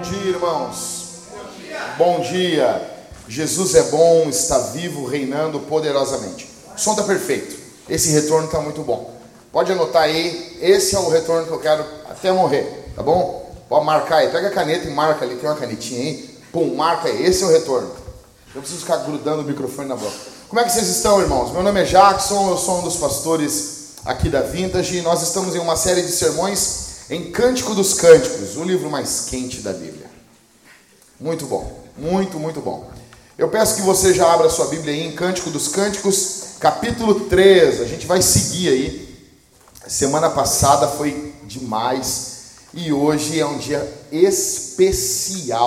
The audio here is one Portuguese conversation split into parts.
Bom dia, irmãos. Bom dia. Bom dia. Jesus é bom, está vivo, reinando poderosamente. O som está perfeito. Esse retorno está muito bom. Pode anotar aí. Esse é o retorno que eu quero até morrer, tá bom? Pode marcar aí. Pega a caneta e marca ali. Tem uma canetinha aí. Pum, marca aí. Esse é o retorno. Eu preciso ficar grudando o microfone na boca. Como é que vocês estão, irmãos? Meu nome é Jackson, eu sou um dos pastores aqui da Vintage nós estamos em uma série de sermões em Cântico dos Cânticos, o livro mais quente da Bíblia. Muito bom, muito, muito bom. Eu peço que você já abra sua Bíblia aí em Cântico dos Cânticos, capítulo 3. A gente vai seguir aí. Semana passada foi demais e hoje é um dia especial.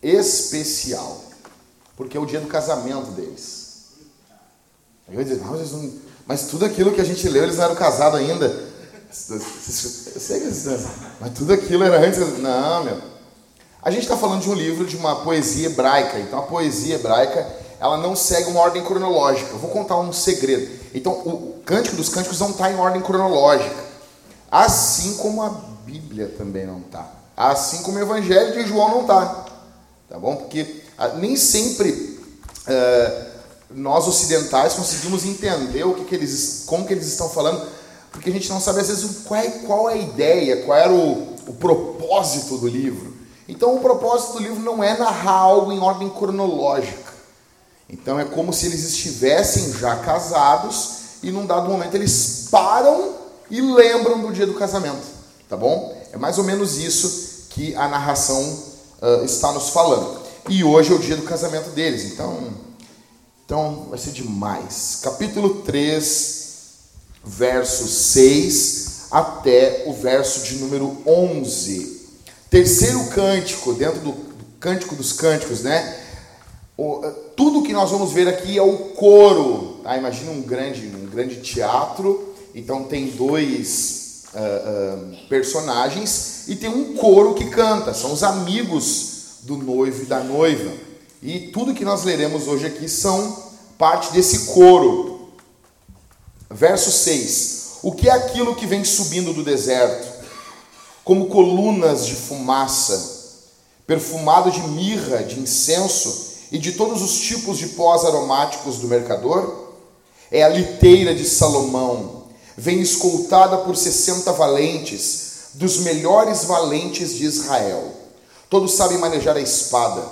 Especial. Porque é o dia do casamento deles. Eu dizer, mas, mas tudo aquilo que a gente leu, eles não eram casados ainda. Eu sei que mas tudo aquilo era antes. Não, meu. A gente está falando de um livro de uma poesia hebraica. Então a poesia hebraica ela não segue uma ordem cronológica. Eu vou contar um segredo. Então o Cântico dos Cânticos não está em ordem cronológica. Assim como a Bíblia também não está. Assim como o Evangelho de João não está. Tá bom? Porque ah, nem sempre. Uh, nós ocidentais conseguimos entender o que, que eles, como que eles estão falando, porque a gente não sabe às vezes qual é, qual é a ideia, qual era o, o propósito do livro. Então o propósito do livro não é narrar algo em ordem cronológica. Então é como se eles estivessem já casados e num dado momento eles param e lembram do dia do casamento, tá bom? É mais ou menos isso que a narração uh, está nos falando. E hoje é o dia do casamento deles, então então vai ser demais. Capítulo 3, verso 6 até o verso de número 11. Terceiro cântico, dentro do, cântico dos cânticos, né? O, eh, tudo que nós vamos ver aqui é o coro. Tá? Imagina um grande, um grande teatro. Então tem dois uh, uh, personagens e tem um coro que canta. São os amigos do noivo e da noiva. E tudo que nós leremos hoje aqui são parte desse coro. Verso 6: O que é aquilo que vem subindo do deserto, como colunas de fumaça, perfumado de mirra, de incenso e de todos os tipos de pós aromáticos do mercador? É a liteira de Salomão, vem escoltada por sessenta valentes, dos melhores valentes de Israel. Todos sabem manejar a espada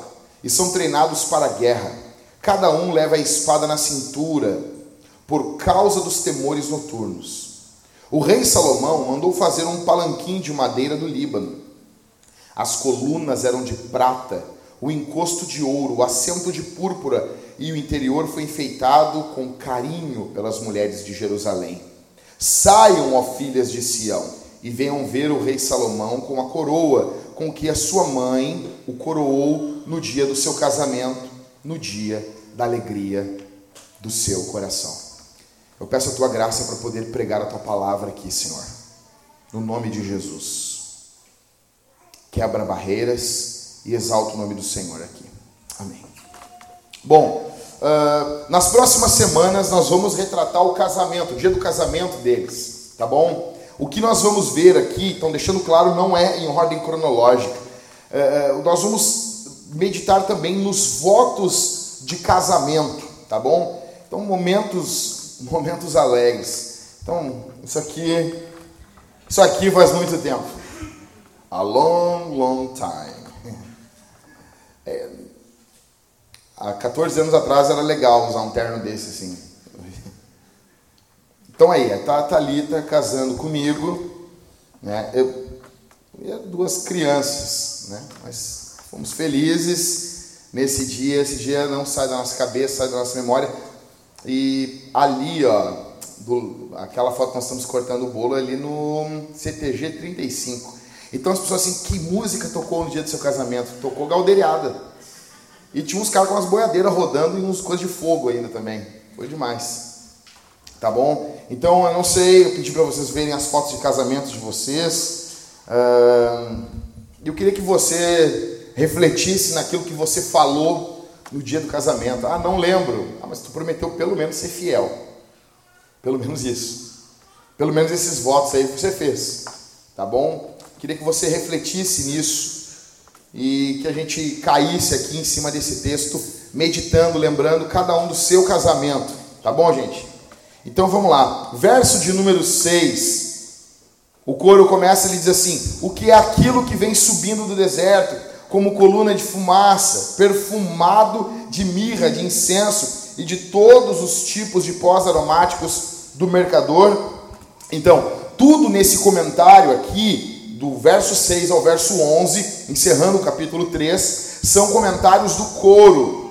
e são treinados para a guerra. Cada um leva a espada na cintura, por causa dos temores noturnos. O rei Salomão mandou fazer um palanquim de madeira do Líbano. As colunas eram de prata, o encosto de ouro, o assento de púrpura, e o interior foi enfeitado com carinho pelas mulheres de Jerusalém. Saiam, ó filhas de Sião, e venham ver o rei Salomão com a coroa com que a sua mãe o coroou no dia do seu casamento, no dia da alegria do seu coração. Eu peço a tua graça para poder pregar a tua palavra aqui, Senhor, no nome de Jesus. Quebra barreiras e exalta o nome do Senhor aqui. Amém. Bom, uh, nas próximas semanas nós vamos retratar o casamento, o dia do casamento deles, tá bom? O que nós vamos ver aqui, então deixando claro, não é em ordem cronológica. É, nós vamos meditar também nos votos de casamento, tá bom? Então, momentos, momentos alegres. Então, isso aqui, isso aqui faz muito tempo. A long, long time. É, há 14 anos atrás era legal usar um terno desse assim. Então aí, a Thalita casando comigo, né? Eu, e duas crianças, né? Mas fomos felizes nesse dia. Esse dia não sai da nossa cabeça, sai da nossa memória. E ali, ó, do, aquela foto que nós estamos cortando o bolo ali no CTG 35. Então as pessoas assim, que música tocou no dia do seu casamento? Tocou Galderiada. E tinha uns caras com umas boiadeiras rodando e uns coisas de fogo ainda também. Foi demais tá bom? Então eu não sei, eu pedi para vocês verem as fotos de casamento de vocês. Eu queria que você refletisse naquilo que você falou no dia do casamento. Ah, não lembro. Ah, mas tu prometeu pelo menos ser fiel. Pelo menos isso. Pelo menos esses votos aí que você fez. Tá bom? Queria que você refletisse nisso. e que a gente caísse aqui em cima desse texto, meditando, lembrando cada um do seu casamento. Tá bom, gente? Então vamos lá. Verso de número 6. O coro começa e diz assim: O que é aquilo que vem subindo do deserto, como coluna de fumaça, perfumado de mirra, de incenso e de todos os tipos de pós aromáticos do mercador? Então, tudo nesse comentário aqui, do verso 6 ao verso 11, encerrando o capítulo 3, são comentários do coro.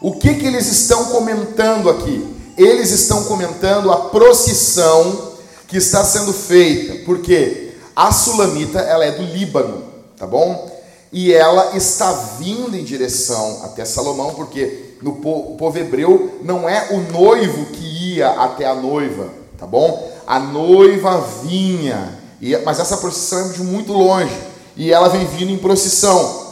O que, que eles estão comentando aqui? Eles estão comentando a procissão que está sendo feita, porque a sulamita ela é do Líbano, tá bom? E ela está vindo em direção até Salomão, porque no povo hebreu não é o noivo que ia até a noiva, tá bom? A noiva vinha, mas essa procissão é de muito longe, e ela vem vindo em procissão.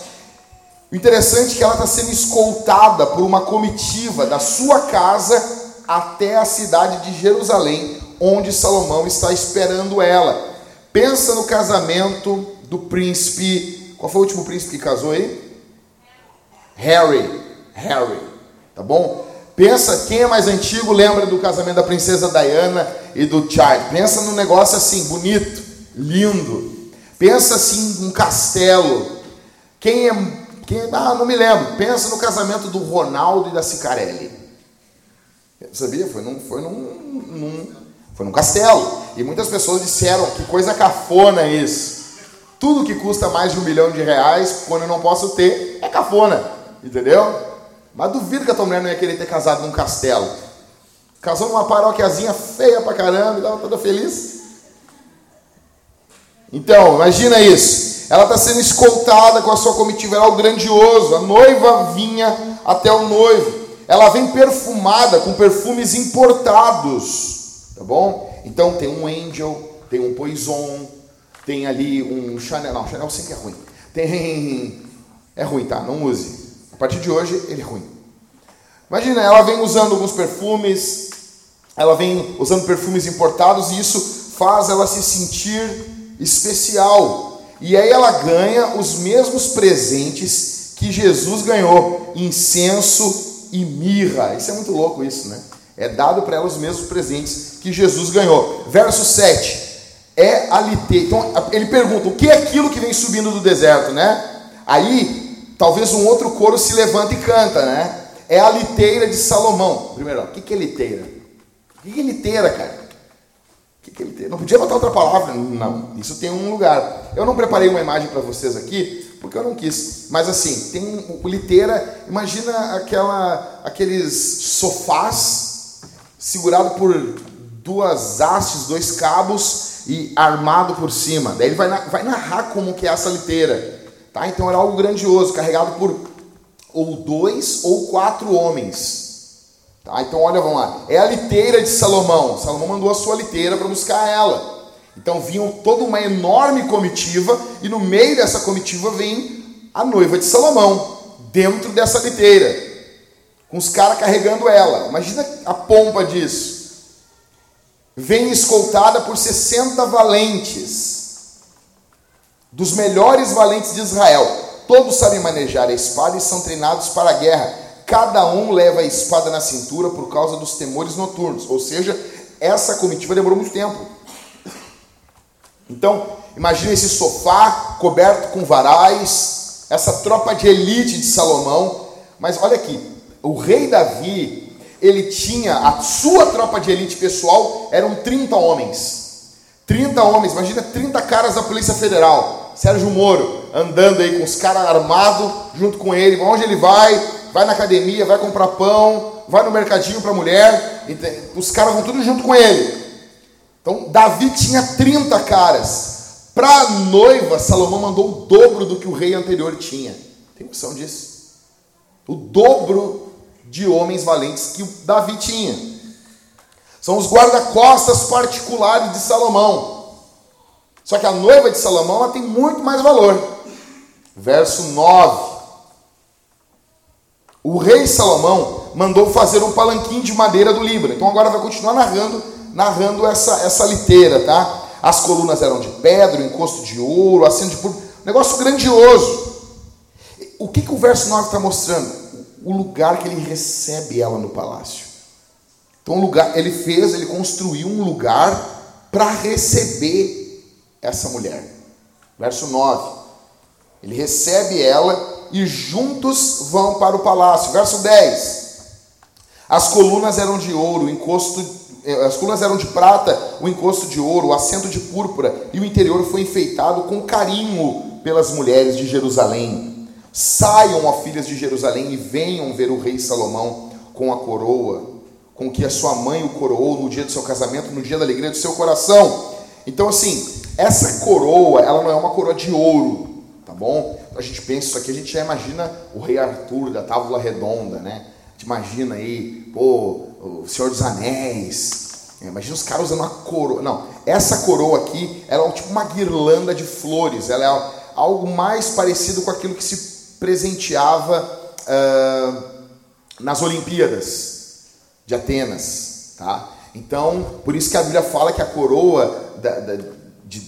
O interessante é que ela está sendo escoltada por uma comitiva da sua casa até a cidade de Jerusalém, onde Salomão está esperando ela. Pensa no casamento do príncipe. Qual foi o último príncipe que casou aí? Harry. Harry. Tá bom? Pensa, quem é mais antigo lembra do casamento da princesa Diana e do Charles. Pensa num negócio assim, bonito, lindo. Pensa assim, um castelo. Quem é. Quem, ah, não me lembro. Pensa no casamento do Ronaldo e da Cicarelli. Sabia? Foi num, foi num, num, foi num castelo. E muitas pessoas disseram que coisa cafona isso. Tudo que custa mais de um milhão de reais, quando eu não posso ter, é cafona. Entendeu? Mas duvido que a tua mulher não ia querer ter casado num castelo. Casou numa paróquiazinha feia pra caramba e tava toda feliz. Então, imagina isso. Ela está sendo escoltada com a sua comitiva, era algo grandioso. A noiva vinha até o noivo ela vem perfumada com perfumes importados, tá bom? Então tem um Angel, tem um Poison, tem ali um Chanel, não, Chanel sempre é ruim. Tem, é ruim, tá? Não use. A partir de hoje ele é ruim. Imagina, ela vem usando alguns perfumes, ela vem usando perfumes importados e isso faz ela se sentir especial. E aí ela ganha os mesmos presentes que Jesus ganhou: incenso e mirra. Isso é muito louco isso, né? É dado para ela os mesmos presentes que Jesus ganhou. Verso 7. É a. Então, ele pergunta: o que é aquilo que vem subindo do deserto, né? Aí, talvez um outro coro se levanta e canta, né? É a liteira de Salomão. Primeiro, o que é liteira? O que é liteira, cara? O que é liteira? Não podia botar outra palavra? Não, isso tem um lugar. Eu não preparei uma imagem para vocês aqui, porque eu não quis. Mas assim, tem um, liteira, imagina aquela, aqueles sofás segurado por duas hastes, dois cabos e armado por cima. Daí ele vai, vai narrar como que é essa liteira. Tá? Então era algo grandioso, carregado por ou dois ou quatro homens. Tá? Então olha, vamos lá. É a liteira de Salomão. Salomão mandou a sua liteira para buscar ela. Então vinha toda uma enorme comitiva, e no meio dessa comitiva vem a noiva de Salomão, dentro dessa liteira, com os caras carregando ela. Imagina a pompa disso. Vem escoltada por 60 valentes, dos melhores valentes de Israel. Todos sabem manejar a espada e são treinados para a guerra. Cada um leva a espada na cintura por causa dos temores noturnos. Ou seja, essa comitiva demorou muito tempo. Então, imagine esse sofá coberto com varais, essa tropa de elite de Salomão. Mas olha aqui, o rei Davi, ele tinha a sua tropa de elite pessoal, eram 30 homens. 30 homens, imagina 30 caras da Polícia Federal. Sérgio Moro andando aí com os caras armados junto com ele. Onde ele vai? Vai na academia, vai comprar pão, vai no mercadinho para mulher. Os caras vão tudo junto com ele. Então, Davi tinha 30 caras. Para a noiva, Salomão mandou o dobro do que o rei anterior tinha. Tem noção disso? O dobro de homens valentes que Davi tinha. São os guarda-costas particulares de Salomão. Só que a noiva de Salomão ela tem muito mais valor. Verso 9. O rei Salomão mandou fazer um palanquim de madeira do Líbano. Então agora vai continuar narrando narrando essa, essa liteira, tá? As colunas eram de pedra, encosto de ouro, acende por. Negócio grandioso. o que, que o verso 9 está mostrando? O lugar que ele recebe ela no palácio. Então, lugar, ele fez, ele construiu um lugar para receber essa mulher. Verso 9. Ele recebe ela e juntos vão para o palácio. Verso 10. As colunas eram de ouro, encosto, eh, as colunas eram de prata, o encosto de ouro, o assento de púrpura, e o interior foi enfeitado com carinho pelas mulheres de Jerusalém. Saiam, ó filhas de Jerusalém, e venham ver o rei Salomão com a coroa, com que a sua mãe o coroou no dia do seu casamento, no dia da alegria do seu coração. Então, assim, essa coroa, ela não é uma coroa de ouro, tá bom? A gente pensa isso aqui, a gente já imagina o rei Arthur da Távola Redonda, né? A gente imagina aí, pô, o Senhor dos Anéis. É, imagina os caras usando uma coroa. Não, essa coroa aqui, ela é tipo uma guirlanda de flores. Ela é algo mais parecido com aquilo que se presenteava uh, nas Olimpíadas de Atenas, tá? Então, por isso que a Bíblia fala que a coroa da, da, de,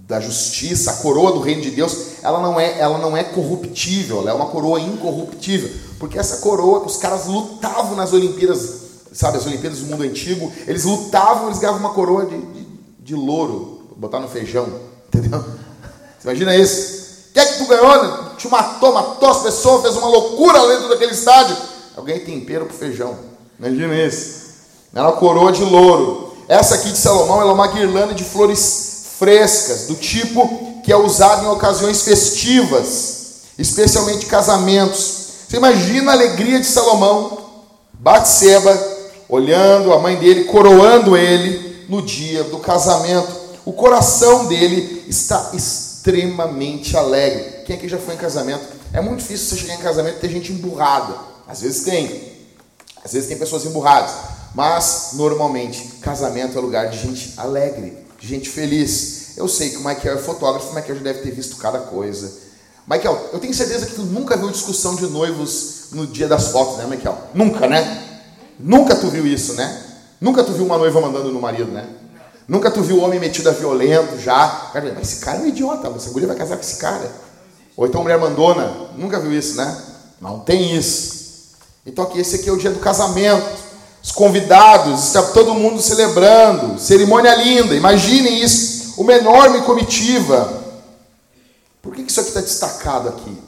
da justiça, a coroa do reino de Deus, ela não é, ela não é corruptível, ela é uma coroa incorruptível, porque essa coroa os caras lutavam nas Olimpíadas, sabe, as Olimpíadas do mundo antigo, eles lutavam, eles ganhavam uma coroa de, de, de louro, botar no feijão, entendeu? Você imagina isso? O que é que tu ganhou? Te matou, matou as pessoas, fez uma loucura dentro daquele estádio. Alguém tempero pro feijão. Imagina isso. Ela é uma coroa de louro. Essa aqui de Salomão ela é uma guirlanda de flores frescas, do tipo que é usado em ocasiões festivas, especialmente casamentos. Você imagina a alegria de Salomão, Batseba, olhando a mãe dele, coroando ele no dia do casamento. O coração dele está extremamente alegre. Quem aqui já foi em casamento? É muito difícil você chegar em casamento e ter gente emburrada. Às vezes tem. Às vezes tem pessoas emburradas, mas normalmente casamento é lugar de gente alegre, de gente feliz. Eu sei que o Michael é fotógrafo, o Michael já deve ter visto cada coisa. Michael, eu tenho certeza que tu nunca viu discussão de noivos no dia das fotos, né, Michael? Nunca, né? Nunca tu viu isso, né? Nunca tu viu uma noiva mandando no marido, né? Nunca tu viu homem metido a violento já. Cara, esse cara é um idiota, essa mulher vai casar com esse cara. Ou então mulher mandona. Nunca viu isso, né? Não tem isso. Então aqui esse aqui é o dia do casamento. Os convidados, está todo mundo celebrando, cerimônia linda. Imaginem isso, uma enorme comitiva. Por que isso aqui está destacado aqui?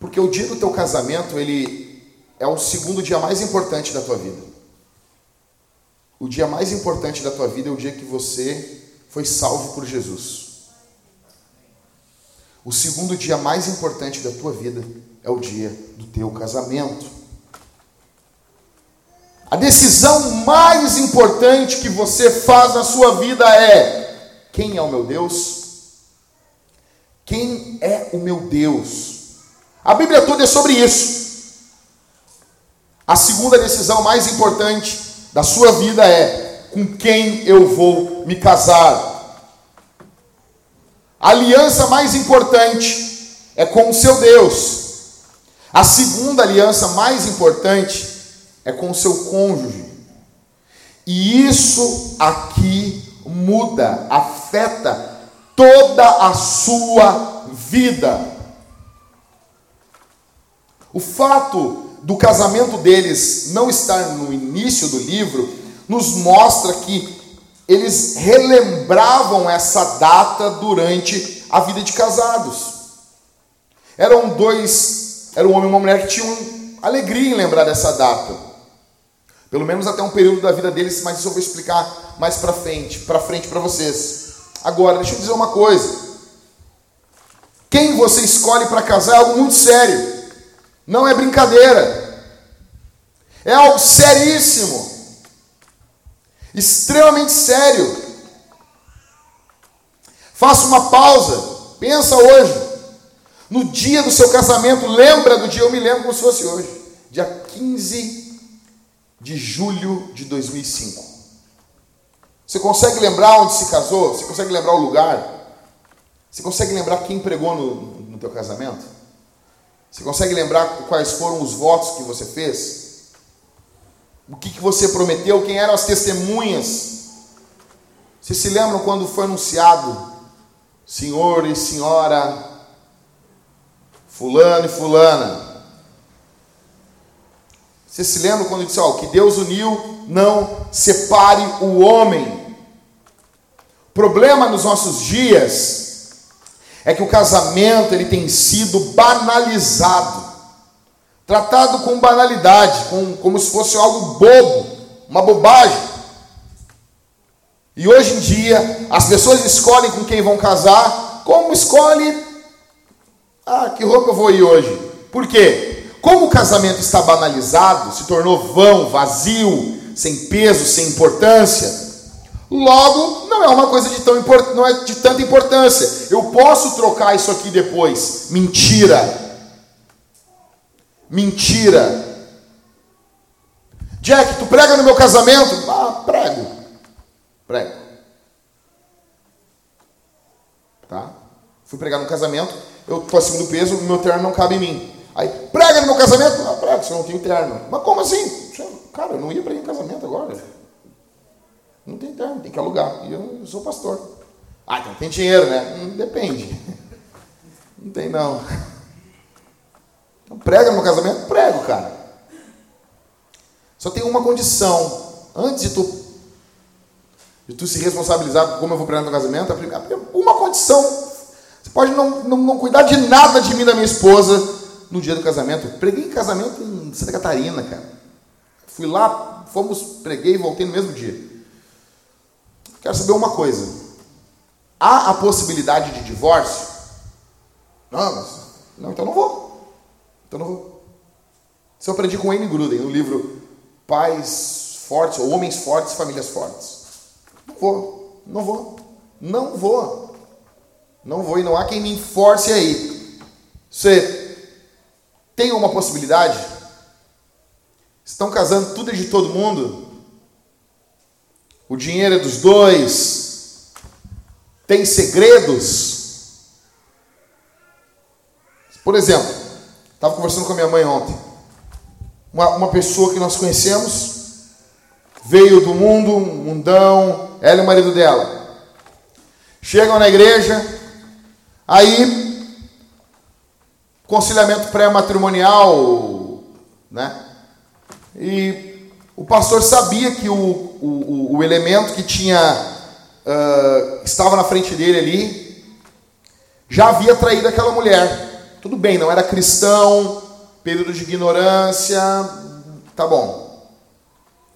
Porque o dia do teu casamento, ele é o segundo dia mais importante da tua vida. O dia mais importante da tua vida é o dia que você foi salvo por Jesus. O segundo dia mais importante da tua vida é o dia do teu casamento. A decisão mais importante que você faz na sua vida é: quem é o meu Deus? Quem é o meu Deus? A Bíblia toda é sobre isso. A segunda decisão mais importante da sua vida é: com quem eu vou me casar? A aliança mais importante é com o seu Deus. A segunda aliança mais importante é com o seu cônjuge. E isso aqui muda, afeta toda a sua vida. O fato do casamento deles não estar no início do livro nos mostra que eles relembravam essa data durante a vida de casados. Eram dois, era um homem e uma mulher que tinham alegria em lembrar dessa data. Pelo menos até um período da vida deles, mas isso eu vou explicar mais para frente, para frente para vocês. Agora, deixa eu dizer uma coisa. Quem você escolhe para casar é algo muito sério. Não é brincadeira. É algo seríssimo extremamente sério. Faça uma pausa, pensa hoje. No dia do seu casamento, lembra do dia, eu me lembro como se fosse hoje, dia 15 de julho de 2005. Você consegue lembrar onde se casou? Você consegue lembrar o lugar? Você consegue lembrar quem pregou no, no teu casamento? Você consegue lembrar quais foram os votos que você fez? O que, que você prometeu? Quem eram as testemunhas? Vocês se lembram quando foi anunciado senhor e senhora, fulano e fulana. Você se lembra quando disse, ó, que Deus uniu, não separe o homem. O problema nos nossos dias é que o casamento ele tem sido banalizado, tratado com banalidade, com, como se fosse algo bobo, uma bobagem. E hoje em dia, as pessoas escolhem com quem vão casar, como escolhe. Ah, que roupa eu vou ir hoje? Por quê? Como o casamento está banalizado, se tornou vão, vazio, sem peso, sem importância, logo não é uma coisa de tão não é de tanta importância. Eu posso trocar isso aqui depois. Mentira. Mentira. Jack, tu prega no meu casamento? Ah, prego. Prego. Tá? Fui pregar no casamento, eu tô acima do peso, meu terno não cabe em mim. Aí, prega no meu casamento? Ah, prego, você não tem terno. Mas como assim? Cara, eu não ia pregar em casamento agora. Não tem terno, tem que alugar. E eu, eu sou pastor. Ah, então tem dinheiro, né? Hum, depende. Não tem não. Então, prega no meu casamento? Prego, cara. Só tem uma condição. Antes de tu de tu se responsabilizar por como eu vou pregar no casamento, uma condição. Você pode não, não, não, cuidar de nada de mim da minha esposa no dia do casamento. Preguei em casamento em Santa Catarina, cara. Fui lá, fomos, preguei e voltei no mesmo dia. Quero saber uma coisa. Há a possibilidade de divórcio? Não, mas, não, então não vou. Então não vou. Isso eu aprendi com Wayne Gruden, no livro Pais Fortes, ou Homens Fortes, Famílias Fortes. Não vou, não vou, não vou. Não vou e não há quem me force aí. Você tem uma possibilidade? Estão casando tudo de todo mundo? O dinheiro é dos dois? Tem segredos? Por exemplo, estava conversando com a minha mãe ontem. Uma, uma pessoa que nós conhecemos veio do mundo, mundão, ela e o marido dela. Chegam na igreja, aí, conciliamento pré-matrimonial, né? E o pastor sabia que o, o, o elemento que tinha, uh, estava na frente dele ali, já havia traído aquela mulher. Tudo bem, não era cristão, período de ignorância, tá bom.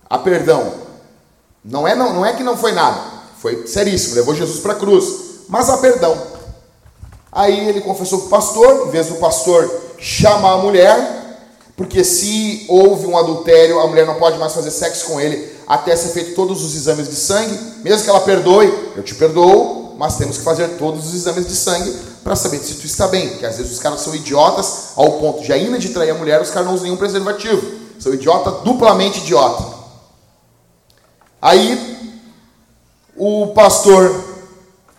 A perdão. Não é, não, não é que não foi nada. Foi seríssimo, levou Jesus para a cruz. Mas há perdão. Aí ele confessou para o pastor, em vez do pastor chamar a mulher, porque se houve um adultério, a mulher não pode mais fazer sexo com ele até ser feito todos os exames de sangue, mesmo que ela perdoe, eu te perdoo, mas temos que fazer todos os exames de sangue para saber se tu está bem, porque às vezes os caras são idiotas ao ponto de ainda de trair a mulher, os caras não usam nenhum preservativo. São idiota duplamente idiota. Aí, o pastor,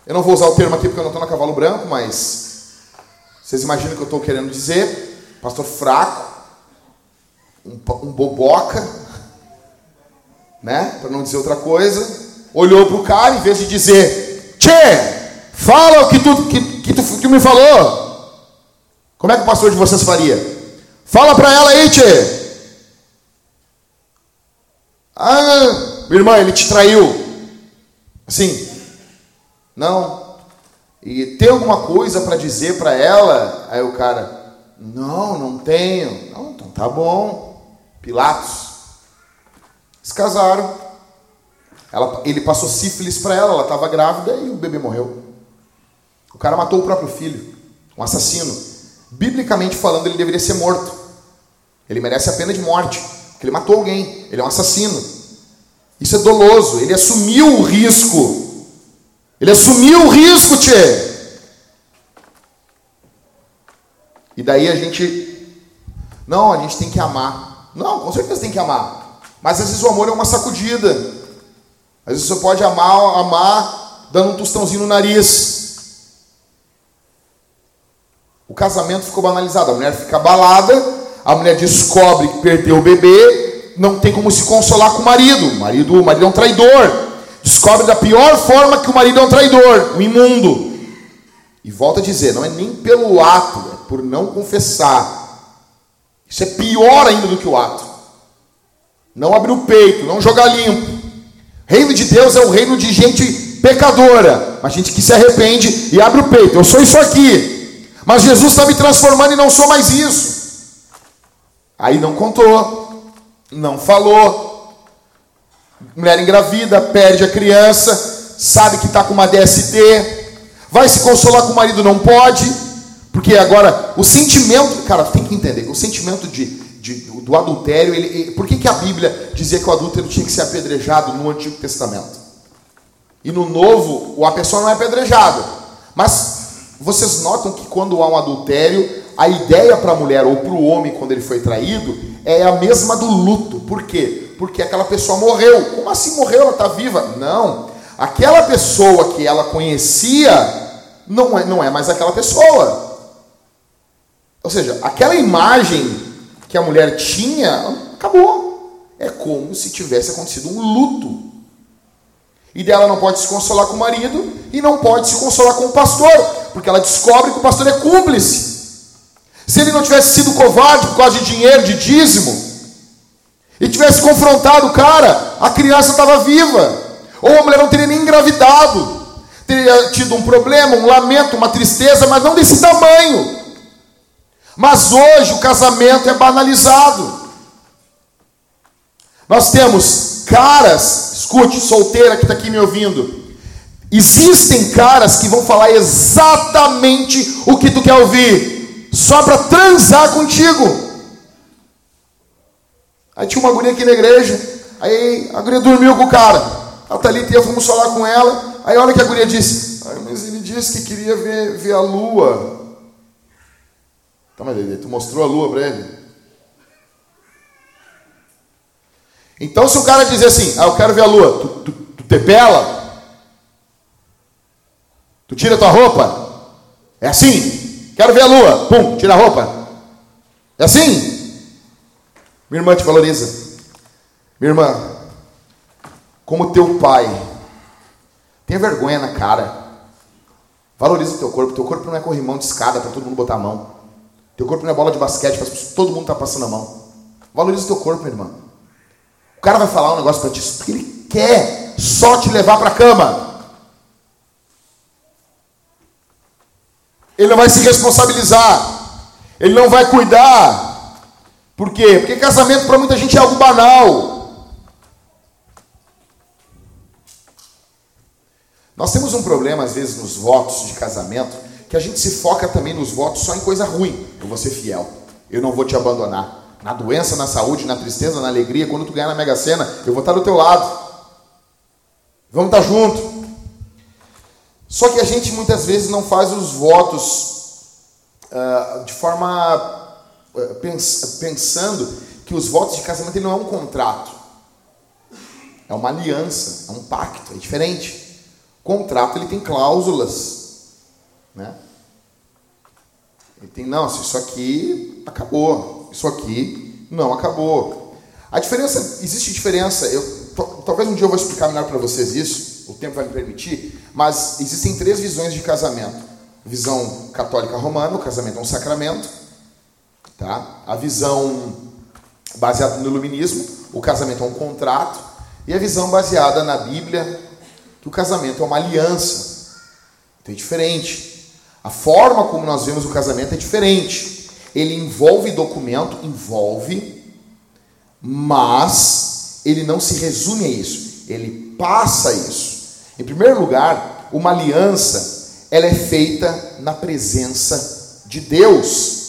eu não vou usar o termo aqui porque eu não estou na cavalo branco, mas vocês imaginam o que eu estou querendo dizer. Pastor fraco, um, um boboca, né? Para não dizer outra coisa. Olhou para o cara, em vez de dizer, Tchê, fala o que tu, que, que tu que me falou. Como é que o pastor de vocês faria? Fala para ela aí, Tchê. Ah, irmã, ele te traiu. Assim, não. E tem alguma coisa para dizer para ela? Aí o cara, não, não tenho. Não, então tá bom. Pilatos. Se casaram. Ela, ele passou sífilis para ela, ela estava grávida e o bebê morreu. O cara matou o próprio filho, um assassino. Biblicamente falando, ele deveria ser morto. Ele merece a pena de morte, porque ele matou alguém, ele é um assassino. Isso é doloso. Ele assumiu o risco. Ele assumiu o risco, tchê. E daí a gente. Não, a gente tem que amar. Não, com certeza tem que amar. Mas às vezes o amor é uma sacudida. Às vezes você pode amar, amar dando um tostãozinho no nariz. O casamento ficou banalizado. A mulher fica abalada, a mulher descobre que perdeu o bebê, não tem como se consolar com o marido. O marido, o marido é um traidor. Descobre da pior forma que o marido é um traidor, um imundo. E volta a dizer, não é nem pelo ato, é por não confessar. Isso é pior ainda do que o ato. Não abrir o peito, não jogar limpo. Reino de Deus é o reino de gente pecadora, mas gente que se arrepende e abre o peito. Eu sou isso aqui, mas Jesus está me transformando e não sou mais isso. Aí não contou, não falou. Mulher engravida, perde a criança, sabe que está com uma DST, vai se consolar com o marido, não pode, porque agora o sentimento, cara, tem que entender, o sentimento de de, do adultério, ele, ele, por que, que a Bíblia dizia que o adúltero tinha que ser apedrejado no Antigo Testamento? E no Novo, a pessoa não é apedrejada. Mas vocês notam que quando há um adultério, a ideia para a mulher ou para o homem, quando ele foi traído, é a mesma do luto. Por quê? Porque aquela pessoa morreu. Como assim morreu? Ela está viva? Não. Aquela pessoa que ela conhecia não é, não é mais aquela pessoa. Ou seja, aquela imagem que a mulher tinha, acabou. É como se tivesse acontecido um luto. E dela não pode se consolar com o marido e não pode se consolar com o pastor, porque ela descobre que o pastor é cúmplice. Se ele não tivesse sido covarde por causa de dinheiro, de dízimo, e tivesse confrontado o cara, a criança estava viva, ou a mulher não teria nem engravidado, teria tido um problema, um lamento, uma tristeza, mas não desse tamanho. Mas hoje o casamento é banalizado. Nós temos caras, escute, solteira que está aqui me ouvindo. Existem caras que vão falar exatamente o que tu quer ouvir, só para transar contigo. Aí tinha uma guria aqui na igreja, aí a guria dormiu com o cara. A Thalita ia, fomos falar com ela. Aí olha que a guria disse: Mas ele disse que queria ver, ver a lua. Tá, mas tu mostrou a lua para ele? Então, se o cara dizer assim, ah, eu quero ver a lua, tu, tu, tu te pela? Tu tira tua roupa? É assim? Quero ver a lua, pum, tira a roupa. É assim? Minha irmã te valoriza. Minha irmã, como teu pai, tenha vergonha na cara. Valoriza o teu corpo. Teu corpo não é corrimão de escada para todo mundo botar a mão. Teu corpo não é bola de basquete, todo mundo está passando a mão. Valoriza o teu corpo, meu irmão. O cara vai falar um negócio para ti porque ele quer só te levar para a cama. Ele não vai se responsabilizar. Ele não vai cuidar. Por quê? Porque casamento para muita gente é algo banal. Nós temos um problema, às vezes, nos votos de casamento, que a gente se foca também nos votos só em coisa ruim. Eu vou ser fiel, eu não vou te abandonar. Na doença, na saúde, na tristeza, na alegria, quando tu ganhar na Mega Sena, eu vou estar do teu lado. Vamos estar junto. Só que a gente muitas vezes não faz os votos uh, de forma uh, pens pensando que os votos de casamento não é um contrato, é uma aliança, é um pacto, é diferente. O contrato ele tem cláusulas né? Ele tem, não, isso aqui acabou, isso aqui não acabou. A diferença, existe diferença, eu, talvez um dia eu vou explicar melhor para vocês isso, o tempo vai me permitir, mas existem três visões de casamento. Visão católica romana, o casamento é um sacramento. Tá? A visão baseada no iluminismo, o casamento é um contrato. E a visão baseada na Bíblia, que o casamento é uma aliança. Então é diferente. A forma como nós vemos o casamento é diferente. Ele envolve documento, envolve, mas ele não se resume a isso. Ele passa isso. Em primeiro lugar, uma aliança, ela é feita na presença de Deus.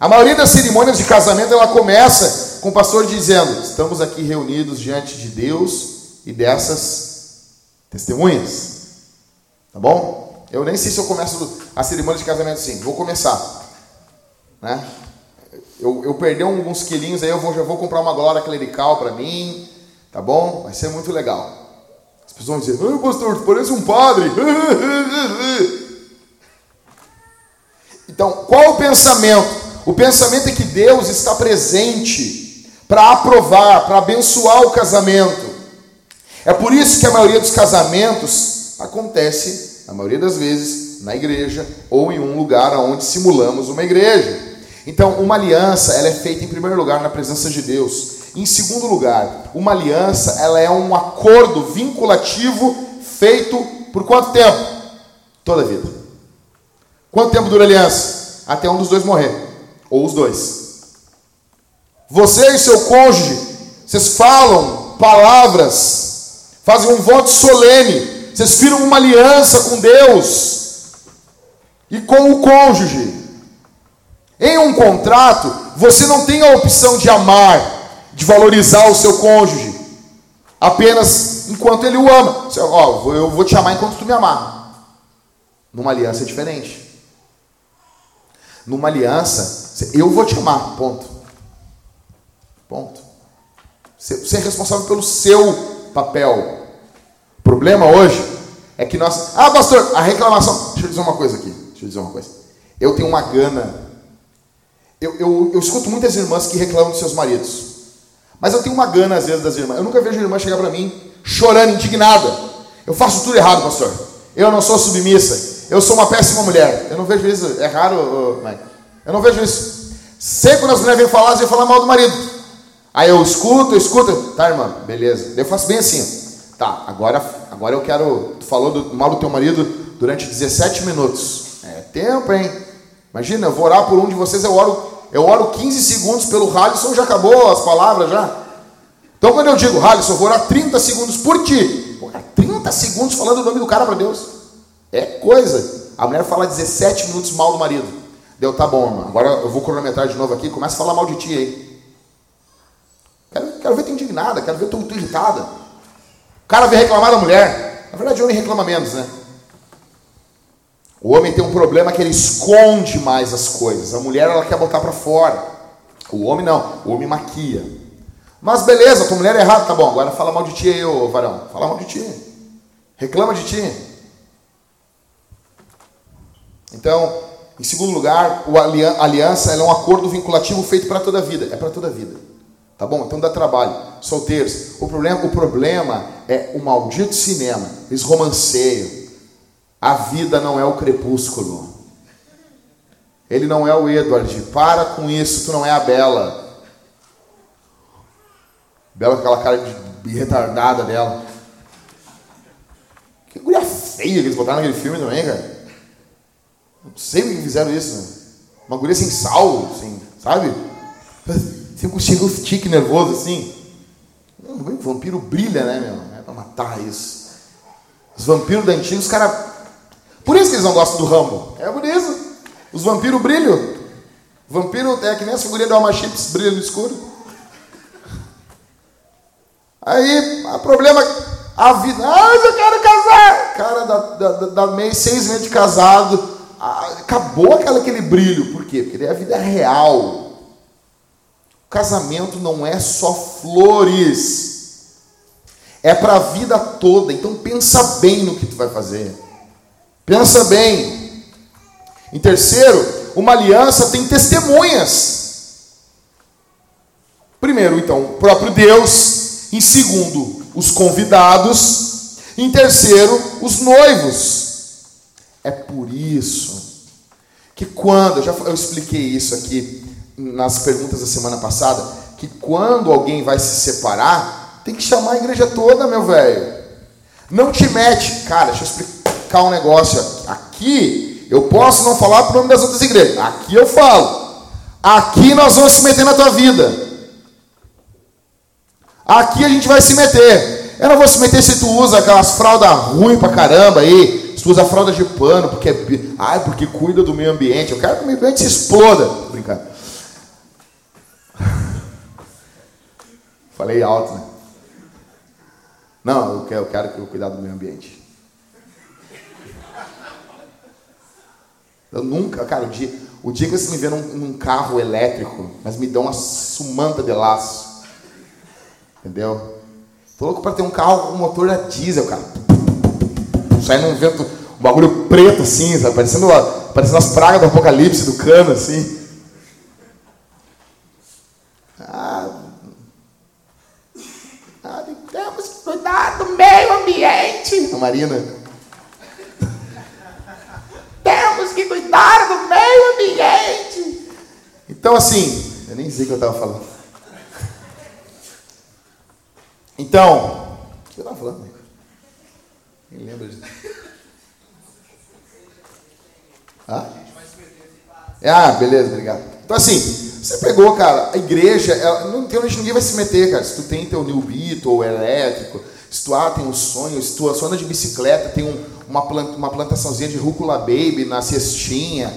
A maioria das cerimônias de casamento ela começa com o pastor dizendo: "Estamos aqui reunidos diante de Deus e dessas testemunhas". Tá bom? Eu nem sei se eu começo a cerimônia de casamento assim. Vou começar. Né? Eu, eu perdi alguns quilinhos aí, eu vou, já vou comprar uma glória clerical para mim. Tá bom? Vai ser muito legal. As pessoas vão dizer, ai pastor, tu parece um padre. Então, qual o pensamento? O pensamento é que Deus está presente para aprovar, para abençoar o casamento. É por isso que a maioria dos casamentos acontece a maioria das vezes, na igreja ou em um lugar onde simulamos uma igreja. Então, uma aliança ela é feita em primeiro lugar na presença de Deus. Em segundo lugar, uma aliança ela é um acordo vinculativo feito por quanto tempo? Toda a vida. Quanto tempo dura a aliança? Até um dos dois morrer, ou os dois. Você e seu cônjuge, vocês falam palavras, fazem um voto solene, vocês firmam uma aliança com Deus e com o cônjuge. Em um contrato, você não tem a opção de amar, de valorizar o seu cônjuge, apenas enquanto ele o ama. Você, ó, eu vou te amar enquanto tu me amar. Numa aliança é diferente. Numa aliança, eu vou te amar, ponto. Ponto. Você é responsável pelo seu papel. O problema hoje é que nós. Ah, pastor, a reclamação. Deixa eu dizer uma coisa aqui. Deixa eu dizer uma coisa. Eu tenho uma gana. Eu, eu, eu escuto muitas irmãs que reclamam dos seus maridos. Mas eu tenho uma gana às vezes das irmãs. Eu nunca vejo a irmã chegar para mim chorando, indignada. Eu faço tudo errado, pastor. Eu não sou submissa. Eu sou uma péssima mulher. Eu não vejo isso. É raro, Mike. Eu não vejo isso. Sempre quando as mulheres vêm falar, elas vêm falar mal do marido. Aí eu escuto, eu escuto, tá, irmã, beleza. Eu faço bem assim. Tá, agora, agora eu quero. Tu falou do mal do teu marido durante 17 minutos. É tempo, hein? Imagina, eu vou orar por um de vocês, eu oro, eu oro 15 segundos pelo Halisson, já acabou as palavras já. Então quando eu digo, Halisson, eu vou orar 30 segundos por ti. Porra, 30 segundos falando o nome do cara para Deus. É coisa. A mulher fala 17 minutos mal do marido. Deu, tá bom, irmão. Agora eu vou cronometrar de novo aqui, começa a falar mal de ti aí. Quero, quero ver tu indignada, quero ver tu, tu irritada. O cara vem reclamar da mulher. Na verdade, homem reclama menos, né? O homem tem um problema que ele esconde mais as coisas. A mulher, ela quer botar para fora. O homem não. O homem maquia. Mas beleza, tua mulher é errada. Tá bom, agora fala mal de ti aí, ô varão. Fala mal de ti. Reclama de ti. Então, em segundo lugar, a aliança é um acordo vinculativo feito para toda a vida. É para toda a vida. Tá bom? Então dá trabalho. Solteiros. O problema, o problema é o maldito cinema. Eles romanceiam. A vida não é o crepúsculo. Ele não é o Edward. Para com isso, tu não é a Bela. Bela com aquela cara de retardada dela. Que guria feia que eles botaram naquele filme também, cara. Não sei por que fizeram isso. Né? Uma guria sem sal, assim, sabe? Sempre chega um tique nervoso assim. O vampiro brilha, né, meu? É pra matar isso. Os vampiros da antiga, os caras. Por isso que eles não gostam do Rambo. É por isso. Os vampiros brilham. Vampiro é que nem a figurinha da Alma Chips brilha no escuro. Aí, o problema, a vida. Ah, eu quero casar! Cara, dá, dá, dá mês, seis meses de casado. Acabou aquela, aquele brilho. Por quê? Porque a vida é real. Casamento não é só flores. É para a vida toda. Então pensa bem no que tu vai fazer. Pensa bem. Em terceiro, uma aliança tem testemunhas. Primeiro, então, o próprio Deus. Em segundo, os convidados. Em terceiro, os noivos. É por isso que quando, eu já eu expliquei isso aqui nas perguntas da semana passada, que quando alguém vai se separar, tem que chamar a igreja toda, meu velho. Não te mete. Cara, deixa eu explicar um negócio. Aqui, eu posso não falar para o nome das outras igrejas. Aqui eu falo. Aqui nós vamos se meter na tua vida. Aqui a gente vai se meter. Eu não vou se meter se tu usa aquelas fraldas ruins pra caramba aí. Se tu usa fralda de pano, porque, ai, porque cuida do meio ambiente. Eu quero que o meio ambiente se exploda. Brincando. Falei alto, né? Não, eu quero, eu quero cuidar do meio ambiente. Eu nunca, cara, o dia, o dia que você me vê num, num carro elétrico, mas me dão uma sumanta de laço. Entendeu? Tô louco para ter um carro com motor a diesel, cara. Sai num vento, um bagulho preto assim, sabe? Parecendo, parecendo as pragas do apocalipse do cano, assim. cuidar do meio ambiente. A Marina temos que cuidar do meio ambiente. Então, assim, eu nem sei o que eu estava falando. Então, o que eu estava falando? Nem lembro de. Ah? É, ah, beleza, obrigado. Então, assim, você pegou, cara, a igreja, ela, não tem onde ninguém vai se meter, cara. Se tu tem teu new beat ou elétrico se tu ah, tem um sonho, se tu anda de bicicleta, tem um, uma, planta, uma plantaçãozinha de rúcula baby na cestinha,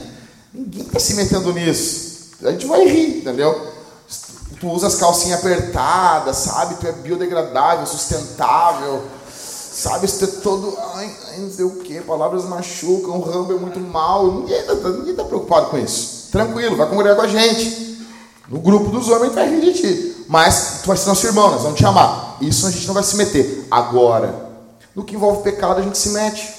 ninguém está se metendo nisso. A gente vai rir, entendeu? Tu usa as calcinhas apertadas, sabe? Tu é biodegradável, sustentável, sabe? Tu é todo. Ai, ai não sei o que, palavras machucam, o rambo é muito mal. Ninguém está tá preocupado com isso. Tranquilo, vai congregar com a gente. No grupo dos homens vai rir de ti. Mas tu vai ser nosso irmão, nós vamos te amar. Isso a gente não vai se meter. Agora, no que envolve pecado, a gente se mete.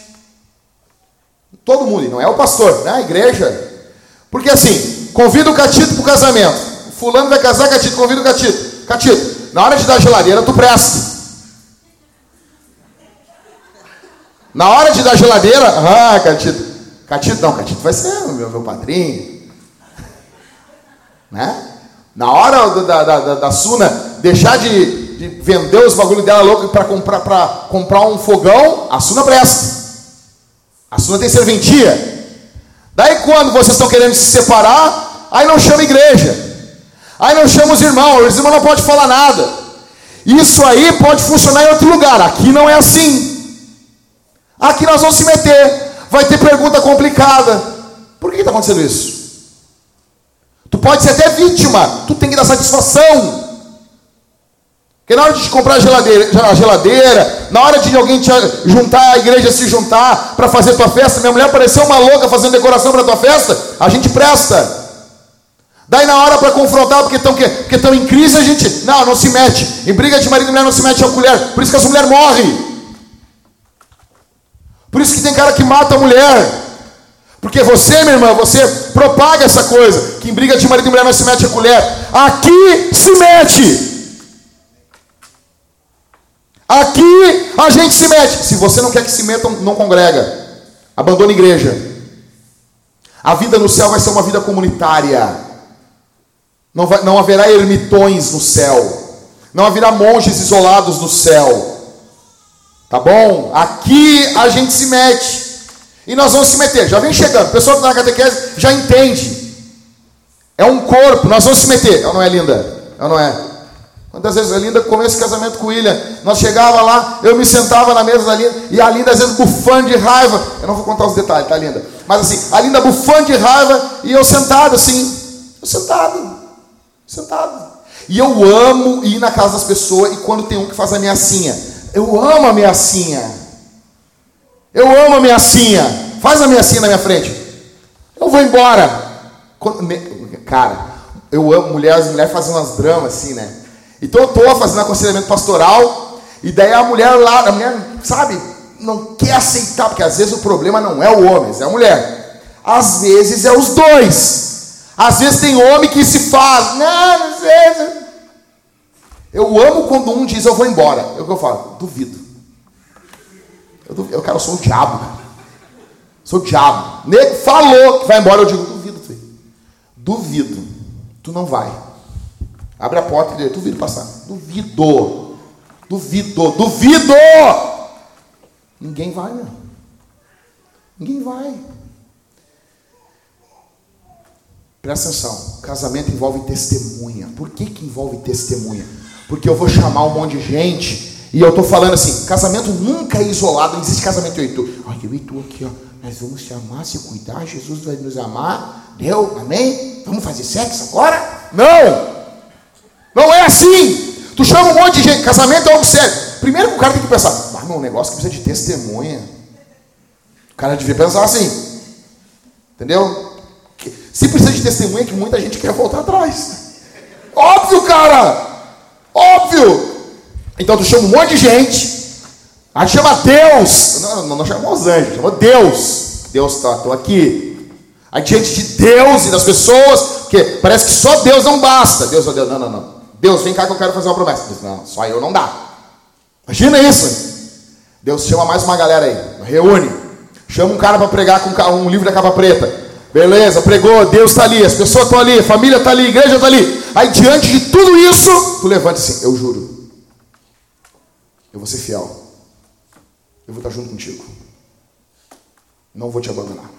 Todo mundo, e não é o pastor, não é a igreja. Porque assim, convida o Catito para o casamento. fulano vai casar, Catito, convida o Catito. Catito, na hora de dar geladeira, tu presta. Na hora de dar geladeira, ah, Catito. Catito, não, Catito vai ser meu, meu padrinho. Né? Na hora da, da, da, Suna deixar de, de vender os bagulhos dela louco para comprar, comprar um fogão, a Suna presta. A Suna tem serventia. Daí quando vocês estão querendo se separar, aí não chama igreja. Aí não chama os irmãos, os irmãos não podem falar nada. Isso aí pode funcionar em outro lugar. Aqui não é assim. Aqui nós vamos se meter. Vai ter pergunta complicada. Por que está acontecendo isso? Tu pode ser até vítima, tu tem que dar satisfação. Porque na hora de comprar a geladeira, a geladeira, na hora de alguém te juntar, a igreja se juntar para fazer tua festa, minha mulher pareceu uma louca fazendo decoração para tua festa, a gente presta. Daí na hora para confrontar, porque estão porque em crise, a gente, não, não se mete. Em briga de marido e mulher não se mete a colher. Por isso que as mulheres morrem. Por isso que tem cara que mata a mulher. Porque você, minha irmã, você propaga essa coisa, que em briga de marido e mulher não se mete a colher. Aqui se mete. Aqui a gente se mete. Se você não quer que se metam, não congrega. Abandone a igreja. A vida no céu vai ser uma vida comunitária. Não, vai, não haverá ermitões no céu. Não haverá monges isolados no céu. Tá bom? Aqui a gente se mete. E nós vamos se meter. Já vem chegando. O pessoal que está na catequese já entende. É um corpo. Nós vamos se meter. Ou não é linda? Ou não é? Quantas vezes a Linda começa esse casamento com o William? Nós chegava lá, eu me sentava na mesa da Linda, e a Linda às vezes bufando de raiva. Eu não vou contar os detalhes, tá, Linda? Mas assim, a Linda bufando de raiva, e eu sentado assim. Eu sentado. Sentado. E eu amo ir na casa das pessoas, e quando tem um que faz a ameaçinha. Eu amo a ameaçinha. Eu amo a minha cinha. Faz a minha cinha na minha frente. Eu vou embora. Cara, eu amo mulher, mulheres fazem umas dramas assim, né? Então eu estou fazendo aconselhamento pastoral, e daí a mulher lá, a mulher, sabe, não quer aceitar, porque às vezes o problema não é o homem, é a mulher. Às vezes é os dois. Às vezes tem homem que se faz, não, às vezes. Eu amo quando um diz eu vou embora. É o que eu falo, duvido. Eu, eu cara, eu sou o diabo. Sou o diabo. Nego falou que vai embora, eu digo, duvido, filho. Duvido. Tu não vai. Abre a porta e diz, duvido passar. Duvido. Duvido. Duvido! Ninguém vai, meu. Ninguém vai. Presta atenção. Casamento envolve testemunha. Por que, que envolve testemunha? Porque eu vou chamar um monte de gente e eu estou falando assim, casamento nunca é isolado, não existe casamento eu e tu. Eu e tu aqui, ó, nós vamos te amar, se cuidar, Jesus vai nos amar. Deu? Amém? Vamos fazer sexo agora? Não! Não é assim! Tu chama um monte de gente, casamento é algo sério. Primeiro que o cara tem que pensar, ah, meu, um negócio que precisa de testemunha. O cara devia pensar assim. Entendeu? Se precisa de testemunha, é que muita gente quer voltar atrás. Óbvio, cara! Óbvio! Então tu chama um monte de gente, aí chama Deus, não, não, não os anjos, chama Deus. Deus está, aqui. Aí diante de Deus e das pessoas, porque parece que só Deus não basta. Deus, oh Deus, não, não, não. Deus, vem cá que eu quero fazer uma promessa. Deus, não, só eu não dá. Imagina isso. Deus chama mais uma galera aí, reúne. Chama um cara para pregar com um livro da capa preta. Beleza, pregou, Deus está ali, as pessoas estão ali, a família está ali, a igreja está ali. Aí diante de tudo isso, tu levanta assim, eu juro. Eu vou ser fiel. Eu vou estar junto contigo. Não vou te abandonar.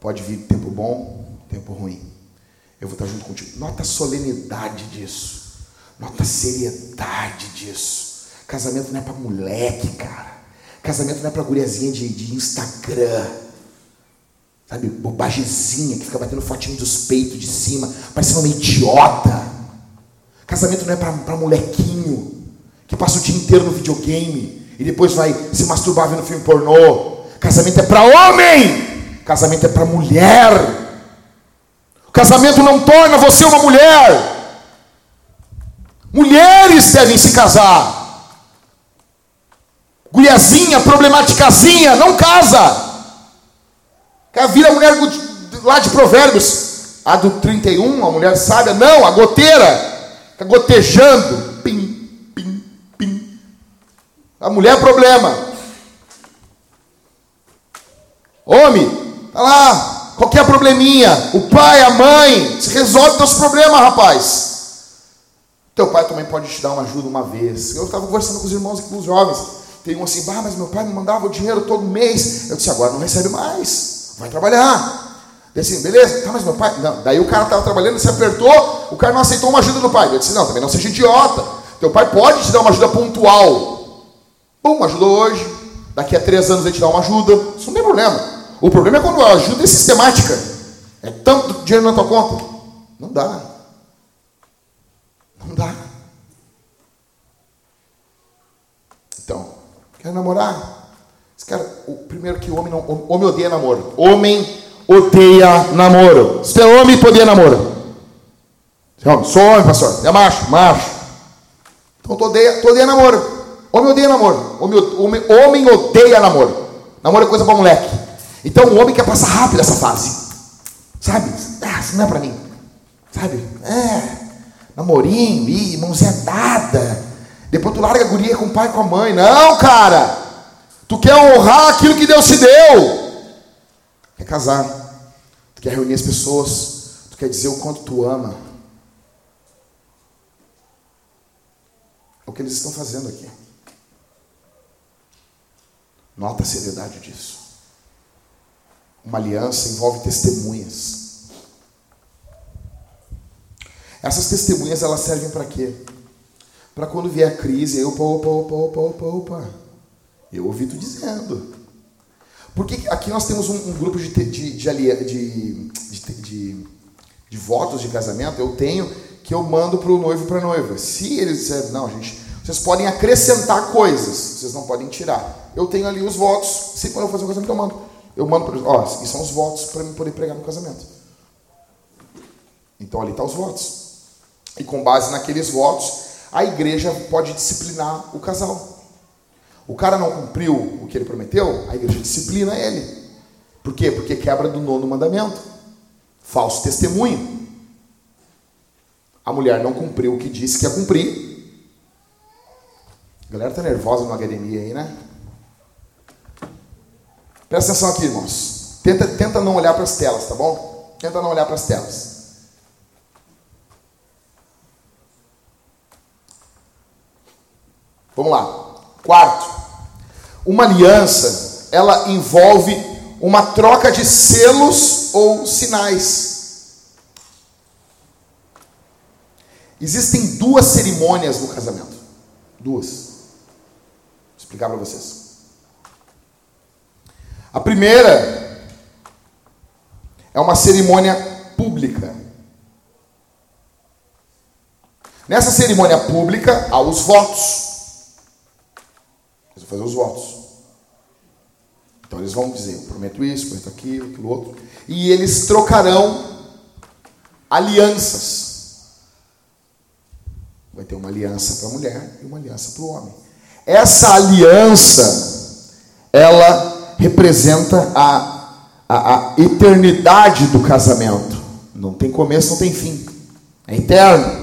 Pode vir tempo bom, tempo ruim. Eu vou estar junto contigo. Nota a solenidade disso. Nota a seriedade disso. Casamento não é para moleque, cara. Casamento não é para guriazinha de, de Instagram. Sabe, bobagemzinha que fica batendo fotinho dos peitos de cima, parecendo uma idiota. Casamento não é para molequinho que passa o dia inteiro no videogame e depois vai se masturbar vendo filme pornô. Casamento é para homem. Casamento é para mulher. Casamento não torna você uma mulher. Mulheres devem se casar. Guriazinha, problematicazinha, não casa. Quer vir a mulher lá de Provérbios, a do 31, a mulher sábia, não, a goteira, está gotejando, pim, pim, pim. A mulher é problema. Homem, tá lá, qualquer probleminha, o pai, a mãe, se resolve teus problemas, rapaz. Teu pai também pode te dar uma ajuda uma vez. Eu estava conversando com os irmãos e com os jovens. Tem um assim, mas meu pai me mandava o dinheiro todo mês. Eu disse, agora não recebe mais. Vai trabalhar. E assim, beleza, tá, mas meu pai. Não. Daí o cara estava trabalhando, se apertou, o cara não aceitou uma ajuda do pai. Eu disse, não, também não seja idiota. Teu pai pode te dar uma ajuda pontual. Pum, ajudou hoje. Daqui a três anos ele te dá uma ajuda. Isso não tem problema. O problema é quando a ajuda é sistemática. É tanto dinheiro na tua conta. Não dá. Não dá. Então, quer namorar? Esse cara, o primeiro que o homem não. Homem odeia namoro. Homem odeia namoro. Se é homem, odeia namoro. Sou homem, pastor. É macho, macho. Então tu odeia, tu odeia namoro. Homem odeia namoro. Homem, homem, homem odeia namoro. Namoro é coisa para moleque. Então o homem quer passar rápido essa fase. Sabe? Ah, isso não é para mim. Sabe? É, namorinho, ih, mãozinha dada. Depois tu larga a guria com o pai e com a mãe. Não, cara. Tu quer honrar aquilo que Deus te deu. Quer casar. Tu quer reunir as pessoas. Tu quer dizer o quanto tu ama. É o que eles estão fazendo aqui. Nota a seriedade disso. Uma aliança envolve testemunhas. Essas testemunhas elas servem para quê? Para quando vier a crise, eu, opa, opa, opa, opa, opa, opa. Eu ouvi tu dizendo. Porque aqui nós temos um, um grupo de, de, de, de, de, votos de casamento, eu tenho, que eu mando para o noivo para a noiva. Se eles disserem, não, gente, vocês podem acrescentar coisas, vocês não podem tirar. Eu tenho ali os votos, se quando eu fazer um casamento eu mando. Eu mando para ó, e são os votos para mim poder pregar no casamento. Então ali estão tá os votos. E com base naqueles votos, a igreja pode disciplinar o casal. O cara não cumpriu o que ele prometeu, a igreja disciplina ele. Por quê? Porque quebra do nono mandamento. Falso testemunho. A mulher não cumpriu o que disse que ia cumprir. A galera tá nervosa no academia aí, né? Presta atenção aqui, irmãos. Tenta, tenta não olhar para as telas, tá bom? Tenta não olhar para as telas. Vamos lá. Quarto. Uma aliança, ela envolve uma troca de selos ou sinais. Existem duas cerimônias no casamento. Duas. Vou explicar para vocês. A primeira é uma cerimônia pública. Nessa cerimônia pública há os votos. Eles vão fazer os votos. Então eles vão dizer: eu prometo isso, prometo aquilo, aquilo outro. E eles trocarão alianças. Vai ter uma aliança para a mulher e uma aliança para o homem. Essa aliança, ela representa a, a, a eternidade do casamento. Não tem começo, não tem fim. É eterno.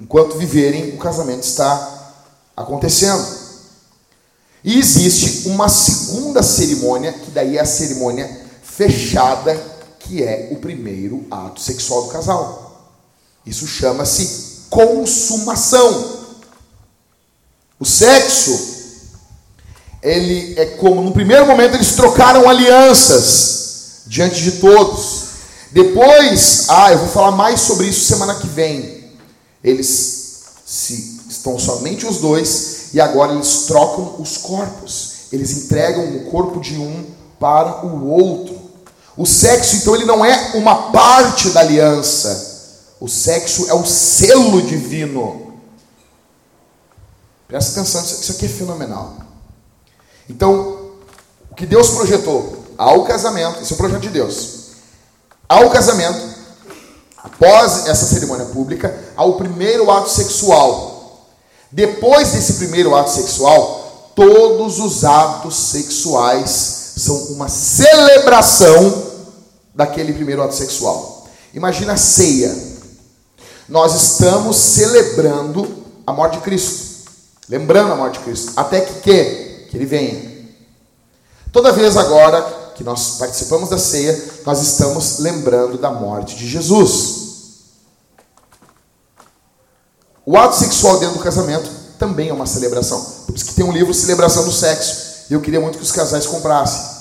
Enquanto viverem, o casamento está acontecendo. E existe uma segunda cerimônia, que daí é a cerimônia fechada, que é o primeiro ato sexual do casal. Isso chama-se consumação. O sexo, ele é como no primeiro momento eles trocaram alianças diante de todos. Depois, ah, eu vou falar mais sobre isso semana que vem. Eles se estão somente os dois e agora eles trocam os corpos. Eles entregam o corpo de um para o outro. O sexo, então, ele não é uma parte da aliança. O sexo é o selo divino. Presta atenção, isso aqui é fenomenal. Então, o que Deus projetou ao casamento, esse é o projeto de Deus ao casamento, após essa cerimônia pública, ao primeiro ato sexual. Depois desse primeiro ato sexual, todos os atos sexuais são uma celebração daquele primeiro ato sexual. Imagina a ceia. Nós estamos celebrando a morte de Cristo. Lembrando a morte de Cristo. Até que que? Que ele venha. Toda vez agora que nós participamos da ceia, nós estamos lembrando da morte de Jesus. O ato sexual dentro do casamento também é uma celebração. Por isso que tem um livro Celebração do Sexo. Eu queria muito que os casais comprassem.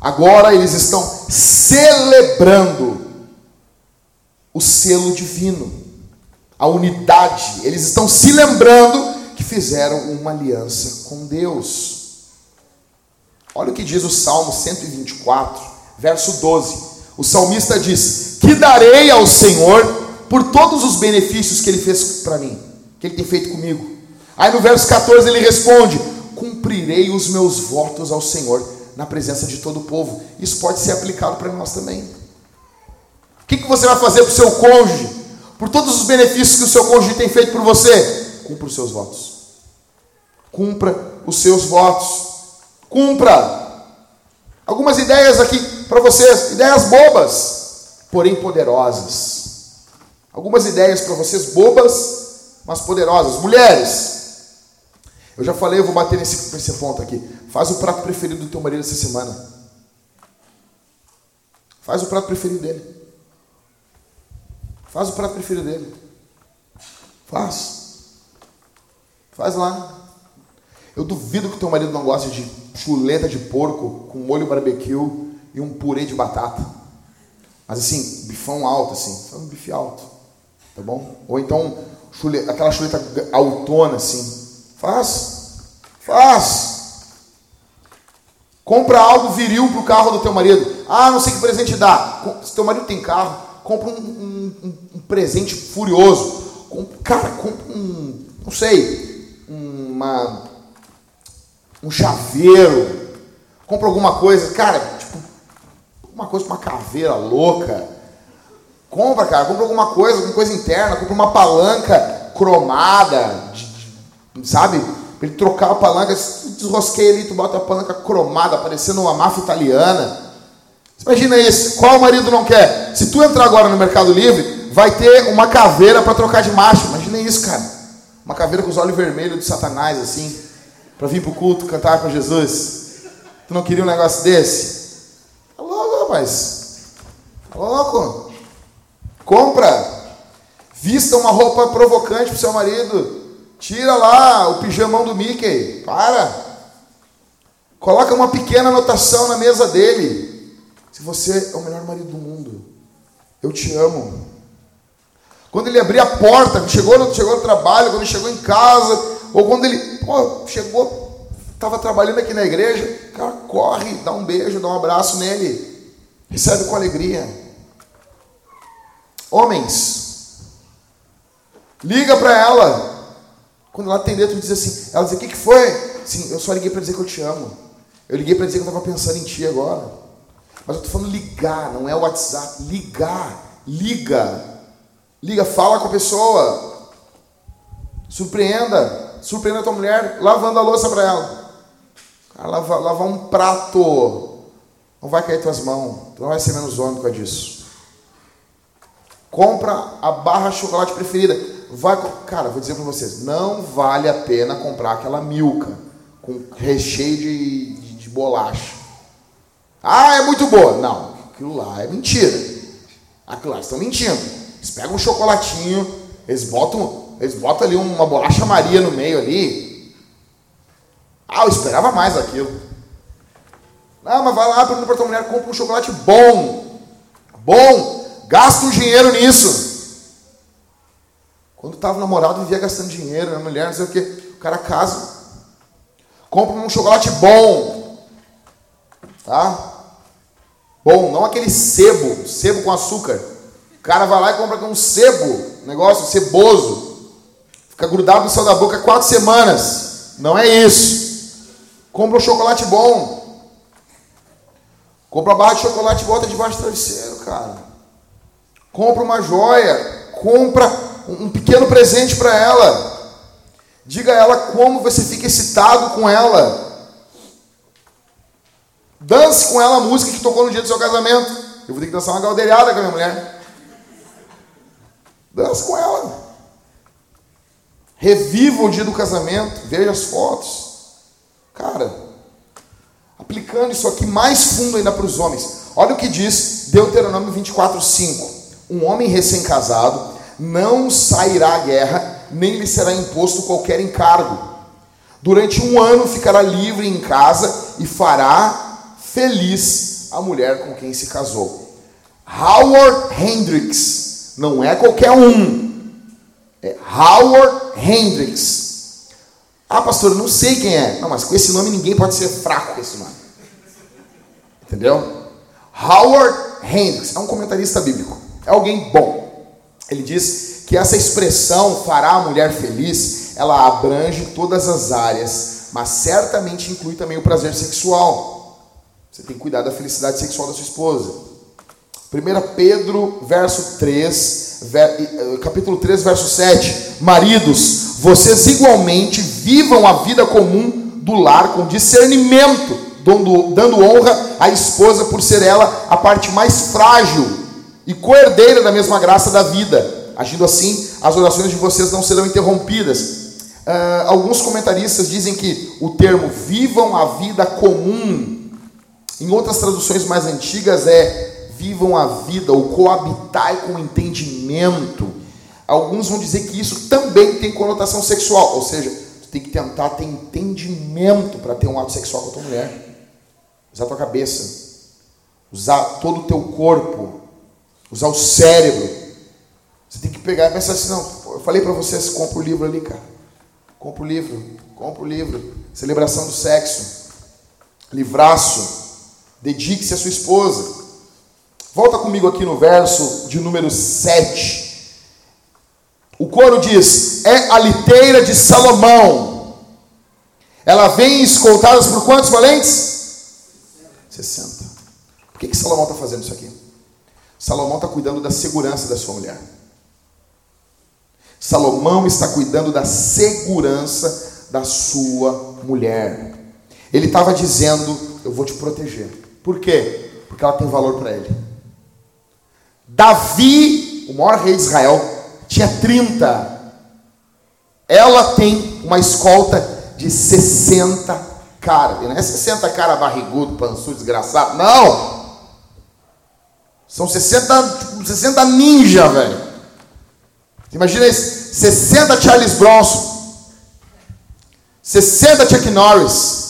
Agora eles estão celebrando o selo divino, a unidade. Eles estão se lembrando que fizeram uma aliança com Deus. Olha o que diz o Salmo 124, verso 12. O salmista diz: Que darei ao Senhor por todos os benefícios que ele fez para mim, que ele tem feito comigo. Aí no verso 14 ele responde: Cumprirei os meus votos ao Senhor na presença de todo o povo. Isso pode ser aplicado para nós também. O que, que você vai fazer para o seu cônjuge? Por todos os benefícios que o seu cônjuge tem feito por você? Cumpra os seus votos. Cumpra os seus votos. Cumpra. Algumas ideias aqui para vocês, ideias bobas, porém poderosas. Algumas ideias para vocês bobas, mas poderosas. Mulheres, eu já falei, eu vou bater nesse, nesse ponto aqui. Faz o prato preferido do teu marido essa semana. Faz o prato preferido dele. Faz o prato preferido dele. Faz. Faz lá. Eu duvido que teu marido não goste de chuleta de porco com molho barbecue e um purê de batata. Mas assim, bifão alto, assim. Faz um bife alto. Tá bom? Ou então, aquela chuleta autona, assim. Faz. Faz. Compra algo viril pro carro do teu marido. Ah, não sei que presente dá. Se teu marido tem carro, compra um, um, um presente furioso. Cara, compra um. Não sei. Uma um chaveiro, compra alguma coisa, cara, tipo, uma coisa, uma caveira louca. Compra, cara, compra alguma coisa, alguma coisa interna, compra uma palanca cromada, sabe? Pra ele trocar a palanca, desrosquei ali, tu bota a palanca cromada, parecendo uma máfia italiana. Imagina isso, qual marido não quer? Se tu entrar agora no Mercado Livre, vai ter uma caveira para trocar de macho. Imagina isso, cara. Uma caveira com os olhos vermelhos de Satanás, assim para vir para o culto cantar com Jesus. Tu não queria um negócio desse? Tá louco, rapaz. Tá louco. Compra. Vista uma roupa provocante para o seu marido. Tira lá o pijamão do Mickey. Para. Coloca uma pequena anotação na mesa dele. Se você é o melhor marido do mundo, eu te amo. Quando ele abrir a porta, chegou no, chegou no trabalho, quando chegou em casa, ou quando ele pô, chegou, estava trabalhando aqui na igreja, o cara corre, dá um beijo, dá um abraço nele, recebe com alegria. Homens, liga para ela. Quando ela atender, tu diz assim, ela diz, o que, que foi? Sim, eu só liguei para dizer que eu te amo. Eu liguei para dizer que eu estava pensando em ti agora. Mas eu estou falando ligar, não é o WhatsApp. Ligar, liga. Liga, fala com a pessoa. Surpreenda surpreenda a tua mulher lavando a louça para ela. Cara, lavar, lavar um prato não vai cair tuas mãos. Tu não vai ser menos homem com disso. Compra a barra de chocolate preferida. Vai, cara, vou dizer para vocês, não vale a pena comprar aquela milka com recheio de, de, de bolacha. Ah, é muito boa. Não, aquilo lá é mentira. Aquilo lá, estão mentindo. Eles pegam um chocolatinho, eles botam, eles botam ali uma bolacha Maria no meio ali. Ah, eu esperava mais aquilo. Ah, mas vai lá, para tua mulher, compra um chocolate bom. Bom. Gasta um dinheiro nisso. Quando estava namorado, vivia gastando dinheiro, na mulher, não sei o que. O cara casa, compra um chocolate bom. Tá? Bom, não aquele sebo, sebo com açúcar. O cara vai lá e compra um sebo, negócio ceboso. Fica grudado no céu da boca quatro semanas. Não é isso. Compra um chocolate bom. Compra a barra de chocolate e bota debaixo do travesseiro, cara. Compra uma joia. Compra um pequeno presente para ela. Diga a ela como você fica excitado com ela. Dance com ela a música que tocou no dia do seu casamento. Eu vou ter que dançar uma galdeirada com a minha mulher. Dance com ela. Reviva o dia do casamento. Veja as fotos. Cara, aplicando isso aqui mais fundo ainda para os homens. Olha o que diz Deuteronômio 24, 5. Um homem recém-casado não sairá à guerra, nem lhe será imposto qualquer encargo. Durante um ano ficará livre em casa e fará feliz a mulher com quem se casou. Howard Hendricks, não é qualquer um, é Howard Hendricks. Ah, pastor, não sei quem é. Não, mas com esse nome ninguém pode ser fraco com esse nome. Entendeu? Howard Hendricks é um comentarista bíblico. É alguém bom. Ele diz que essa expressão fará a mulher feliz, ela abrange todas as áreas, mas certamente inclui também o prazer sexual. Você tem que cuidar da felicidade sexual da sua esposa. 1 Pedro, verso 3, ver, capítulo 3, verso 7. Maridos, vocês igualmente vivam a vida comum do lar com discernimento, dando, dando honra à esposa por ser ela a parte mais frágil e coerdeira da mesma graça da vida. Agindo assim, as orações de vocês não serão interrompidas. Uh, alguns comentaristas dizem que o termo vivam a vida comum, em outras traduções mais antigas, é vivam a vida ou coabitai com entendimento. Alguns vão dizer que isso também tem conotação sexual, ou seja, tu tem que tentar ter entendimento para ter um ato sexual com a tua mulher. Usar a tua cabeça, usar todo o teu corpo, usar o cérebro. Você tem que pegar pensar assim, não, eu falei para vocês, compra o livro ali, cara. Compra o livro, compra o livro. Celebração do sexo. Livraço. Dedique-se à sua esposa. Volta comigo aqui no verso de número 7. O coro diz: É a liteira de Salomão. Ela vem escoltada por quantos valentes? 60. Por que, que Salomão está fazendo isso aqui? Salomão está cuidando da segurança da sua mulher. Salomão está cuidando da segurança da sua mulher. Ele estava dizendo: Eu vou te proteger. Por quê? Porque ela tem valor para ele. Davi, o maior rei de Israel, tinha 30. Ela tem uma escolta de 60 caras. Não é 60 cara barrigudo, pançudo, desgraçado. Não! São 60, 60 ninja, velho. Imagina isso. 60 Charles Bronson. 60 Chuck Norris.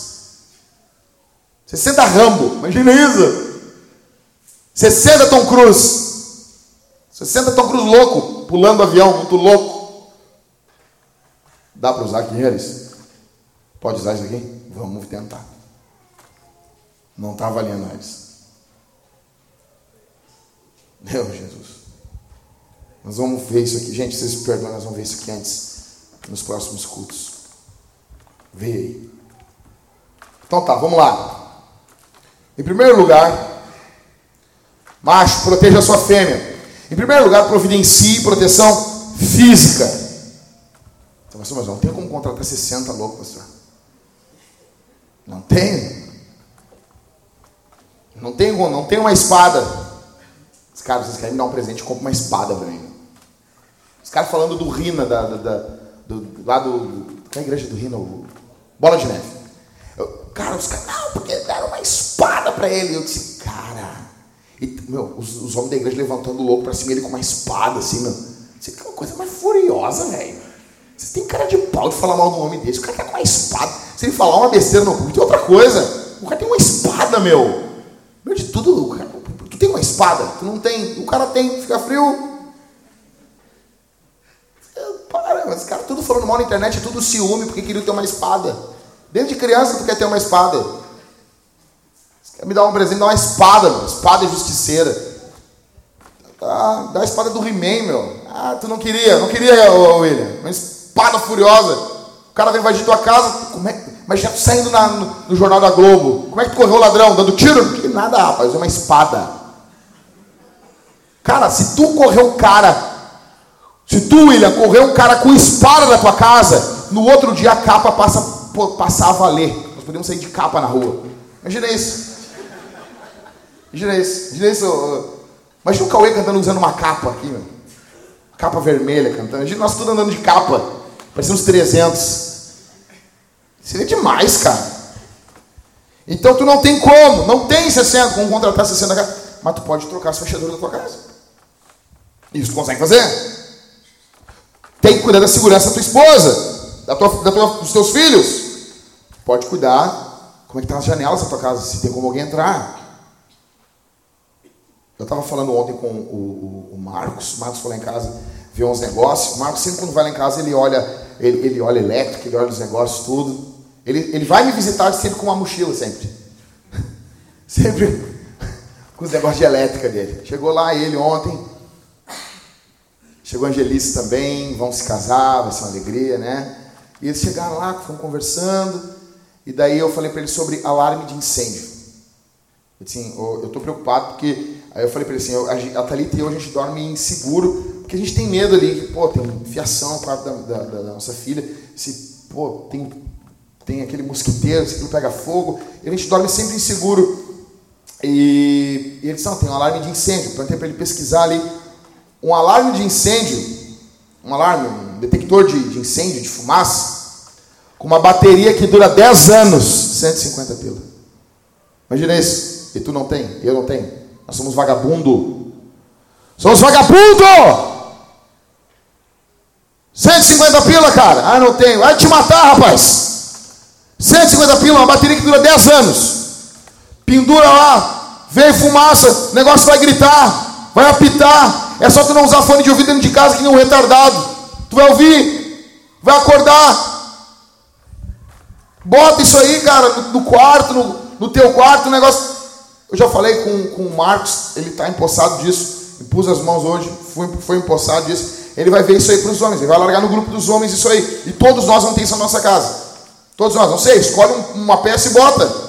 60 Rambo. Imagina isso. 60 Tom Cruise. 60 Tom Cruise louco. Pulando avião, muito louco. Dá para usar aqui eles? Pode usar isso aqui? Vamos tentar. Não está valendo eles. Meu Jesus. Nós vamos ver isso aqui. Gente, vocês me perdoem, nós vamos ver isso aqui antes, nos próximos cultos. Vê aí. Então tá, vamos lá. Em primeiro lugar, macho, proteja a sua fêmea. Em primeiro lugar, providencie proteção física. Então, mas não tem como contratar 60 loucos, pastor. Não tem. Não tem, não tem uma espada. Os caras, vocês querem me dar um presente, compra uma espada pra mim. Os caras falando do Rina, da, da, da do, lá do. Qual é a igreja do Rina? O Bola de Neve. Eu, cara, os caras, não, porque deram uma espada para ele. Eu disse, cara. E, meu, os, os, homens da igreja levantando louco para cima, ele com uma espada, assim, meu. Isso é uma coisa mais furiosa, velho. Você tem cara de pau de falar mal do homem desse. O cara tá com uma espada. Se ele falar uma besteira no público, tem outra coisa. O cara tem uma espada, meu. Meu, de tudo, cara, tem uma espada? Tu não tem. O cara tem, fica frio. Para, esse cara tudo falando mal na internet, tudo ciúme, porque queria ter uma espada. Desde criança tu quer ter uma espada. Você quer me dar um presente, dá uma espada, meu. Espada justiceira. Ah, dá a espada do He-Man, meu. Ah, tu não queria, não queria, William. Uma espada furiosa. O cara vem invadir tua casa. Como é, mas já saindo na, no, no, Jornal da Globo. Como é que tu correu o ladrão? Dando tiro? Que nada, rapaz. É uma espada. Cara, se tu correr um cara. Se tu, William, correr um cara com espada na tua casa, no outro dia a capa passa, passar a valer. Nós podemos sair de capa na rua. Imagina isso. Imagina isso. Imagina isso. Imagina o Cauê cantando usando uma capa aqui, meu. Capa vermelha cantando. Imagina nós tudo andando de capa. Parecendo uns 300. Seria demais, cara. Então tu não tem como, não tem 60, como contratar 60 casas. Mas tu pode trocar as fechaduras da tua casa. Isso consegue fazer. Tem que cuidar da segurança da tua esposa, da tua, da tua, dos teus filhos. Pode cuidar como é que tá as janelas da tua casa, se tem como alguém entrar. Eu estava falando ontem com o, o, o, Marcos, o Marcos foi lá em casa ver uns negócios. O Marcos sempre quando vai lá em casa ele olha, ele, ele olha elétrico, ele olha os negócios, tudo. Ele, ele vai me visitar sempre com uma mochila, sempre. sempre com os negócios de elétrica dele. Chegou lá ele ontem. Chegou a Angelice também, vão se casar, vai ser uma alegria, né? E eles chegaram lá, foram conversando. E daí eu falei para ele sobre alarme de incêndio. Eu disse assim, eu estou preocupado porque Aí eu falei para ele assim, a Thalita e eu a gente dorme inseguro, porque a gente tem medo ali, pô, tem fiação no quarto da, da, da, nossa filha, se, pô, tem, tem aquele mosquiteiro, se aquilo pega fogo, e a gente dorme sempre inseguro. E, e ele disse, não, tem um alarme de incêndio, perguntei para ele pesquisar ali, um alarme de incêndio, um alarme, um detector de, de incêndio, de fumaça, com uma bateria que dura 10 anos, 150 pila. Imagina isso, e tu não tem, eu não tenho. Nós somos vagabundo. Somos vagabundo! 150 pila, cara. Ah, não tenho. Vai te matar, rapaz. 150 pila, uma bateria que dura 10 anos. Pendura lá, vem fumaça, o negócio vai gritar, vai apitar. É só tu não usar fone de ouvido dentro de casa que nem um retardado. Tu vai ouvir, vai acordar. Bota isso aí, cara, no, no quarto, no, no teu quarto, o negócio eu já falei com, com o Marcos, ele está empossado disso, pus as mãos hoje, foi, foi empossado disso. Ele vai ver isso aí para os homens, ele vai largar no grupo dos homens isso aí. E todos nós vamos ter isso na nossa casa. Todos nós, não sei, escolhe um, uma peça e bota.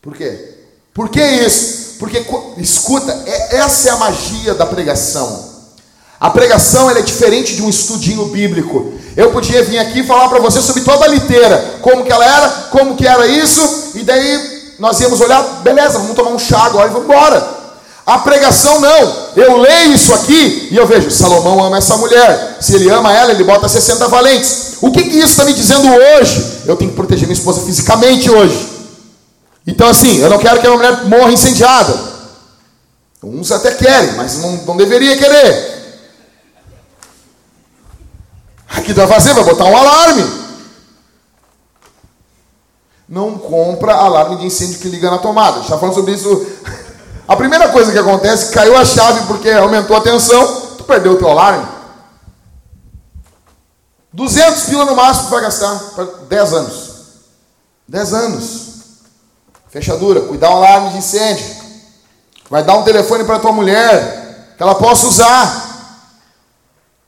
Por quê? Por que isso? Porque, escuta, é, essa é a magia da pregação. A pregação é diferente de um estudinho bíblico. Eu podia vir aqui falar para você sobre toda a liteira, como que ela era, como que era isso, e daí nós íamos olhar, beleza, vamos tomar um chá agora e vamos embora. A pregação não. Eu leio isso aqui e eu vejo, Salomão ama essa mulher. Se ele ama ela, ele bota 60 valentes. O que, que isso está me dizendo hoje? Eu tenho que proteger minha esposa fisicamente hoje. Então, assim, eu não quero que a mulher morra incendiada. Uns até querem, mas não, não deveria querer. Aqui vai fazer, vai botar um alarme não compra alarme de incêndio que liga na tomada. Está falando sobre isso. A primeira coisa que acontece, caiu a chave porque aumentou a tensão, tu perdeu o teu alarme. 200 pila no máximo tu vai gastar para 10 anos. 10 anos. Fechadura, cuidar o alarme de incêndio. Vai dar um telefone para tua mulher, que ela possa usar.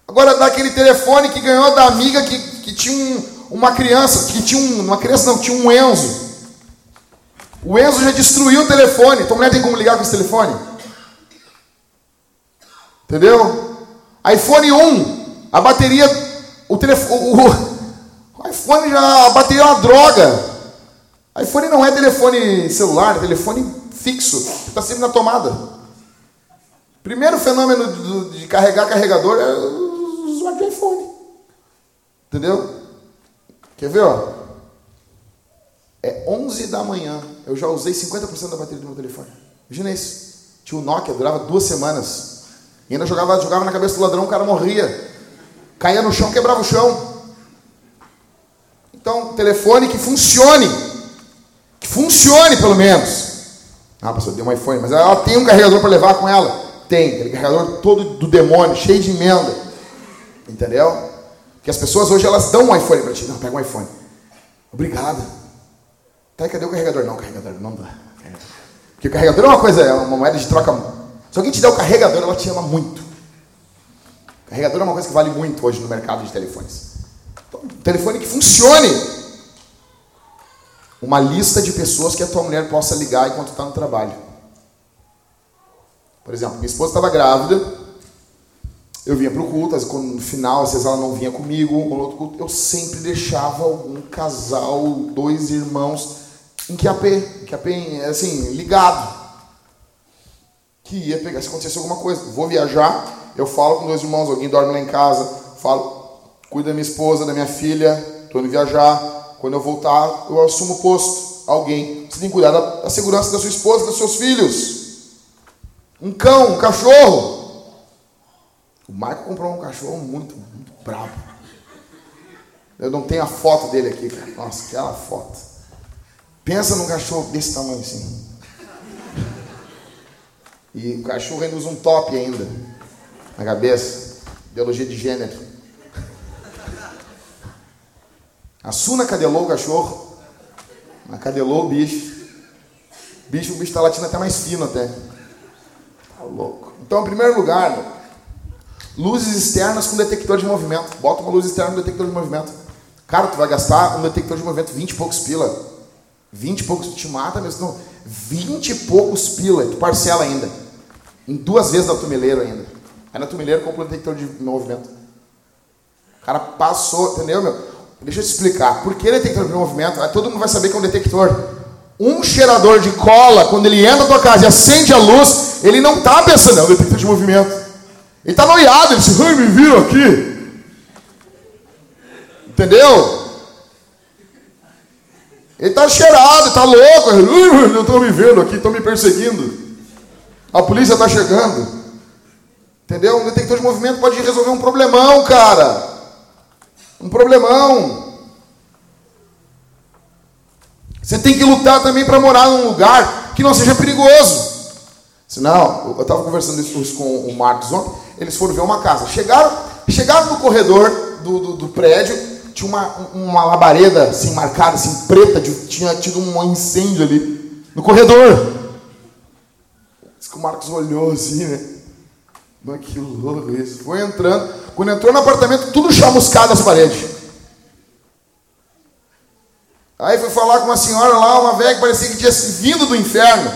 Agora dá aquele telefone que ganhou da amiga que, que tinha um, uma criança, que tinha um, uma criança não, tinha um Enzo. O Enzo já destruiu o telefone. Tua mulher tem como ligar com esse telefone? Entendeu? iPhone 1, a bateria, o telefone, o, o, iPhone já, a bateria é uma droga. iPhone não é telefone celular, é telefone fixo, está sempre na tomada. Primeiro fenômeno de carregar carregador é o usuário de iPhone. Entendeu? Quer ver, ó? É 11 da manhã. eu já usei 50% da bateria do meu telefone. Imagina isso. Tinha o Nokia, durava duas semanas. E ainda jogava, jogava na cabeça do ladrão, o cara morria. Caía no chão, quebrava o chão. Então, telefone que funcione. Funcione, pelo menos. Ah, pastor, deu um iPhone, mas ela tem um carregador para levar com ela. Tem, aquele carregador todo do demônio, cheio de emenda. Entendeu? Porque as pessoas hoje elas dão um iPhone para ti. Não, pega um iPhone. Obrigado. Tá, cadê o carregador? Não, o carregador não dá. Porque o carregador é uma coisa, é uma moeda de troca. Se alguém te der o carregador, ela te ama muito. O carregador é uma coisa que vale muito hoje no mercado de telefones. Então, um telefone que funcione. Uma lista de pessoas que a tua mulher possa ligar enquanto está no trabalho. Por exemplo, minha esposa estava grávida, eu vinha para o culto, no final, às vezes ela não vinha comigo, no outro culto, eu sempre deixava algum casal, dois irmãos, em QAP, em QAP, assim, ligado. Que ia pegar, se acontecesse alguma coisa. Vou viajar, eu falo com dois irmãos, alguém dorme lá em casa, falo, cuida da minha esposa, da minha filha, estou indo viajar, quando eu voltar, eu assumo o posto. Alguém, você tem que cuidar da, da segurança da sua esposa, dos seus filhos. Um cão, um cachorro. O Marco comprou um cachorro muito, muito brabo. Eu não tenho a foto dele aqui, cara. Nossa, aquela foto. Pensa num cachorro desse tamanho assim. E o cachorro ainda usa um top ainda. Na cabeça. Ideologia de gênero. A Suna cadelou o cachorro. A cadelou o bicho. Bicho, o bicho está latindo até mais fino até. Tá louco. Então, em primeiro lugar, luzes externas com detector de movimento. Bota uma luz externa no detector de movimento. Cara, tu vai gastar um detector de movimento 20 e poucos pila. 20 e poucos, te mata mesmo. Não, 20 e poucos pila, tu parcela ainda. Em duas vezes na tumeleiro ainda. Aí na tumeleiro compra um detector de movimento. O cara passou, entendeu, meu? Deixa eu te explicar. Por que detector de movimento? Aí todo mundo vai saber que é um detector. Um cheirador de cola, quando ele entra na tua casa e acende a luz, ele não está pensando, é um detector de movimento. Ele está noiado, ele disse, me viram aqui. Entendeu? Ele está cheirado, está louco. Não estão me vendo aqui, estão me perseguindo. A polícia está chegando. Entendeu? Um detector de movimento pode resolver um problemão, cara. Um problemão. Você tem que lutar também para morar num lugar que não seja perigoso. Senão, eu estava conversando isso com o Marcos ontem, eles foram ver uma casa. Chegaram, chegaram no corredor do, do, do prédio, tinha uma, uma labareda assim, marcada, assim, preta, de, tinha tido um incêndio ali no corredor. Diz que o Marcos olhou assim, né? Mas que louco isso. Foi entrando. Quando entrou no apartamento, tudo chamuscado as paredes. Aí foi falar com uma senhora lá, uma velha que parecia que tinha vindo do inferno.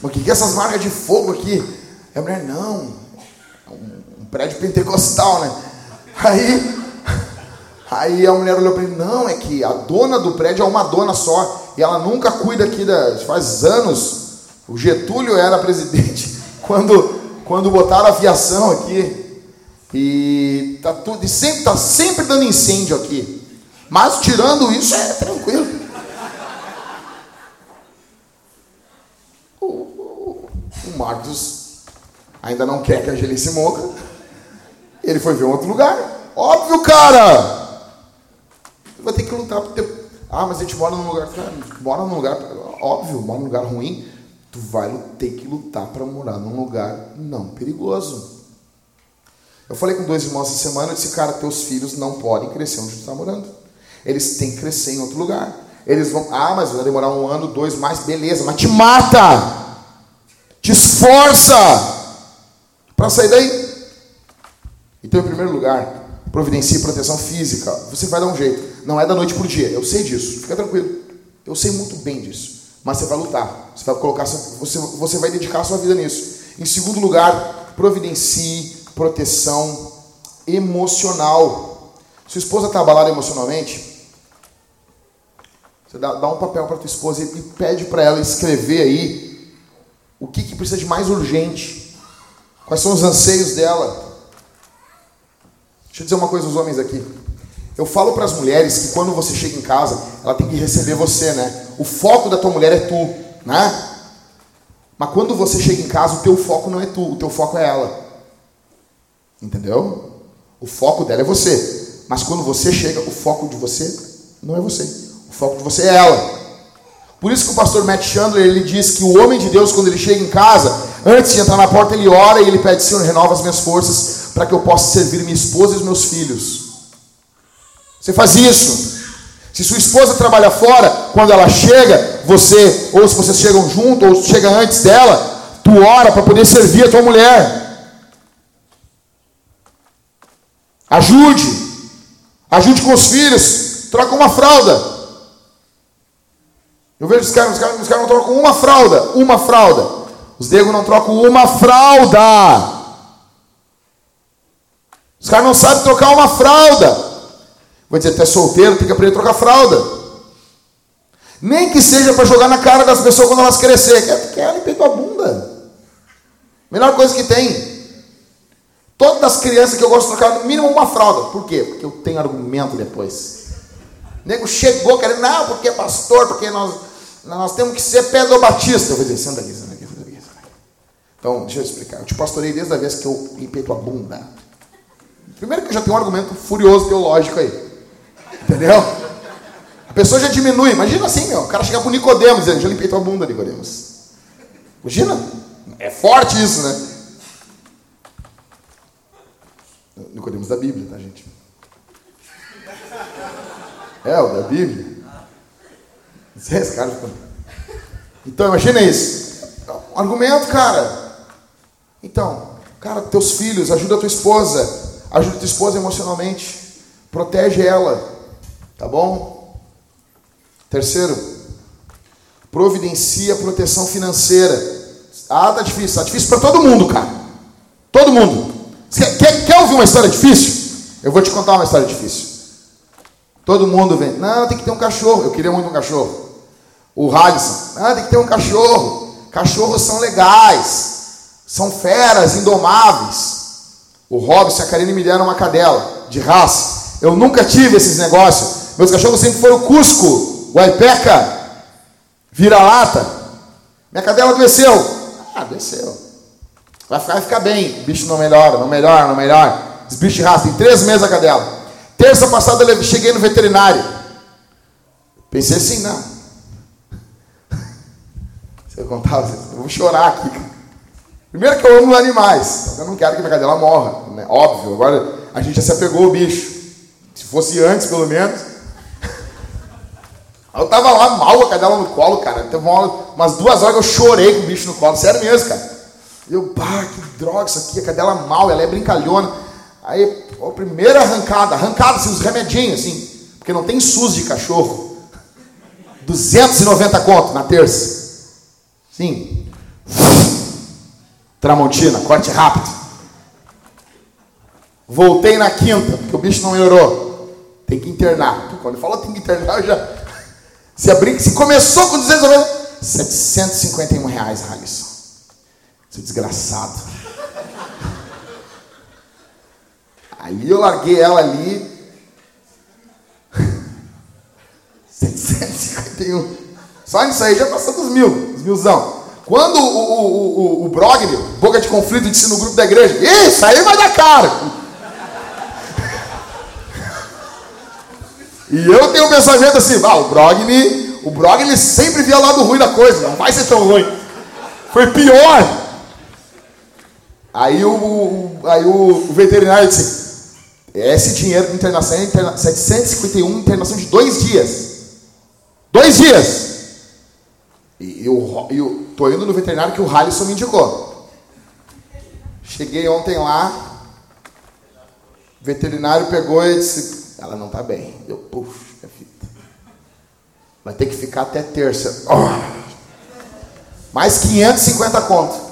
Mas o que, que é essas marcas de fogo aqui? É mulher, não. É um, um prédio pentecostal, né? Aí, aí a mulher olhou para ele, não, é que a dona do prédio é uma dona só. E ela nunca cuida aqui da. Faz anos. O Getúlio era presidente quando, quando botaram a aviação aqui. E tá tudo. E sempre, tá sempre dando incêndio aqui. Mas tirando isso, é tranquilo. O Marcos ainda não quer que a Angelice morra. Ele foi ver um outro lugar. Óbvio, cara! Vai ter que lutar ter. Ah, mas a gente mora num lugar. Cara, mora num lugar. Óbvio, mora num lugar ruim. Tu vai ter que lutar para morar num lugar não perigoso. Eu falei com dois irmãos essa semana, eu disse, cara, teus filhos não podem crescer onde tu está morando. Eles têm que crescer em outro lugar. Eles vão, ah, mas vai demorar um ano, dois mais, beleza, mas te mata! Te esforça para sair daí. Então, em primeiro lugar, providencie proteção física. Você vai dar um jeito. Não é da noite para o dia. Eu sei disso. Fica tranquilo. Eu sei muito bem disso. Mas você vai lutar. Você vai colocar. Você, você vai dedicar sua vida nisso. Em segundo lugar, providencie proteção emocional. Sua esposa está abalada emocionalmente? Você dá, dá um papel para tua esposa e pede para ela escrever aí o que, que precisa de mais urgente? Quais são os anseios dela? Deixa eu dizer uma coisa aos homens aqui. Eu falo para as mulheres que quando você chega em casa, ela tem que receber você, né? O foco da tua mulher é tu, né? Mas quando você chega em casa, o teu foco não é tu, o teu foco é ela. Entendeu? O foco dela é você. Mas quando você chega, o foco de você não é você. O foco de você é ela. Por isso que o pastor Matt Chandler ele diz que o homem de Deus, quando ele chega em casa, antes de entrar na porta, ele ora e ele pede, Senhor, renova as minhas forças para que eu possa servir minha esposa e os meus filhos. Você faz isso. Se sua esposa trabalha fora, quando ela chega, você, ou se vocês chegam junto, ou chega antes dela, tu ora para poder servir a tua mulher. Ajude. Ajude com os filhos. Troca uma fralda. Eu vejo os caras, os caras, os caras não trocam uma fralda, uma fralda. Os negros não trocam uma fralda. Os caras não sabem trocar uma fralda. Vou dizer, tu é solteiro, tem que aprender a trocar fralda. Nem que seja para jogar na cara das pessoas quando elas crescerem. Quer, quer limpar tua bunda. Melhor coisa que tem. Todas as crianças que eu gosto de trocar, no mínimo uma fralda. Por quê? Porque eu tenho argumento depois. O nego chegou querendo, não, porque é pastor, porque nós, nós temos que ser pedobatista. Eu vou dizer, senta aqui, senta aqui, senta aqui. Então, deixa eu explicar. Eu te pastorei desde a vez que eu limpei tua bunda. Primeiro que eu já tenho um argumento furioso teológico aí. Entendeu? Pessoa já diminui. Imagina assim, meu. O cara chega pro Nicodemos dizendo, já limpei tua bunda, Nicodemos. Imagina. É forte isso, né? Nicodemos da Bíblia, tá, gente? É, o da Bíblia. Esse cara Então, imagina isso. Um argumento, cara. Então, cara, teus filhos, ajuda a tua esposa. Ajuda a tua esposa emocionalmente. Protege ela. Tá bom? Terceiro, providencia proteção financeira. Ah, tá difícil. Tá difícil para todo mundo, cara. Todo mundo. Quer, quer, quer ouvir uma história difícil? Eu vou te contar uma história difícil. Todo mundo vem. Não, tem que ter um cachorro. Eu queria muito um cachorro. O Halisson. Ah, tem que ter um cachorro. Cachorros são legais. São feras indomáveis. O Robson e a Karine me deram uma cadela de raça. Eu nunca tive esses negócios. Meus cachorros sempre foram Cusco, Guaipeca, Vira-lata. Minha cadela adoeceu. Ah, adoeceu. Vai ficar, vai ficar bem. O bicho não melhora, não melhora, não melhora. Os bichos de raça, tem três meses a cadela. Terça passada eu cheguei no veterinário. Pensei assim, não. Se eu contar, eu vou chorar aqui. Primeiro que eu amo animais. Eu não quero que minha cadela morra. Né? Óbvio, agora a gente já se apegou ao bicho. Se fosse antes, pelo menos, eu tava lá mal, a cadela no colo, cara. Teve uma, umas duas horas que eu chorei com o bicho no colo. Sério mesmo, cara. Eu, pá, que droga isso aqui. A cadela mal, ela é brincalhona. Aí, a primeira arrancada, arrancada, assim, os remedinhos, assim. Porque não tem SUS de cachorro. 290 conto na terça. Sim. Tramontina, corte rápido. Voltei na quinta, porque o bicho não melhorou. Tem que internar. Quando ele falou tem que internar, eu já se, abrir, se começou com 290, 751 reais, Alisson. Seu desgraçado. Aí eu larguei ela ali. 751. Só nisso aí já passou dos mil, dos milzão. Quando o, o, o, o boca de conflito, disse no grupo da igreja: Isso aí vai dar caro. E eu tenho um pensamento assim, ah, o Brogni, o Brogni sempre via lado ruim da coisa, não vai ser tão ruim. Foi pior. Aí o, aí o veterinário disse, esse dinheiro de internação interna, 751 internação de dois dias. Dois dias. E eu, eu tô indo no veterinário que o Halisson me indicou. Cheguei ontem lá, o veterinário pegou e disse, ela não está bem. Eu, puxa vida. Vai ter que ficar até terça. Oh. Mais 550 conto.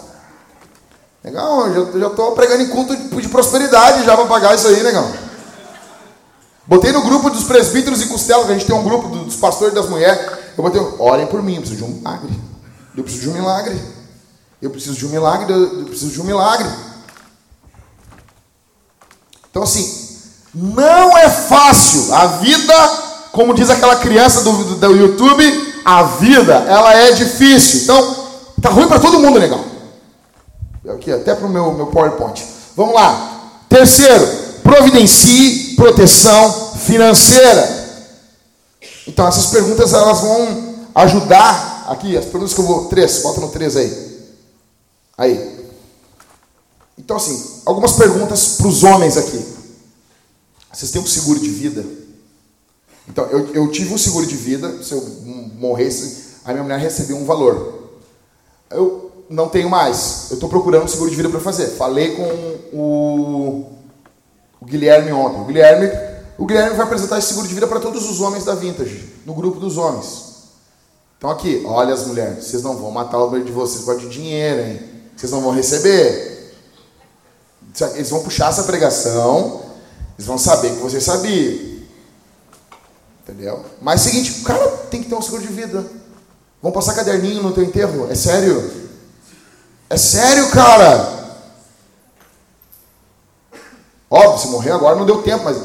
Legal, eu já estou pregando em culto de, de prosperidade já para pagar isso aí, negão. Botei no grupo dos presbíteros e costelas, que a gente tem um grupo dos pastores das mulheres. Eu botei, orem por mim, eu preciso de um milagre. Eu preciso de um milagre. Eu preciso de um milagre, eu preciso de um milagre. Então assim, Não é fácil. A vida, como diz aquela criança do, do, do YouTube, a vida, ela é difícil. Então, tá ruim para todo mundo, legal. Aqui, até para o meu, meu PowerPoint. Vamos lá. Terceiro, providencie proteção financeira. Então, essas perguntas elas vão ajudar. Aqui, as perguntas que eu vou. Três, bota no três aí. Aí. Então, assim, algumas perguntas para os homens aqui. Vocês têm um seguro de vida? Então, eu, eu tive um seguro de vida. Se eu morresse, a minha mulher recebeu um valor. Eu não tenho mais. Eu estou procurando um seguro de vida para fazer. Falei com o, o Guilherme ontem. O Guilherme, o Guilherme vai apresentar esse seguro de vida para todos os homens da Vintage, no grupo dos homens. Então aqui, olha as mulheres, vocês não vão matar o de vocês por de dinheiro, hein? Vocês não vão receber. Eles vão puxar essa pregação, eles vão saber que você sabia. Entendeu? Mas é o seguinte, o cara tem que ter um seguro de vida. Vão passar caderninho no teu enterro? É sério? É sério, cara? Óbvio, se morrer agora não deu tempo, mas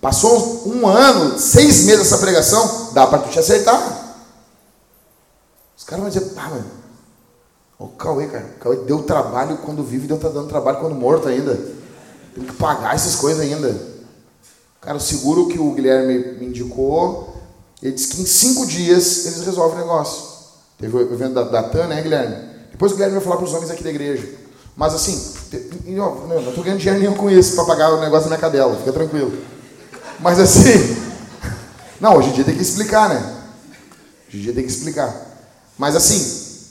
passou um ano, seis meses essa pregação, dá para tu te acertar. Os caras vão dizer, pá, mano, o Cauê, cara, o Cauê deu trabalho quando vive, deu tá dando trabalho quando morto ainda. Tem que pagar essas coisas ainda. Cara, o seguro que o Guilherme me indicou, ele disse que em cinco dias eles resolvem o negócio. Teve o evento da, da TAN, né, Guilherme? Depois o Guilherme vai falar para os homens aqui da igreja. Mas assim, não estou ganhando dinheiro nenhum com isso para pagar o negócio da minha cadela, fica tranquilo. Mas assim, não, hoje em dia tem que explicar, né? Hoje em dia tem que explicar. Mas assim,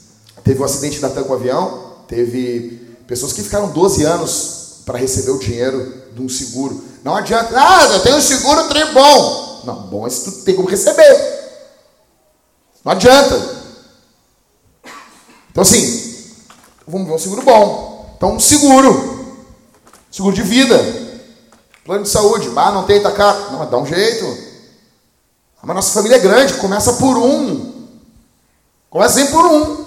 teve o um acidente da TAM com o avião, teve pessoas que ficaram 12 anos para receber o dinheiro de um seguro. Não adianta, ah, eu tenho um seguro trem bom. Não, bom é se tu tem como receber. Não adianta. Então assim, vamos ver um seguro bom. Então um seguro. Seguro de vida. Plano de saúde. Ah, não tem, tá caro. Não, mas dá um jeito. Ah, mas nossa família é grande, começa por um. Começa sempre por um.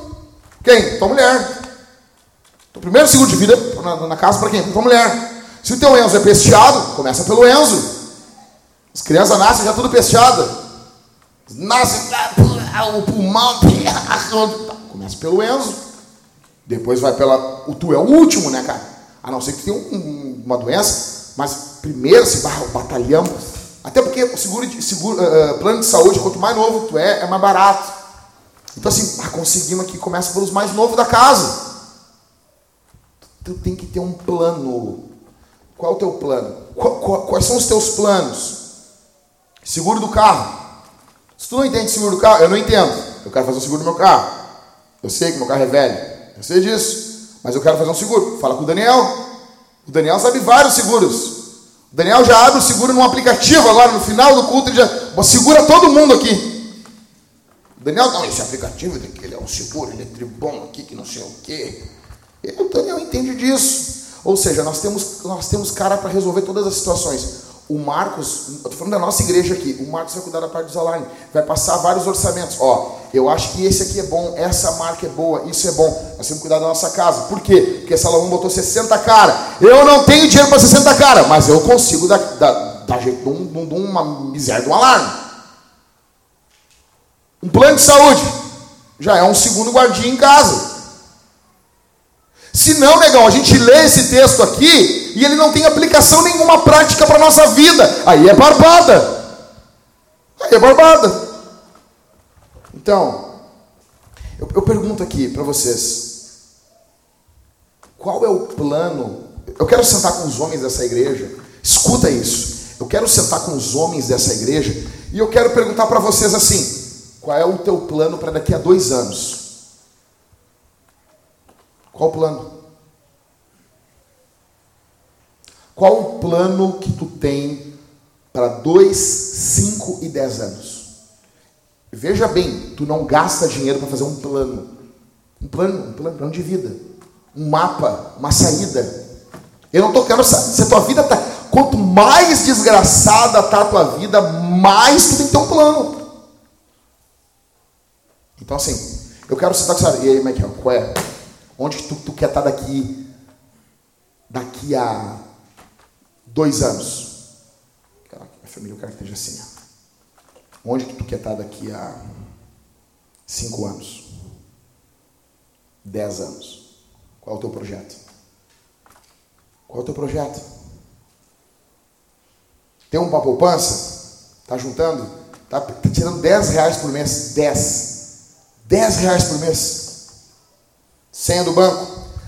Quem? Tua mulher. O primeiro seguro de vida na, na casa para quem? Para tua mulher. Se o teu Enzo é pesteado, começa pelo Enzo. As crianças nascem já tudo pesteada. Nasce o pulmão. Começa pelo Enzo. Depois vai pela. O tu é o último, né, cara? A não ser que tenha um, uma doença. Mas primeiro se batalhão. Até porque o seguro de, seguro, uh, plano de saúde, quanto mais novo tu é, é mais barato. Então assim, ah, conseguimos aqui, começa pelos mais novos da casa. Tu tem que ter um plano. Qual é o teu plano? Quais são os teus planos? Seguro do carro. Se tu não entende seguro do carro, eu não entendo. Eu quero fazer um seguro do meu carro. Eu sei que meu carro é velho. Eu sei disso. Mas eu quero fazer um seguro. Fala com o Daniel. O Daniel sabe vários seguros. O Daniel já abre o seguro num aplicativo agora, no final do culto, ele já segura todo mundo aqui. O Daniel, não, esse aplicativo ele é um seguro, ele é tribom aqui, que não sei o quê. E o Daniel entende disso. Ou seja, nós temos, nós temos cara para resolver todas as situações. O Marcos, eu falando da nossa igreja aqui, o Marcos vai cuidar da parte dos alarmes, vai passar vários orçamentos. Ó, eu acho que esse aqui é bom, essa marca é boa, isso é bom. Nós temos que cuidar da nossa casa. Por quê? Porque Salomão botou 60 cara. Eu não tenho dinheiro para 60 cara, mas eu consigo dar, dar, dar jeito de, um, de uma miséria de um alarme. Um plano de saúde já é um segundo guardinha em casa. Se não, negão, a gente lê esse texto aqui e ele não tem aplicação nenhuma prática para a nossa vida. Aí é barbada. Aí é barbada. Então, eu, eu pergunto aqui para vocês: qual é o plano? Eu quero sentar com os homens dessa igreja. Escuta isso. Eu quero sentar com os homens dessa igreja e eu quero perguntar para vocês assim: qual é o teu plano para daqui a dois anos? Qual o plano? Qual o plano que tu tem para dois, cinco e dez anos? Veja bem, tu não gasta dinheiro para fazer um plano. Um plano, um plano, plano de vida. Um mapa, uma saída. Eu não estou querendo se a tua vida tá. Quanto mais desgraçada tá a tua vida, mais tu tem que ter um plano. Então, assim, eu quero citar você. E aí, Michael, qual é? Onde que tu, tu quer estar daqui, daqui a dois anos? família eu quero que esteja assim. Ó. Onde que tu quer estar daqui a cinco anos? Dez anos? Qual é o teu projeto? Qual é o teu projeto? Tem uma poupança? Tá juntando? Tá, tá tirando 10 reais por mês. 10. 10 reais por mês. Senha do banco.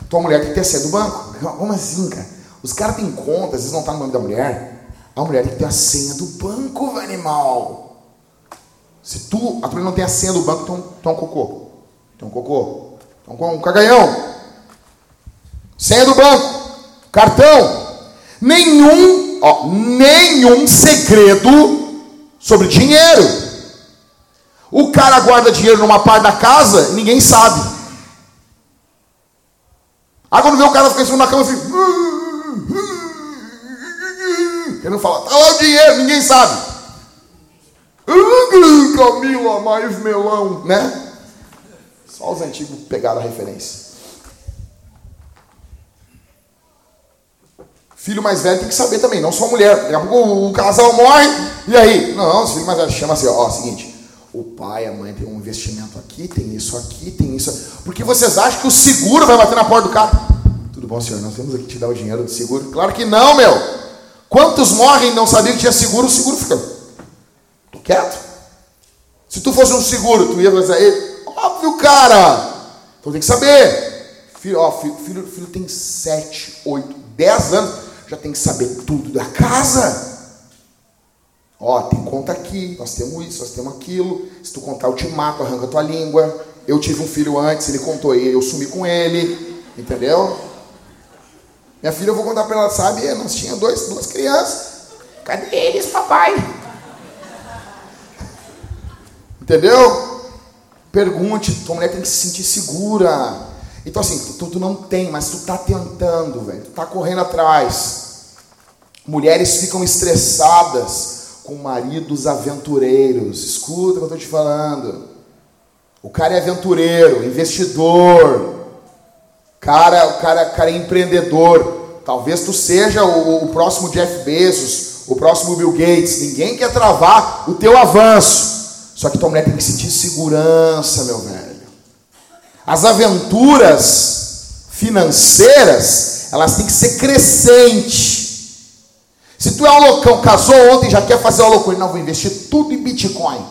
Tua mulher tem que ter senha do banco. Como assim, cara? Os caras têm conta, às vezes não tá no nome da mulher. A mulher tem que ter a senha do banco, animal. Se tu, a tua não tem a senha do banco, tu, tu é um cocô. É um cocô. Tu é um caganhão. Senha do banco. Cartão. Nenhum, ó, nenhum segredo sobre dinheiro. O cara guarda dinheiro numa parte da casa, ninguém sabe. Aí quando vê o cara fica da cama assim. Querendo falar, tá lá o dinheiro, ninguém sabe. Camila, mais melão, né? Só os antigos pegaram a referência. Filho mais velho tem que saber também, não só mulher. Daqui a pouco o casal morre, e aí? Não, os filhos mais velhos chama assim, ó, ó, seguinte, o pai, a mãe tem um investimento aqui, tem isso aqui, tem isso. Porque vocês acham que o seguro vai bater na porta do carro? Tudo bom, senhor? Nós temos aqui te dar o dinheiro do seguro? Claro que não, meu. Quantos morrem e não sabiam que tinha seguro? O seguro fica. Tô quieto. Se tu fosse um seguro, tu ia fazer, óbvio, cara. Então tem que saber. Filho, ó, filho, filho, filho tem 7, 8, 10 anos já tem que saber tudo da casa. Ó, tem conta aqui, nós temos isso, nós temos aquilo. Se tu contar, eu te mato, arranca tua língua. Eu tive um filho antes, ele contou ele, eu sumi com ele. Entendeu? Minha filha, eu vou contar para ela, sabe? Nós tínhamos dois, duas crianças. Cadê eles, papai? Entendeu? Pergunte, tua mulher tem que se sentir segura. Então assim, tu, tu não tem, mas tu tá tentando, velho. Tu tá correndo atrás. Mulheres ficam estressadas com maridos aventureiros. Escuta o que eu estou te falando. O cara é aventureiro, investidor. Cara, o cara, cara é empreendedor. Talvez tu seja o, o próximo Jeff Bezos, o próximo Bill Gates. Ninguém quer travar o teu avanço. Só que tua mulher tem que sentir segurança, meu velho. As aventuras financeiras, elas têm que ser crescentes. Se tu é um loucão, casou ontem já quer fazer uma loucura, não, vou investir tudo em Bitcoin.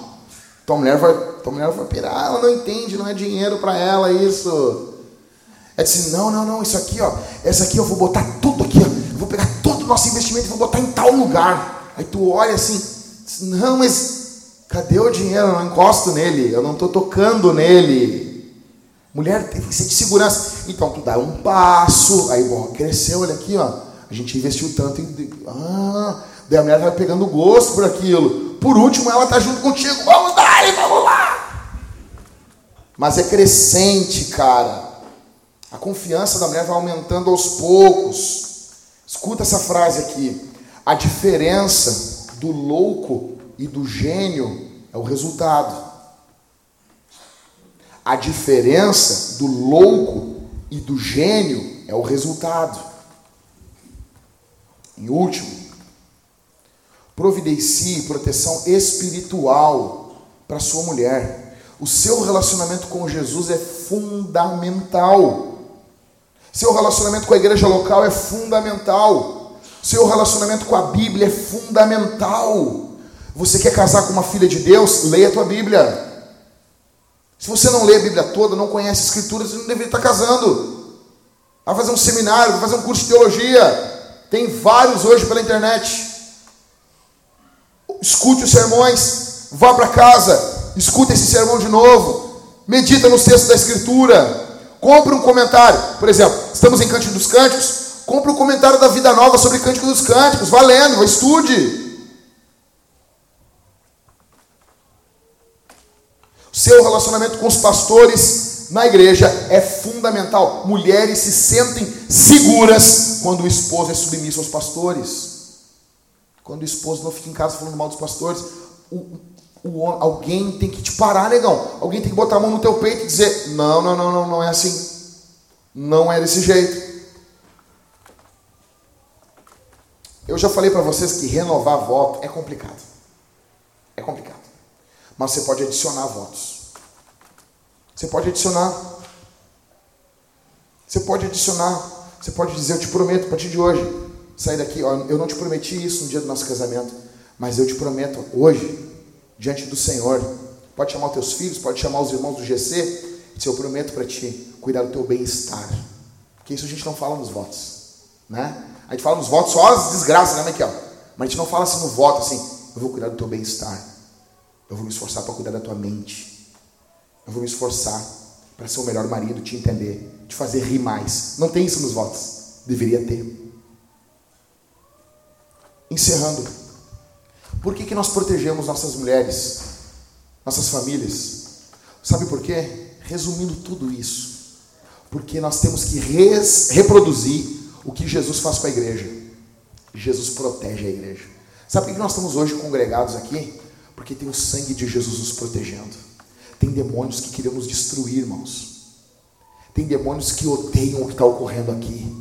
Tua mulher vai, tua mulher vai pirar, ela não entende, não é dinheiro para ela isso. É assim, não, não, não, isso aqui, ó, essa aqui eu vou botar tudo aqui, ó, eu vou pegar todo o nosso investimento e vou botar em tal lugar. Aí tu olha assim, não, mas cadê o dinheiro? Eu não encosto nele, eu não estou tocando nele. Mulher tem que ser de segurança. Então tu dá um passo, aí bom, cresceu, olha aqui, ó. A gente investiu tanto em. Ah, daí a mulher vai pegando gosto por aquilo. Por último, ela tá junto contigo. Vamos dar, vamos lá. Mas é crescente, cara. A confiança da mulher vai aumentando aos poucos. Escuta essa frase aqui. A diferença do louco e do gênio é o resultado. A diferença do louco e do gênio é o resultado. Em último, providencie proteção espiritual para sua mulher. O seu relacionamento com Jesus é fundamental. Seu relacionamento com a igreja local é fundamental. Seu relacionamento com a Bíblia é fundamental. Você quer casar com uma filha de Deus? Leia a tua Bíblia. Se você não lê a Bíblia toda, não conhece a Escritura, você não deveria estar casando. Vai fazer um seminário, vai fazer um curso de teologia. Tem vários hoje pela internet. Escute os sermões, vá para casa, escute esse sermão de novo, medita nos textos da Escritura, compre um comentário. Por exemplo, estamos em Cântico dos Cânticos, compre um comentário da Vida Nova sobre Cântico dos Cânticos, valendo, estude. Seu relacionamento com os pastores na igreja é fundamental. Mulheres se sentem seguras quando o esposo é submisso aos pastores. Quando o esposo não fica em casa falando mal dos pastores, o, o, alguém tem que te parar, negão. Alguém tem que botar a mão no teu peito e dizer: não, não, não, não, não é assim. Não é desse jeito. Eu já falei para vocês que renovar voto é complicado. É complicado. Mas você pode adicionar votos. Você pode adicionar. Você pode adicionar. Você pode dizer, eu te prometo, a partir de hoje, sair daqui, ó, eu não te prometi isso no dia do nosso casamento, mas eu te prometo hoje, diante do Senhor, pode chamar os teus filhos, pode chamar os irmãos do GC, se eu prometo para ti cuidar do teu bem-estar. Porque isso a gente não fala nos votos, né? A gente fala nos votos só as desgraças, né, Miquel? Mas a gente não fala assim no voto, assim, eu vou cuidar do teu bem-estar. Eu vou me esforçar para cuidar da tua mente. Eu vou me esforçar para ser o melhor marido, te entender, te fazer rir mais. Não tem isso nos votos. Deveria ter. Encerrando. Por que, que nós protegemos nossas mulheres, nossas famílias? Sabe por quê? Resumindo tudo isso. Porque nós temos que res, reproduzir o que Jesus faz com a igreja. Jesus protege a igreja. Sabe por que nós estamos hoje congregados aqui? Porque tem o sangue de Jesus nos protegendo. Tem demônios que queriam nos destruir, irmãos. Tem demônios que odeiam o que está ocorrendo aqui.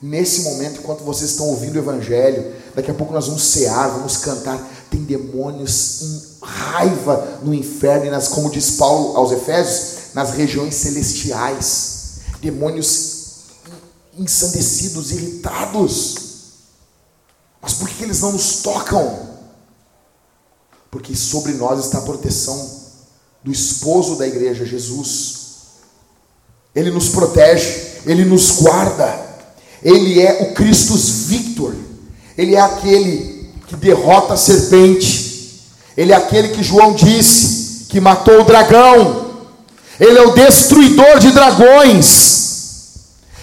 Nesse momento, enquanto vocês estão ouvindo o Evangelho, daqui a pouco nós vamos cear, vamos cantar. Tem demônios em raiva no inferno, e nas, como diz Paulo aos Efésios, nas regiões celestiais. Demônios ensandecidos, irritados. Mas por que eles não nos tocam? Porque sobre nós está a proteção do esposo da igreja, Jesus. Ele nos protege, ele nos guarda. Ele é o Christus Victor. Ele é aquele que derrota a serpente. Ele é aquele que João disse que matou o dragão. Ele é o destruidor de dragões.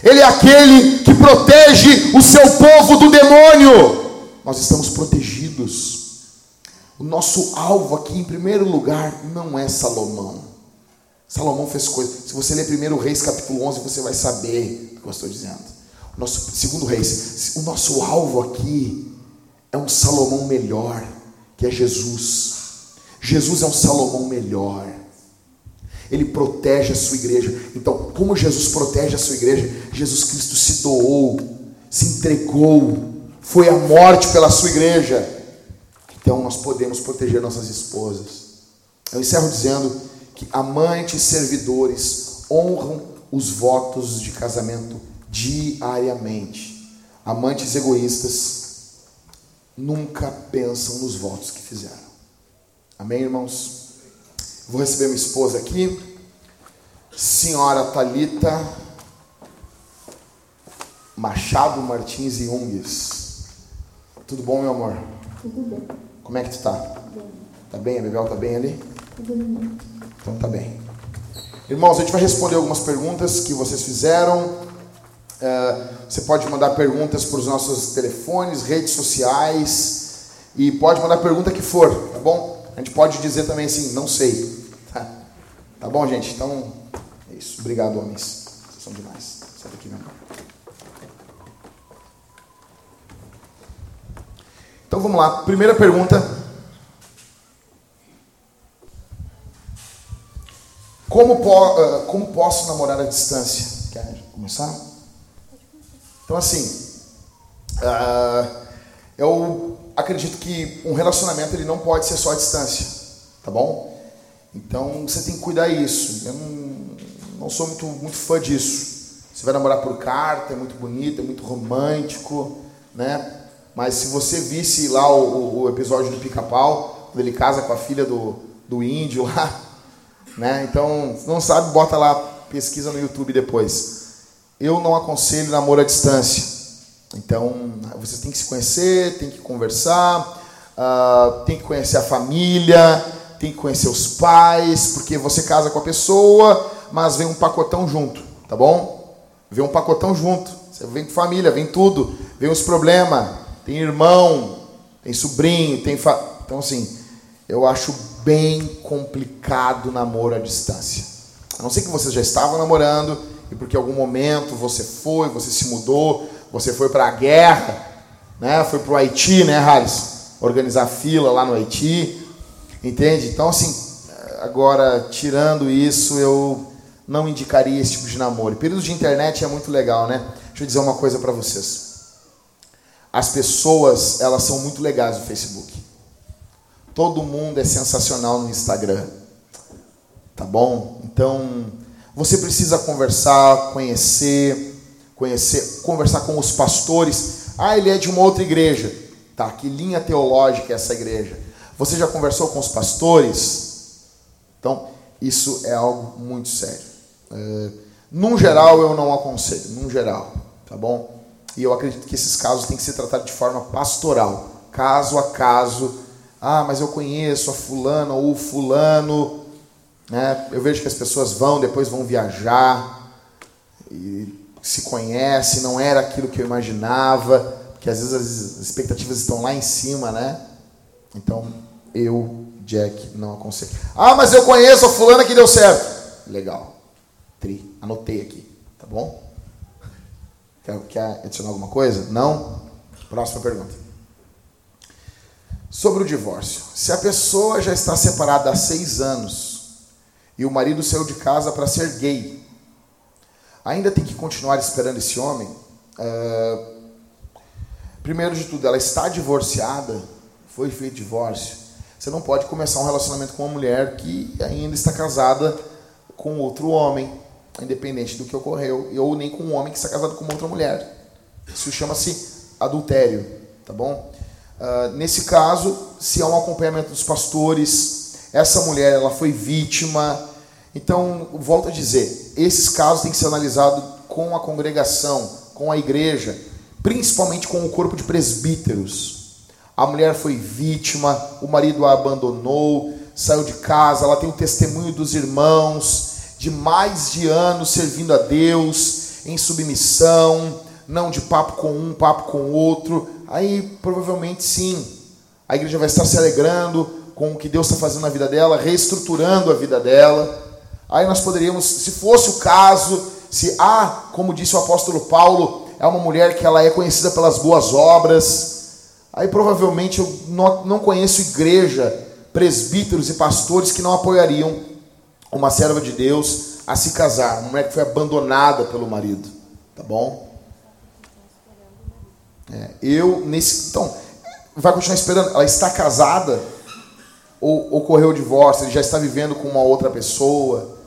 Ele é aquele que protege o seu povo do demônio. Nós estamos protegidos. O nosso alvo aqui, em primeiro lugar, não é Salomão. Salomão fez coisas. Se você ler 1 Reis capítulo 11, você vai saber o que eu estou dizendo. O nosso, segundo Reis, o nosso alvo aqui é um Salomão melhor, que é Jesus. Jesus é um Salomão melhor. Ele protege a sua igreja. Então, como Jesus protege a sua igreja? Jesus Cristo se doou, se entregou, foi à morte pela sua igreja. Então, nós podemos proteger nossas esposas. Eu encerro dizendo que amantes e servidores honram os votos de casamento diariamente. Amantes egoístas nunca pensam nos votos que fizeram. Amém, irmãos? Vou receber minha esposa aqui, senhora Talita Machado Martins e Ungues. Tudo bom, meu amor? Tudo bem. Como é que tu tá? Bem. Tá bem? A Bebel tá bem ali? Bem. Então tá bem. Irmãos, a gente vai responder algumas perguntas que vocês fizeram. É, você pode mandar perguntas para os nossos telefones, redes sociais e pode mandar pergunta que for, tá bom? A gente pode dizer também assim, não sei. Tá bom, gente? Então, é isso. Obrigado, homens. Vocês são demais. Sai daqui, meu irmão. Então vamos lá. Primeira pergunta. Como, po uh, como posso namorar à distância? Quer começar? Então, assim, uh, eu acredito que um relacionamento ele não pode ser só à distância, tá bom? Então você tem que cuidar isso. Eu não, não sou muito, muito fã disso. Você vai namorar por carta, é muito bonito, é muito romântico, né? Mas se você visse lá o, o episódio do Pica-Pau, quando ele casa com a filha do, do índio lá, né? Então, se não sabe, bota lá, pesquisa no YouTube depois. Eu não aconselho namoro à distância. Então, você tem que se conhecer, tem que conversar, uh, tem que conhecer a família, tem que conhecer os pais, porque você casa com a pessoa, mas vem um pacotão junto, tá bom? Vem um pacotão junto. Você vem com família, vem tudo, vem os problemas, tem irmão, tem sobrinho, tem fa... então assim, eu acho bem complicado namoro à distância. A não ser que você já estava namorando e porque em algum momento você foi, você se mudou, você foi para a guerra, né? Foi para o Haiti, né, Harris? Organizar fila lá no Haiti. Entende? Então, assim, agora, tirando isso, eu não indicaria esse tipo de namoro. Período de internet é muito legal, né? Deixa eu dizer uma coisa para vocês. As pessoas, elas são muito legais no Facebook. Todo mundo é sensacional no Instagram. Tá bom? Então, você precisa conversar, conhecer, conhecer, conversar com os pastores. Ah, ele é de uma outra igreja. Tá, que linha teológica é essa igreja? Você já conversou com os pastores? Então, isso é algo muito sério. É, num geral, eu não aconselho, num geral, tá bom? E eu acredito que esses casos têm que ser tratados de forma pastoral, caso a caso. Ah, mas eu conheço a fulana ou o fulano. Né? Eu vejo que as pessoas vão, depois vão viajar, e se conhece, não era aquilo que eu imaginava, porque às vezes as expectativas estão lá em cima, né? Então, eu, Jack, não aconselho. Ah, mas eu conheço a fulana que deu certo. Legal. Tri. Anotei aqui. Tá bom? Quer, quer adicionar alguma coisa? Não? Próxima pergunta. Sobre o divórcio. Se a pessoa já está separada há seis anos e o marido saiu de casa para ser gay, ainda tem que continuar esperando esse homem? Uh, primeiro de tudo, ela está divorciada, foi feito divórcio. Você não pode começar um relacionamento com uma mulher que ainda está casada com outro homem, independente do que ocorreu, ou nem com um homem que está casado com outra mulher. Isso chama-se adultério, tá bom? Uh, nesse caso, se há um acompanhamento dos pastores, essa mulher ela foi vítima. Então, volto a dizer, esses casos têm que ser analisados com a congregação, com a igreja, principalmente com o corpo de presbíteros a mulher foi vítima, o marido a abandonou, saiu de casa, ela tem o testemunho dos irmãos de mais de anos servindo a Deus, em submissão, não de papo com um, papo com outro. Aí provavelmente sim, a igreja vai estar se alegrando com o que Deus está fazendo na vida dela, reestruturando a vida dela. Aí nós poderíamos, se fosse o caso, se ah, como disse o apóstolo Paulo, é uma mulher que ela é conhecida pelas boas obras, Aí provavelmente eu não conheço igreja, presbíteros e pastores que não apoiariam uma serva de Deus a se casar, uma mulher que foi abandonada pelo marido, tá bom? É, eu nesse, então vai continuar esperando. Ela está casada ou ocorreu o divórcio? Ele já está vivendo com uma outra pessoa?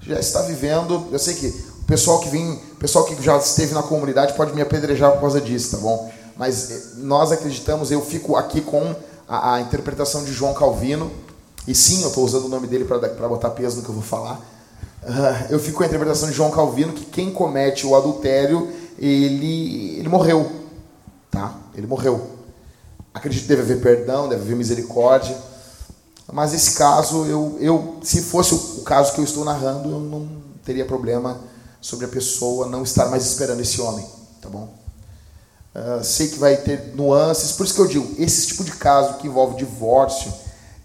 Já está vivendo? Eu sei que o pessoal que vem, pessoal que já esteve na comunidade pode me apedrejar por causa disso, tá bom? mas eh, nós acreditamos, eu fico aqui com a, a interpretação de João Calvino, e sim, eu estou usando o nome dele para botar peso no que eu vou falar. Uh, eu fico com a interpretação de João Calvino que quem comete o adultério, ele, ele morreu. Tá? Ele morreu. Acredito que deve haver perdão, deve haver misericórdia. Mas esse caso, eu, eu, se fosse o caso que eu estou narrando, eu não teria problema sobre a pessoa não estar mais esperando esse homem. Tá bom? Uh, sei que vai ter nuances, por isso que eu digo, esse tipo de caso que envolve divórcio,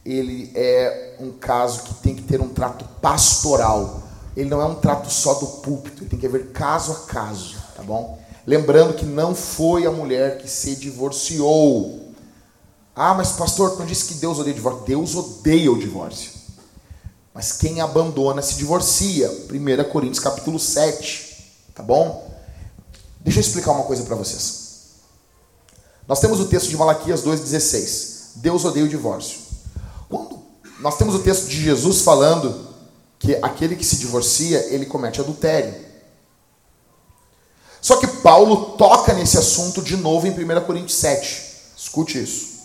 ele é um caso que tem que ter um trato pastoral. Ele não é um trato só do púlpito, ele tem que haver caso a caso, tá bom? Lembrando que não foi a mulher que se divorciou. Ah, mas pastor, não disse que Deus odeia o divórcio? Deus odeia o divórcio. Mas quem abandona se divorcia. 1 Coríntios capítulo 7, tá bom? Deixa eu explicar uma coisa para vocês. Nós temos o texto de Malaquias 2,16. Deus odeia o divórcio. Nós temos o texto de Jesus falando que aquele que se divorcia, ele comete adultério. Só que Paulo toca nesse assunto de novo em 1 Coríntios 7. Escute isso.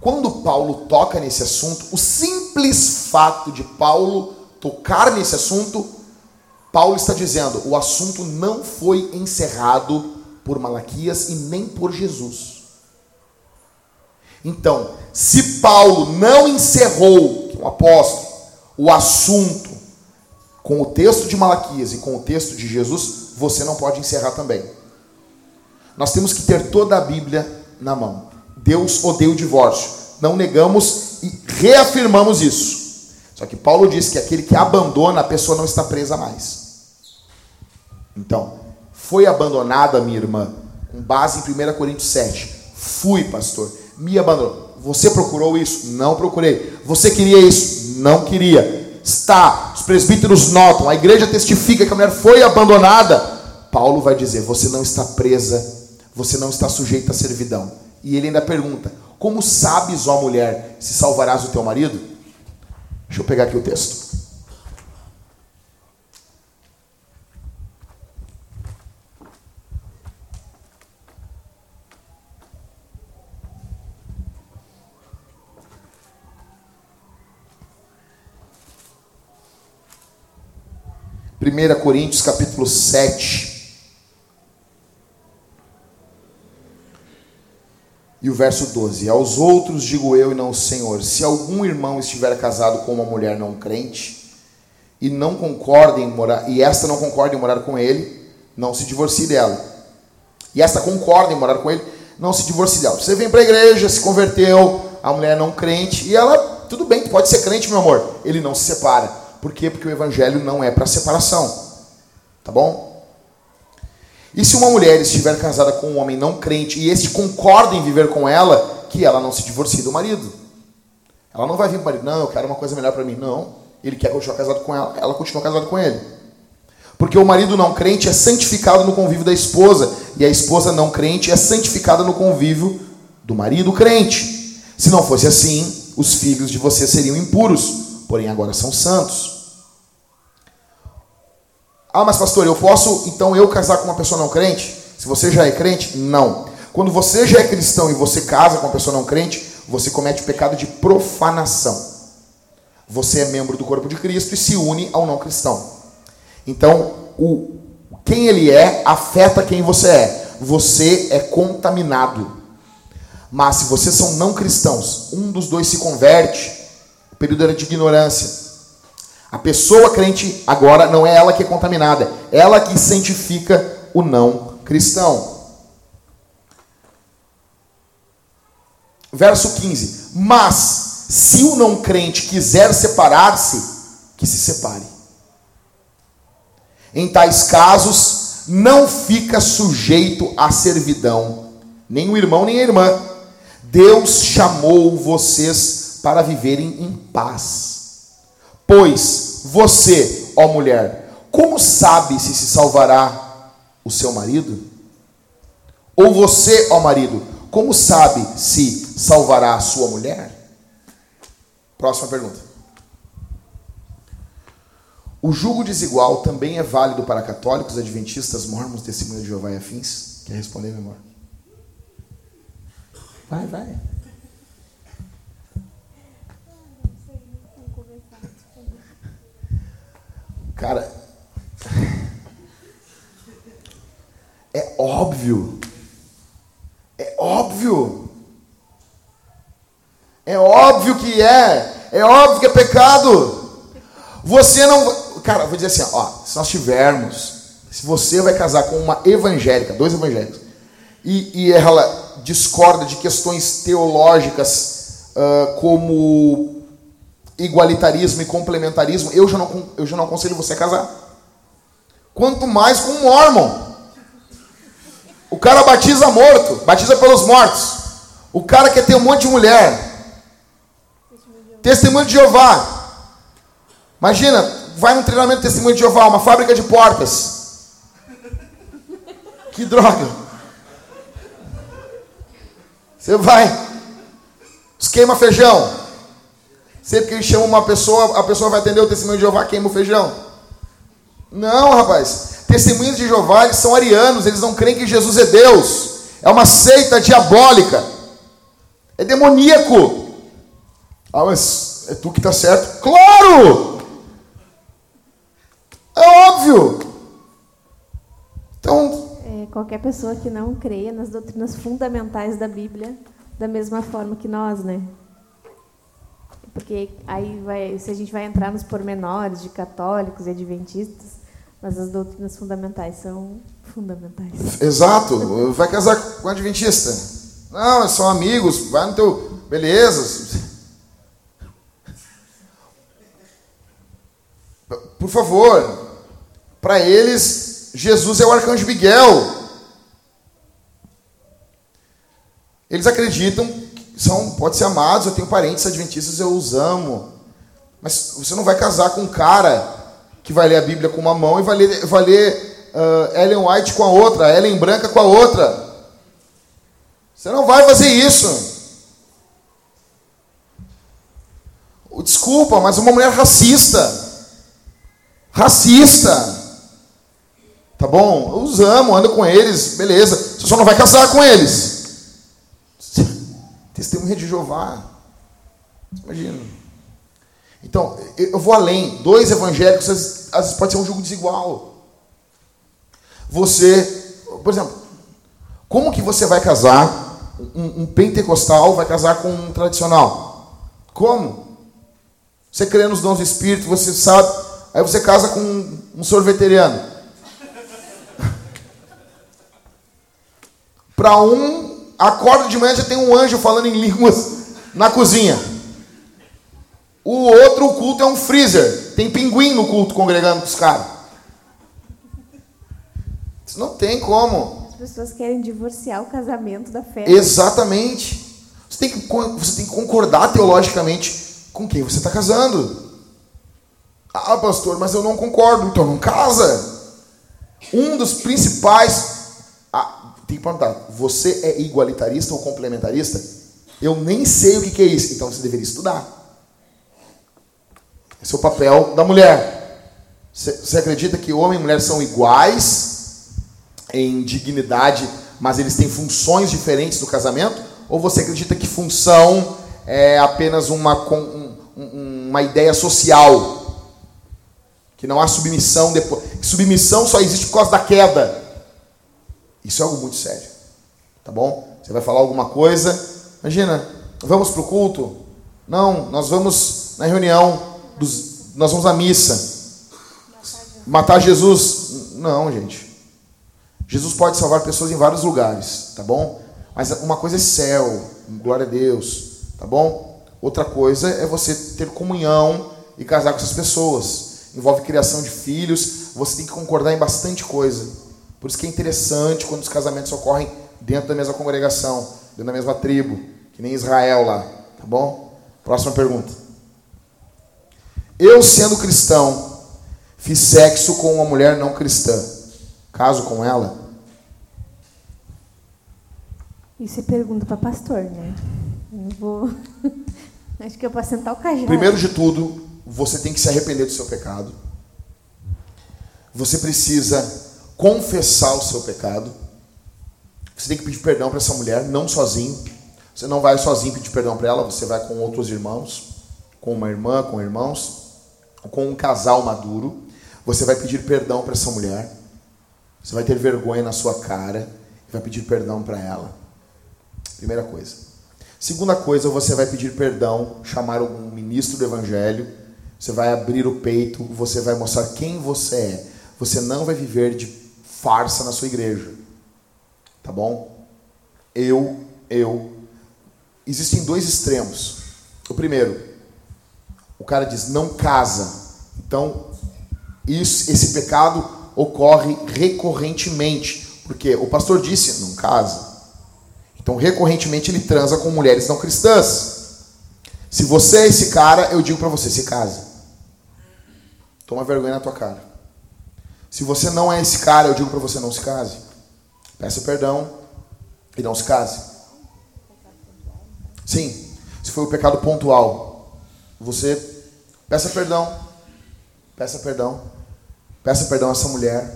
Quando Paulo toca nesse assunto, o simples fato de Paulo tocar nesse assunto, Paulo está dizendo: o assunto não foi encerrado por Malaquias e nem por Jesus. Então, se Paulo não encerrou, que é um apóstolo, o assunto com o texto de Malaquias e com o texto de Jesus, você não pode encerrar também. Nós temos que ter toda a Bíblia na mão. Deus odeia o divórcio. Não negamos e reafirmamos isso. Só que Paulo diz que aquele que abandona, a pessoa não está presa mais. Então, foi abandonada, minha irmã, com base em 1 Coríntios 7. Fui, pastor me abandonou. Você procurou isso? Não procurei. Você queria isso? Não queria. Está. Os presbíteros notam, a igreja testifica que a mulher foi abandonada. Paulo vai dizer: Você não está presa, você não está sujeito à servidão. E ele ainda pergunta: Como sabes, ó mulher, se salvarás o teu marido? Deixa eu pegar aqui o texto. 1 Coríntios capítulo 7. E o verso 12: Aos outros digo eu e não o Senhor: se algum irmão estiver casado com uma mulher não crente e não concorda em morar e esta não concorda em morar com ele, não se divorcie dela. E esta concorda em morar com ele, não se divorcie dela. Você vem para a igreja, se converteu, a mulher não crente e ela, tudo bem, pode ser crente, meu amor. Ele não se separa. Por quê? Porque o evangelho não é para separação. Tá bom? E se uma mulher estiver casada com um homem não crente e este concorda em viver com ela, que ela não se divorcie do marido. Ela não vai vir para o marido, não, eu quero uma coisa melhor para mim. Não. Ele quer continuar casado com ela, ela continua casada com ele. Porque o marido não crente é santificado no convívio da esposa, e a esposa não crente é santificada no convívio do marido crente. Se não fosse assim, os filhos de você seriam impuros, porém agora são santos. Ah, mas pastor, eu posso então eu casar com uma pessoa não crente? Se você já é crente? Não. Quando você já é cristão e você casa com uma pessoa não crente, você comete o pecado de profanação. Você é membro do corpo de Cristo e se une ao não cristão. Então, o quem ele é afeta quem você é. Você é contaminado. Mas se vocês são não cristãos, um dos dois se converte, o período era de ignorância. A pessoa crente agora não é ela que é contaminada, é ela que santifica o não cristão. Verso 15: Mas se o não crente quiser separar-se, que se separe. Em tais casos, não fica sujeito à servidão, nem o irmão nem a irmã. Deus chamou vocês para viverem em paz. Pois você, ó mulher, como sabe se se salvará o seu marido? Ou você, ó marido, como sabe se salvará a sua mulher? Próxima pergunta. O julgo desigual também é válido para católicos, adventistas, mormons, testemunhas de Jeová e afins? Quer responder, meu amor? Vai, vai. Cara, é óbvio. É óbvio. É óbvio que é. É óbvio que é pecado. Você não. Cara, vou dizer assim, ó, se nós tivermos. Se você vai casar com uma evangélica, dois evangélicos, e, e ela discorda de questões teológicas uh, como igualitarismo e complementarismo, eu já não, eu já não aconselho você a casar. Quanto mais com um mormon. O cara batiza morto, batiza pelos mortos. O cara quer ter um monte de mulher. Testemunho de Jeová. Imagina, vai num treinamento de testemunho de Jeová, uma fábrica de portas. Que droga. Você vai, esquema feijão. Sempre que ele chama uma pessoa, a pessoa vai atender o testemunho de Jeová, queima o feijão. Não, rapaz. Testemunhos de Jeová, eles são arianos, eles não creem que Jesus é Deus. É uma seita diabólica. É demoníaco. Ah, mas é tu que está certo. Claro! É óbvio. Então. É, qualquer pessoa que não creia nas doutrinas fundamentais da Bíblia, da mesma forma que nós, né? Porque aí vai, se a gente vai entrar nos pormenores de católicos e adventistas, mas as doutrinas fundamentais são fundamentais. Exato. Vai casar com adventista? Não, são amigos, vai no teu. Beleza. Por favor, para eles, Jesus é o arcanjo Miguel. Eles acreditam são, pode ser amados, eu tenho parentes adventistas, eu os amo. Mas você não vai casar com um cara que vai ler a Bíblia com uma mão e vai ler, vai ler uh, Ellen White com a outra, Ellen branca com a outra. Você não vai fazer isso. Desculpa, mas uma mulher racista. Racista. Tá bom? Eu os amo, ando com eles, beleza. Você só não vai casar com eles. Testemunha de Jeová. Imagina. Então, eu vou além. Dois evangélicos, às vezes pode ser um jogo desigual. Você, por exemplo, como que você vai casar? Um, um pentecostal vai casar com um tradicional? Como? Você crê nos dons do Espírito, você sabe. Aí você casa com um, um sorveteriano. Para um, acorda de manhã já tem um anjo falando em línguas na cozinha. O outro culto é um freezer. Tem pinguim no culto congregando com os caras. Isso não tem como. As pessoas querem divorciar o casamento da fé. Exatamente. Você tem que, você tem que concordar teologicamente com quem você está casando. Ah, pastor, mas eu não concordo. Então não casa. Um dos principais. Tem que perguntar: você é igualitarista ou complementarista? Eu nem sei o que é isso. Então você deveria estudar. Esse é o papel da mulher. Você acredita que homem e mulher são iguais em dignidade, mas eles têm funções diferentes no casamento? Ou você acredita que função é apenas uma, uma ideia social? Que não há submissão depois. Submissão só existe por causa da queda. Isso é algo muito sério. Tá bom? Você vai falar alguma coisa. Imagina, vamos para o culto? Não, nós vamos na reunião dos, nós vamos à missa. Matar Jesus. Não, gente. Jesus pode salvar pessoas em vários lugares, tá bom? Mas uma coisa é céu, glória a Deus, tá bom? Outra coisa é você ter comunhão e casar com essas pessoas. Envolve criação de filhos, você tem que concordar em bastante coisa. Por isso que é interessante quando os casamentos ocorrem dentro da mesma congregação, dentro da mesma tribo, que nem Israel lá, tá bom? Próxima pergunta. Eu, sendo cristão, fiz sexo com uma mulher não cristã. Caso com ela? Isso é pergunta para pastor, né? Não vou. Acho que eu posso sentar o cajado. Primeiro de tudo, você tem que se arrepender do seu pecado. Você precisa confessar o seu pecado. Você tem que pedir perdão para essa mulher, não sozinho. Você não vai sozinho pedir perdão para ela, você vai com outros irmãos, com uma irmã, com irmãos com um casal maduro, você vai pedir perdão para essa mulher, você vai ter vergonha na sua cara e vai pedir perdão para ela. Primeira coisa. Segunda coisa, você vai pedir perdão, chamar um ministro do evangelho, você vai abrir o peito, você vai mostrar quem você é. Você não vai viver de farsa na sua igreja. Tá bom? Eu, eu. Existem dois extremos. O primeiro, o cara diz: não casa. Então, isso, esse pecado ocorre recorrentemente. Porque o pastor disse: não casa. Então, recorrentemente, ele transa com mulheres não cristãs. Se você é esse cara, eu digo para você: se case. Toma vergonha na tua cara. Se você não é esse cara, eu digo para você: não se case. Peça perdão e não se case. Sim, se foi o pecado pontual, você Peça perdão. Peça perdão. Peça perdão a essa mulher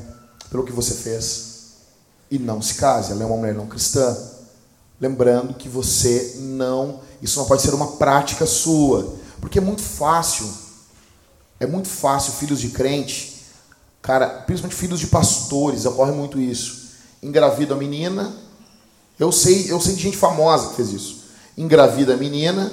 pelo que você fez. E não se case. Ela é uma mulher não cristã. Lembrando que você não. Isso não pode ser uma prática sua. Porque é muito fácil. É muito fácil, filhos de crente. Cara, principalmente filhos de pastores, ocorre muito isso. Engravida a menina. Eu sei, eu sei de gente famosa que fez isso. Engravida a menina.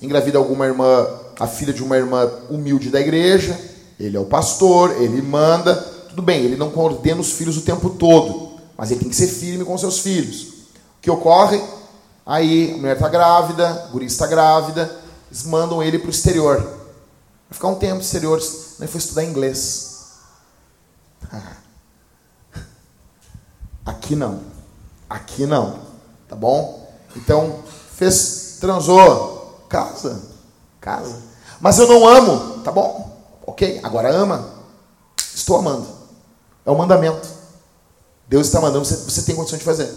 Engravida alguma irmã a filha de uma irmã humilde da igreja, ele é o pastor, ele manda, tudo bem, ele não coordena os filhos o tempo todo, mas ele tem que ser firme com seus filhos. O que ocorre? Aí a mulher está grávida, a guria está grávida, eles mandam ele para o exterior. Vai ficar um tempo no exterior, ele foi estudar inglês. Aqui não. Aqui não. Tá bom? Então, fez, transou, casa. Casa. Mas eu não amo. Tá bom. Ok. Agora ama. Estou amando. É o mandamento. Deus está mandando, você, você tem condição de fazer.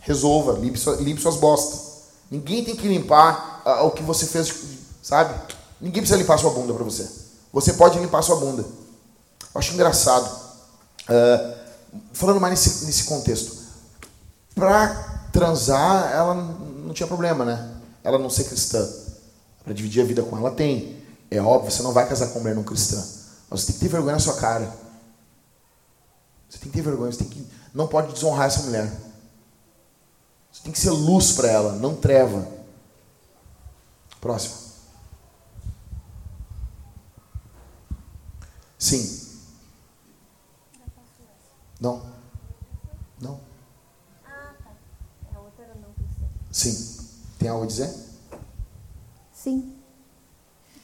Resolva, limpe, sua, limpe suas bostas. Ninguém tem que limpar uh, o que você fez, sabe? Ninguém precisa limpar sua bunda para você. Você pode limpar sua bunda. Eu acho engraçado. Uh, falando mais nesse, nesse contexto. Para transar, ela não tinha problema, né? Ela não ser cristã. Para dividir a vida com ela, tem. É óbvio, você não vai casar com mulher não cristã. Mas você tem que ter vergonha na sua cara. Você tem que ter vergonha, você tem que, não pode desonrar essa mulher. Você tem que ser luz para ela, não treva. Próximo. Sim. Não. Não. Ah, tá. A outra era não Sim. Tem algo a dizer? Sim.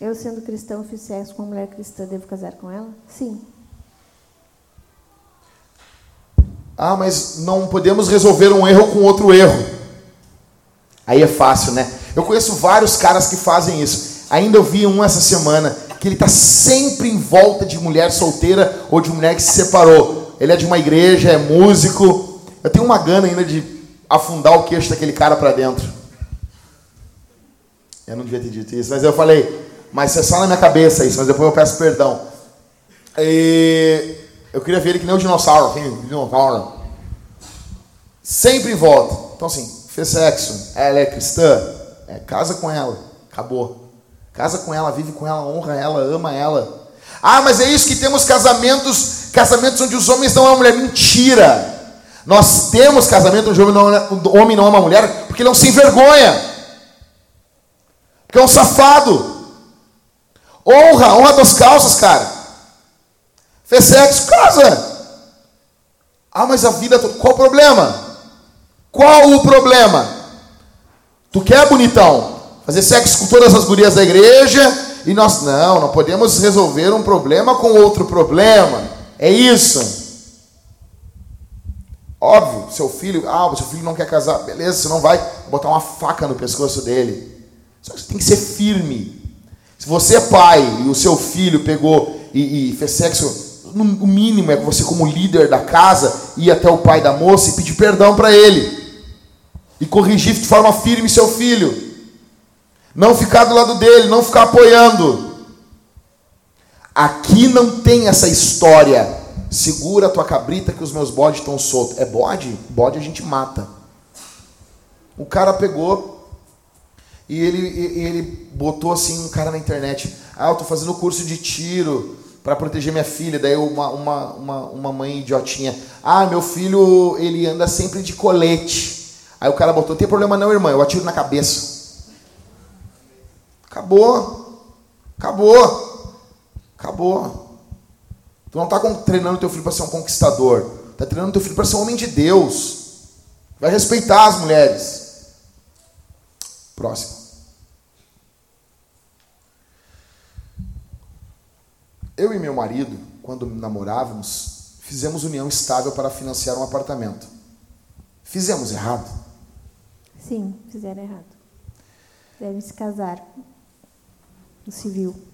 Eu, sendo cristão, fiz sexo com uma mulher cristã, devo casar com ela? Sim. Ah, mas não podemos resolver um erro com outro erro. Aí é fácil, né? Eu conheço vários caras que fazem isso. Ainda eu vi um essa semana que ele está sempre em volta de mulher solteira ou de mulher que se separou. Ele é de uma igreja, é músico. Eu tenho uma gana ainda de afundar o queixo daquele cara para dentro. Eu não devia ter dito isso, mas eu falei, mas é só na minha cabeça isso, mas depois eu peço perdão. E eu queria ver ele que nem o dinossauro, assim, dinossauro. Sempre em volta. Então assim, fez sexo, ela é cristã, é, casa com ela, acabou. Casa com ela, vive com ela, honra ela, ama ela. Ah, mas é isso que temos casamentos, casamentos onde os homens não amam a mulher. Mentira! Nós temos casamento onde o homem não, o homem não ama a mulher porque ele é um sem vergonha. Porque é um safado. Honra, honra das calças, cara. Fez sexo, casa. Ah, mas a vida. Qual o problema? Qual o problema? Tu quer, bonitão? Fazer sexo com todas as gurias da igreja e nós. Não, não podemos resolver um problema com outro problema. É isso. Óbvio, seu filho, ah, seu filho não quer casar, beleza, você não vai botar uma faca no pescoço dele. Só que você tem que ser firme. Se você é pai e o seu filho pegou e, e fez sexo, no, o mínimo é você, como líder da casa, ir até o pai da moça e pedir perdão para ele. E corrigir de forma firme seu filho. Não ficar do lado dele, não ficar apoiando. Aqui não tem essa história. Segura a tua cabrita que os meus bodes estão soltos. É bode? Bode a gente mata. O cara pegou, e ele, ele botou assim um cara na internet. Ah, eu tô fazendo curso de tiro para proteger minha filha. Daí uma, uma, uma, uma mãe idiotinha. Ah, meu filho, ele anda sempre de colete. Aí o cara botou, tem problema não, irmã, eu atiro na cabeça. Acabou. Acabou. Acabou. Tu não está treinando teu filho para ser um conquistador. Está treinando teu filho para ser um homem de Deus. Vai respeitar as mulheres. Próximo. Eu e meu marido, quando namorávamos, fizemos união estável para financiar um apartamento. Fizemos errado? Sim, fizeram errado. Devem se casar no civil.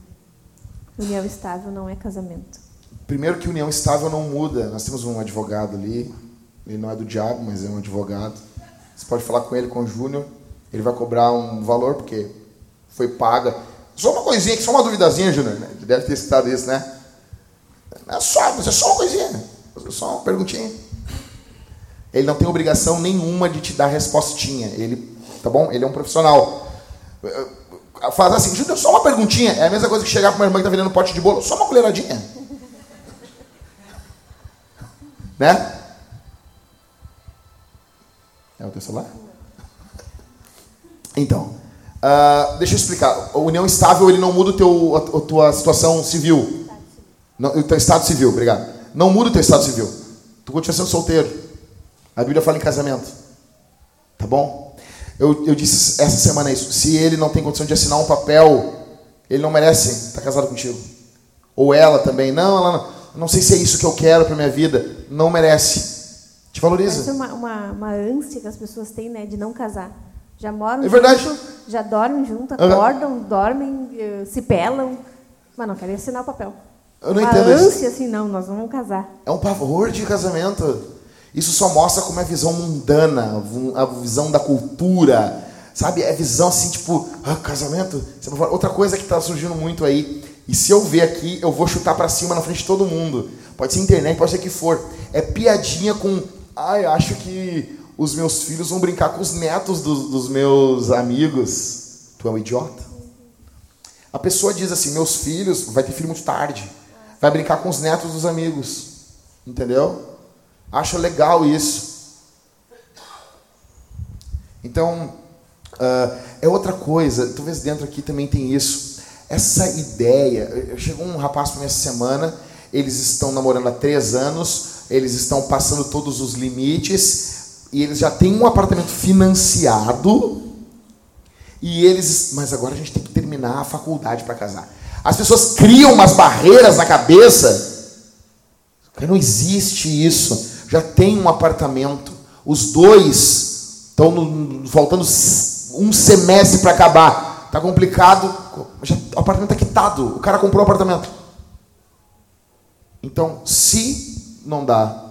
União estável não é casamento. Primeiro que união estável não muda. Nós temos um advogado ali. Ele não é do diabo, mas é um advogado. Você pode falar com ele, com o Júnior. Ele vai cobrar um valor, porque foi paga. Só uma coisinha, só uma duvidazinha, Júnior. Né? Deve ter citado isso, né? É só, mas é só uma coisinha. É só uma perguntinha. Ele não tem obrigação nenhuma de te dar respostinha. Ele, tá bom? Ele é um profissional. Faz assim, só uma perguntinha. É a mesma coisa que chegar para uma irmã que tá vendendo um pote de bolo. Só uma colheradinha. né? É o teu celular? Então, uh, deixa eu explicar. A união estável ele não muda o teu, a, a tua situação civil. Não, o teu estado civil, obrigado. Não muda o teu estado civil. Tu continua sendo solteiro. A Bíblia fala em casamento. Tá bom? Eu, eu disse essa semana isso. Se ele não tem condição de assinar um papel, ele não merece estar casado contigo. Ou ela também. Não, ela não, não sei se é isso que eu quero para minha vida. Não merece. Te valoriza. é uma, uma, uma ânsia que as pessoas têm, né, de não casar. Já moram é verdade. junto, já dormem junto, acordam, uhum. dormem, eh, se pelam, mas não querem assinar o papel. Eu não Uma entendo ânsia, isso. assim, não, nós não vamos casar. É um pavor de casamento. Isso só mostra como é a visão mundana, a visão da cultura, sabe? É visão assim, tipo, ah, casamento. Outra coisa que está surgindo muito aí, e se eu ver aqui, eu vou chutar para cima na frente de todo mundo. Pode ser internet, pode ser que for. É piadinha com, ah, acho que os meus filhos vão brincar com os netos dos, dos meus amigos. Tu é um idiota? A pessoa diz assim: meus filhos, vai ter filho muito tarde, vai brincar com os netos dos amigos. Entendeu? Acho legal isso. Então, uh, é outra coisa, talvez dentro aqui também tem isso. Essa ideia. Chegou um rapaz para mim essa semana, eles estão namorando há três anos, eles estão passando todos os limites, e eles já têm um apartamento financiado, e eles. Mas agora a gente tem que terminar a faculdade para casar. As pessoas criam umas barreiras na cabeça. Não existe isso já tem um apartamento, os dois estão faltando um semestre para acabar. Está complicado, já, o apartamento está quitado, o cara comprou o apartamento. Então, se não dá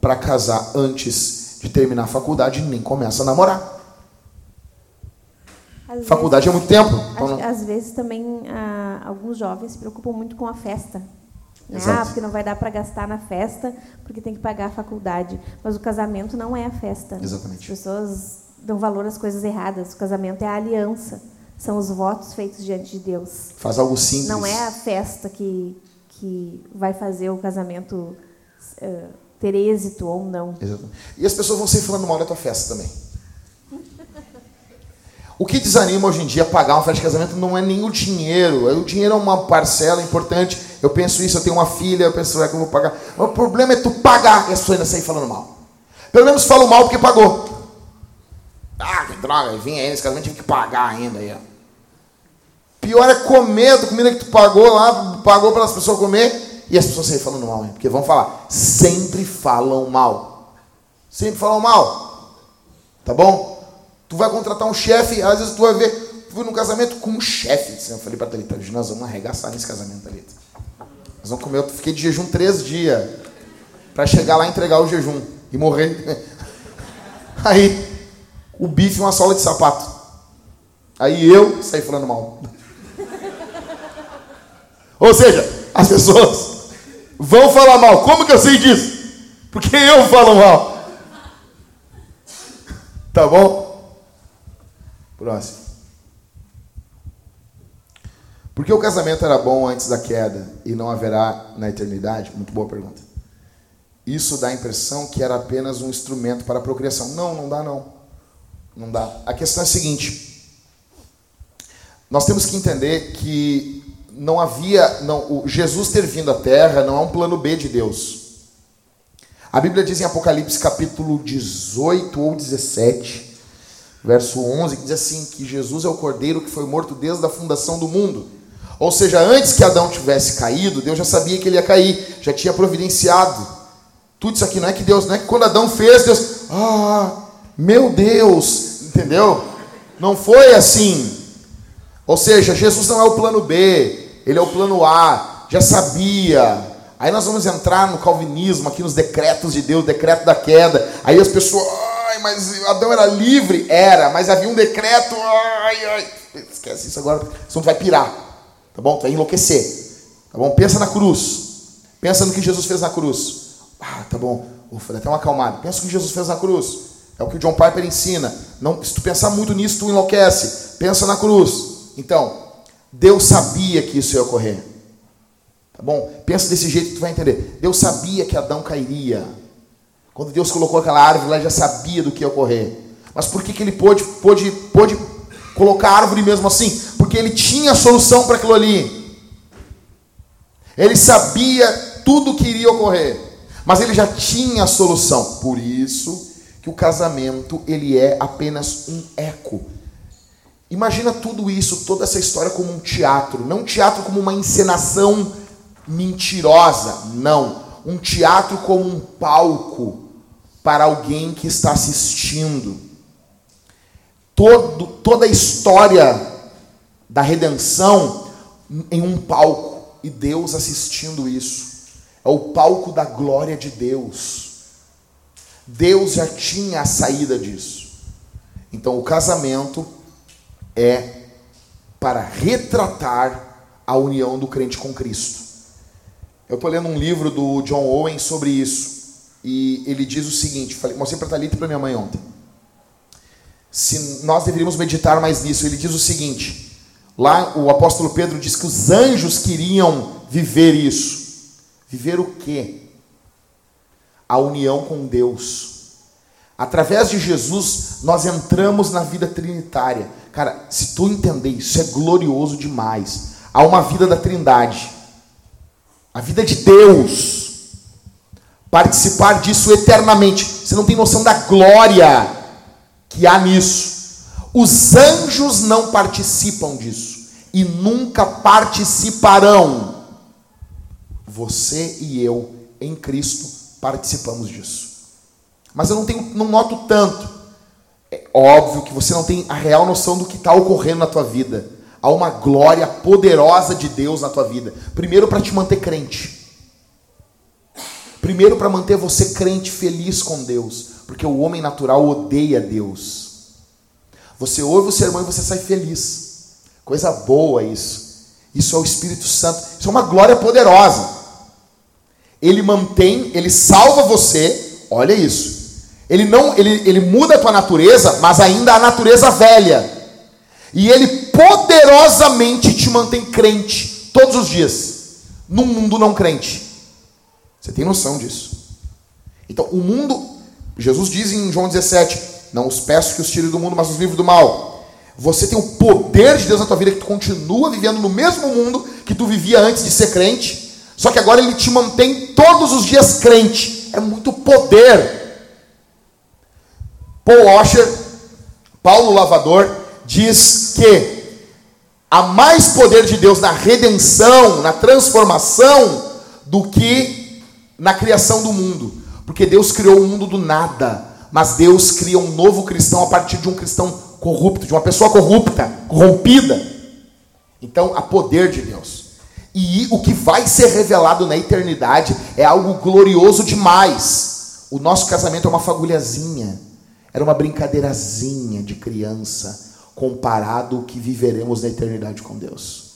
para casar antes de terminar a faculdade, nem começa a namorar. Às faculdade vezes, é muito tempo. Então não... Às vezes também ah, alguns jovens se preocupam muito com a festa. Né? Ah, porque não vai dar para gastar na festa, porque tem que pagar a faculdade. Mas o casamento não é a festa. Exatamente. As pessoas dão valor às coisas erradas. O casamento é a aliança. São os votos feitos diante de Deus. Faz algo simples. Não é a festa que, que vai fazer o casamento uh, ter êxito ou não. Exatamente. E as pessoas vão sempre falando mal da tua festa também. O que desanima hoje em dia pagar uma festa de casamento não é nem o dinheiro. O dinheiro é uma parcela importante. Eu penso isso, eu tenho uma filha, eu penso, é que eu vou pagar. O problema é tu pagar e as pessoas ainda saem falando mal. Pelo menos falam mal porque pagou. Ah, que droga, vim aí nesse casamento, tive que pagar ainda aí. Pior é comer a comida que tu pagou lá, pagou para as pessoas comer, e as pessoas saem falando mal, hein? porque vão falar, sempre falam mal. Sempre falam mal. Tá bom? Tu vai contratar um chefe, às vezes tu vai ver, tu vai num casamento com um chefe. Eu falei para Thalita, hoje nós vamos arregaçar nesse casamento, Thalita. Nós vamos comer, eu fiquei de jejum três dias para chegar lá e entregar o jejum e morrer. Aí, o bife uma sola de sapato. Aí eu saí falando mal. Ou seja, as pessoas vão falar mal. Como que eu sei disso? Porque eu falo mal. Tá bom? Próximo. Por que o casamento era bom antes da queda e não haverá na eternidade? Muito boa pergunta. Isso dá a impressão que era apenas um instrumento para a procriação. Não, não dá não. Não dá. A questão é a seguinte: nós temos que entender que não havia, não, Jesus ter vindo à Terra não é um plano B de Deus. A Bíblia diz em Apocalipse capítulo 18 ou 17 verso 11, que diz assim: que Jesus é o cordeiro que foi morto desde a fundação do mundo. Ou seja, antes que Adão tivesse caído, Deus já sabia que ele ia cair, já tinha providenciado. Tudo isso aqui não é que Deus, não é que quando Adão fez, Deus, ah, meu Deus, entendeu? Não foi assim. Ou seja, Jesus não é o plano B, ele é o plano A, já sabia. Aí nós vamos entrar no calvinismo, aqui nos decretos de Deus, decreto da queda. Aí as pessoas, ai, mas Adão era livre? Era, mas havia um decreto, ai, ai. Esquece isso agora, senão tu vai pirar, tá bom? Tu vai enlouquecer, tá bom? Pensa na cruz, pensa no que Jesus fez na cruz. Ah, tá bom, ufa, até uma acalmada. Pensa no que Jesus fez na cruz. É o que o John Piper ensina. Não, se tu pensar muito nisso, tu enlouquece. Pensa na cruz. Então, Deus sabia que isso ia ocorrer. Tá bom? Pensa desse jeito que tu vai entender. Deus sabia que Adão cairia. Quando Deus colocou aquela árvore ele já sabia do que ia ocorrer. Mas por que, que ele pôde, pôde, pôde colocar árvore mesmo assim? Porque ele tinha a solução para aquilo ali. Ele sabia tudo que iria ocorrer. Mas ele já tinha a solução. Por isso que o casamento ele é apenas um eco. Imagina tudo isso, toda essa história como um teatro, não um teatro como uma encenação mentirosa, não, um teatro como um palco para alguém que está assistindo. Todo, toda a história da redenção em um palco e Deus assistindo isso. É o palco da glória de Deus. Deus já tinha a saída disso. Então o casamento é para retratar a união do crente com Cristo. Eu estou lendo um livro do John Owen sobre isso. E ele diz o seguinte: falei, mostrei para a Thalita e para minha mãe ontem. Se nós deveríamos meditar mais nisso, ele diz o seguinte: lá o apóstolo Pedro diz que os anjos queriam viver isso. Viver o quê? A união com Deus. Através de Jesus, nós entramos na vida trinitária. Cara, se tu entender isso, é glorioso demais. Há uma vida da Trindade, a vida de Deus. Participar disso eternamente. Você não tem noção da glória que há nisso. Os anjos não participam disso e nunca participarão. Você e eu, em Cristo, participamos disso. Mas eu não tenho, não noto tanto. É óbvio que você não tem a real noção do que está ocorrendo na tua vida. Há uma glória poderosa de Deus na tua vida. Primeiro para te manter crente. Primeiro para manter você crente feliz com Deus, porque o homem natural odeia Deus. Você ouve o sermão e você sai feliz. Coisa boa isso. Isso é o Espírito Santo. Isso é uma glória poderosa. Ele mantém, ele salva você. Olha isso. Ele não, ele, ele muda a tua natureza, mas ainda a natureza velha. E ele poderosamente te mantém crente todos os dias, num mundo não crente. Você tem noção disso? Então, o mundo, Jesus diz em João 17: Não os peço que os tire do mundo, mas os livre do mal. Você tem o poder de Deus na tua vida que tu continua vivendo no mesmo mundo que tu vivia antes de ser crente, só que agora ele te mantém todos os dias crente. É muito poder. Paul Washer, Paulo Lavador, diz que há mais poder de Deus na redenção, na transformação, do que na criação do mundo. Porque Deus criou o mundo do nada, mas Deus cria um novo cristão a partir de um cristão corrupto, de uma pessoa corrupta, corrompida. Então, há poder de Deus. E o que vai ser revelado na eternidade é algo glorioso demais. O nosso casamento é uma fagulhazinha era uma brincadeirazinha de criança comparado ao que viveremos na eternidade com Deus.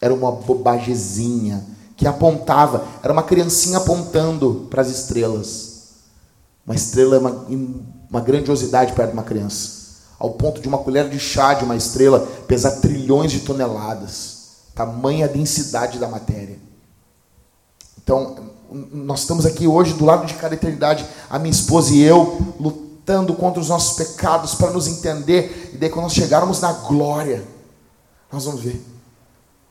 Era uma bobagezinha que apontava, era uma criancinha apontando para as estrelas. Uma estrela é uma, uma grandiosidade perto de uma criança. Ao ponto de uma colher de chá de uma estrela pesar trilhões de toneladas. Tamanha densidade da matéria. Então, nós estamos aqui hoje do lado de cada eternidade, a minha esposa e eu, lutando contra os nossos pecados para nos entender. E daí, quando nós chegarmos na glória, nós vamos ver.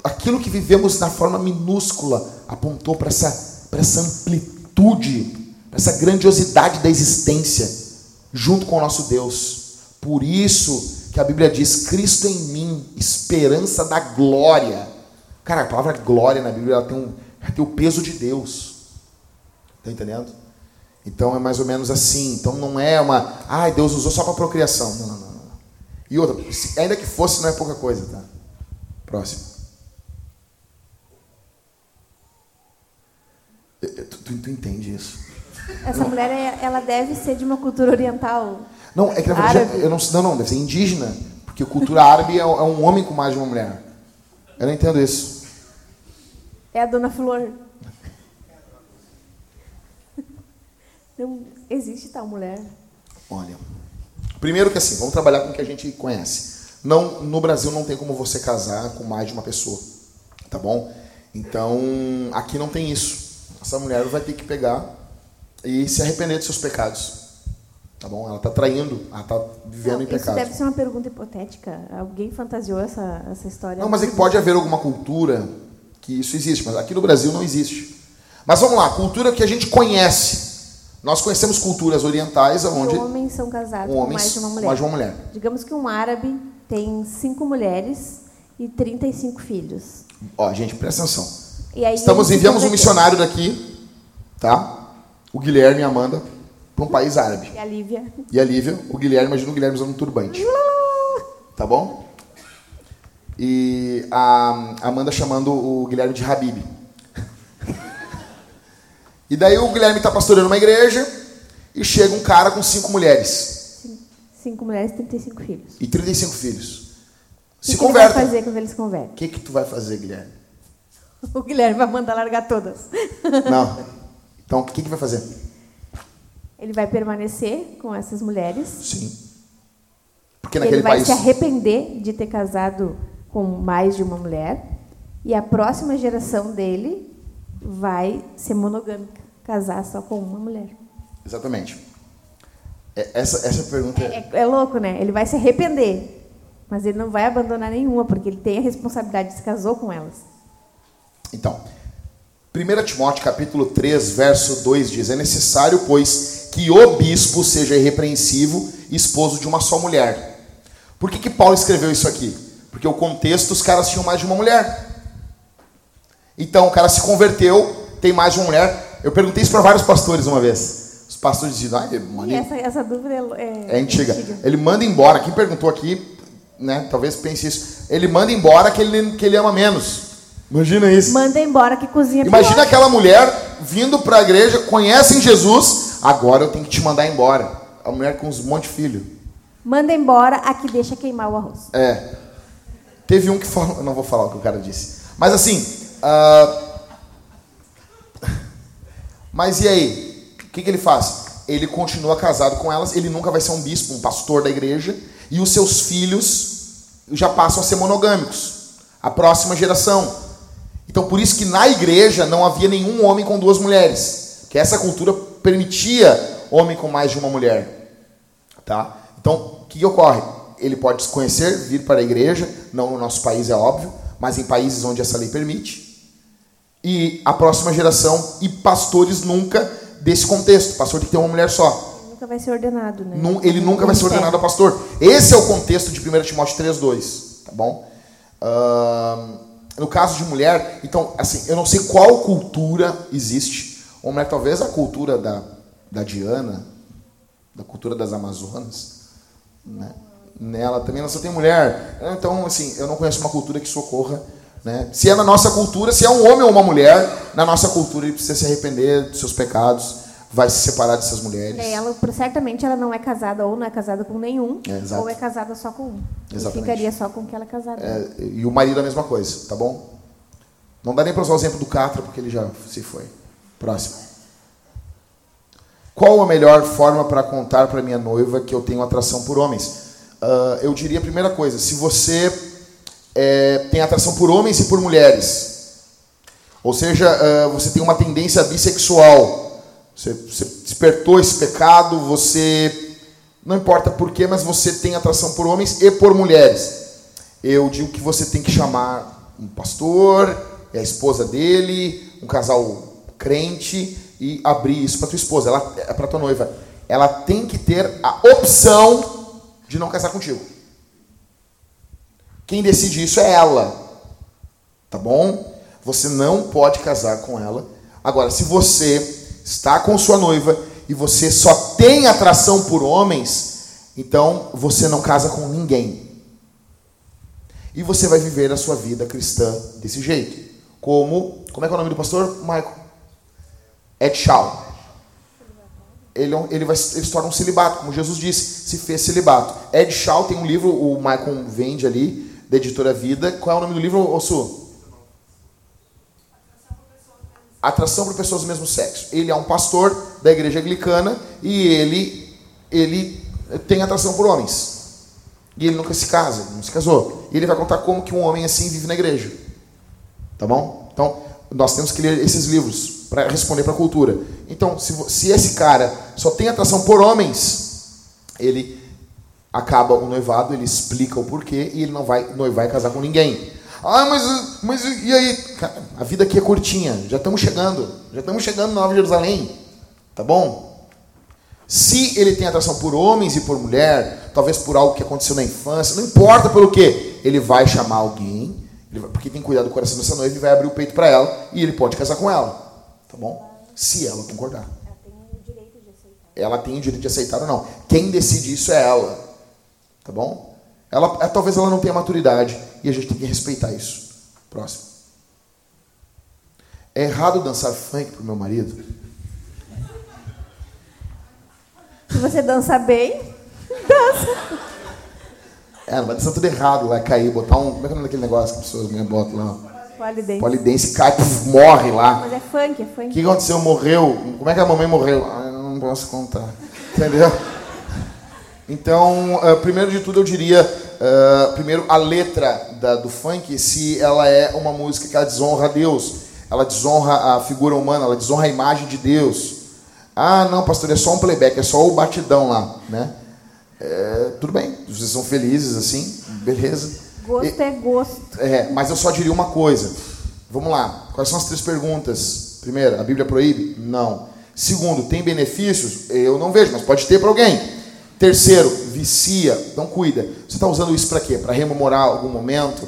Aquilo que vivemos na forma minúscula apontou para essa, para essa amplitude, essa grandiosidade da existência, junto com o nosso Deus. Por isso que a Bíblia diz: Cristo em mim, esperança da glória. Cara, a palavra glória na Bíblia ela tem, um, ela tem o peso de Deus. Está entendendo? Então é mais ou menos assim. Então não é uma, ai, ah, Deus usou só para procriação. Não, não, não, não. E outra, ainda que fosse, não é pouca coisa, tá? Próximo. Tu, tu, tu entende isso? Essa mulher, é, ela deve ser de uma cultura oriental. Não, é que na verdade, eu não, não, não, deve ser indígena, porque cultura árabe é, é um homem com mais de uma mulher. Eu não entendo isso. É a dona Flor. Não existe tal mulher. Olha, primeiro que assim, vamos trabalhar com o que a gente conhece. Não, no Brasil não tem como você casar com mais de uma pessoa, tá bom? Então, aqui não tem isso. Essa mulher vai ter que pegar e se arrepender de seus pecados. Tá bom? Ela está traindo, ela está vivendo não, em pecado. Isso deve ser uma pergunta hipotética. Alguém fantasiou essa, essa história? Não, mas é que pode haver alguma cultura que isso existe, mas aqui no Brasil não existe. Mas vamos lá, cultura que a gente conhece. Nós conhecemos culturas orientais onde homens são casados homens, com mais de uma mulher. Mais de uma mulher. Digamos que um árabe tem cinco mulheres e 35 filhos. Ó, gente, presta atenção. Estamos enviamos um missionário daqui, tá? O Guilherme e a Amanda para um país árabe. E a Lívia. E a Lívia, o Guilherme, imagina o Guilherme usando um turbante. Tá bom? E a Amanda chamando o Guilherme de Habib. E daí o Guilherme está pastoreando uma igreja e chega um cara com cinco mulheres. Cinco mulheres e 35 filhos. E 35 filhos. O Se que, que ele convertem. vai fazer quando eles convertem? O que, que tu vai fazer, Guilherme? O Guilherme vai mandar largar todas. Não. Então, o que, que vai fazer? Ele vai permanecer com essas mulheres. Sim. Porque ele naquele vai país. se arrepender de ter casado com mais de uma mulher. E a próxima geração dele vai ser monogâmica, casar só com uma mulher. Exatamente. É- Essa, essa pergunta é. É, é louco, né? Ele vai se arrepender, mas ele não vai abandonar nenhuma, porque ele tem a responsabilidade, se casou com elas. Então, 1 Timóteo capítulo 3, verso 2 diz: É necessário, pois, que o bispo seja irrepreensivo, esposo de uma só mulher. Por que, que Paulo escreveu isso aqui? Porque o contexto, os caras tinham mais de uma mulher. Então, o cara se converteu, tem mais de uma mulher. Eu perguntei isso para vários pastores uma vez. Os pastores diziam, ah, essa, essa dúvida é, é antiga. Ele manda embora. Quem perguntou aqui, né? Talvez pense isso. Ele manda embora que ele, que ele ama menos. Imagina isso. Manda embora que cozinha Imagina pior. aquela mulher vindo para a igreja, conhecem Jesus, agora eu tenho que te mandar embora. A mulher com uns monte de filho. Manda embora a que deixa queimar o arroz. É. Teve um que falou, eu não vou falar o que o cara disse. Mas assim, ah, mas e aí? O que, que ele faz? Ele continua casado com elas, ele nunca vai ser um bispo, um pastor da igreja, e os seus filhos já passam a ser monogâmicos. A próxima geração. Então, por isso que na igreja não havia nenhum homem com duas mulheres. Que essa cultura permitia homem com mais de uma mulher. Tá? Então, o que, ocorre? Ele pode se conhecer, vir para a igreja, não no nosso país é óbvio, mas em países onde essa lei permite. E a próxima geração, e pastores nunca desse contexto. Pastor tem que ter uma mulher só. Nunca vai ser ordenado, né? Nun- Ele nunca vai ser ordenado a pastor. Esse é o contexto de 1 Timóteo 3,2. Tá bom? Ahn, no caso de mulher, então, assim, eu não sei qual cultura existe. Uma mulher, talvez a cultura da, da Diana, da cultura das Amazonas, né? Nela também não só tem mulher. Então, assim, eu não conheço uma cultura que socorra. Né? Se é na nossa cultura, se é um homem ou uma mulher, na nossa cultura ele precisa se arrepender dos seus pecados, vai se separar dessas mulheres. É, ela, certamente ela não é casada ou não é casada com nenhum, É, ou é casada só com um. E Exatamente. ficaria só com que ela é casada. É, e o marido a mesma coisa, tá bom? Não dá nem para usar o exemplo do Catra, porque ele já se foi. Próximo. Qual a melhor forma para contar para minha noiva que eu tenho atração por homens? Ah, eu diria a primeira coisa, se você é, tem atração por homens e por mulheres, ou seja, ah, você tem uma tendência bissexual, você, você despertou esse pecado, você não importa porquê, mas você tem atração por homens e por mulheres. Eu digo que você tem que chamar um pastor, a esposa dele, um casal crente e abrir isso para tua esposa, ela é para tua noiva. Ela tem que ter a opção de não casar contigo. Quem decide isso é ela. Tá bom? Você não pode casar com ela. Agora, se você está com sua noiva e você só tem atração por homens, então você não casa com ninguém. E você vai viver a sua vida cristã desse jeito. Como, como é que é o nome do pastor? Michael. Ed Shaw. Ele, é ele, vai, ele se torna um celibato, como Jesus disse, se fez celibato. Ed Shaw tem um livro, o Michael vende ali, da editora Vida. Qual é o nome do livro, Ossu? Atração por pessoas do mesmo sexo. Ele é um pastor da igreja anglicana e ele, ele tem atração por homens. E ele nunca se casa, não se casou. E ele vai contar como que um homem assim vive na igreja. Tá bom? Então, nós temos que ler esses livros para responder para a cultura. Então, se, se esse cara só tem atração por homens, ele acaba o noivado, ele explica o porquê e ele não vai noivar e casar com ninguém. Ah, mas, mas e aí? Cara, a vida aqui é curtinha, já estamos chegando, já estamos chegando na Nova Jerusalém, tá bom? Se ele tem atração por homens e por mulher, talvez por algo que aconteceu na infância, não importa pelo que, ele vai chamar alguém, vai- porque tem que cuidar do coração dessa noiva e vai abrir o peito para ela e ele pode casar com ela, tá bom? Se ela concordar. Ela tem o direito de aceitar ou não. Quem decide isso é ela, tá bom? Ela, é, talvez ela não tenha maturidade e a gente tem que respeitar isso. Próximo. É errado dançar funk pro meu marido? você dança bem, dança. É, não vai dançar tudo errado, vai cair, botar um. Como é que é o nome daquele negócio que as pessoas me botam lá? Polidense. Polidense cai, puf, morre lá. Mas é funk, é O funk. que aconteceu? Morreu. Como é que a mamãe morreu? Ah, eu não posso contar. Entendeu? Então, ah, primeiro de tudo, eu diria, ah, primeiro, a letra da- do funk, se ela é uma música que ela desonra a Deus, ela desonra a figura humana, ela desonra a imagem de Deus. Ah, não, pastor, é só um playback, é só o batidão lá, né? É, tudo bem, vocês são felizes assim, beleza. Gosto é gosto. É, mas eu só diria uma coisa. Vamos lá. Quais são as três perguntas? Primeiro, a Bíblia proíbe? Não. Segundo, tem benefícios? Eu não vejo, mas pode ter para alguém. Terceiro, vicia. Então cuida. Você está usando isso para quê? Para rememorar algum momento?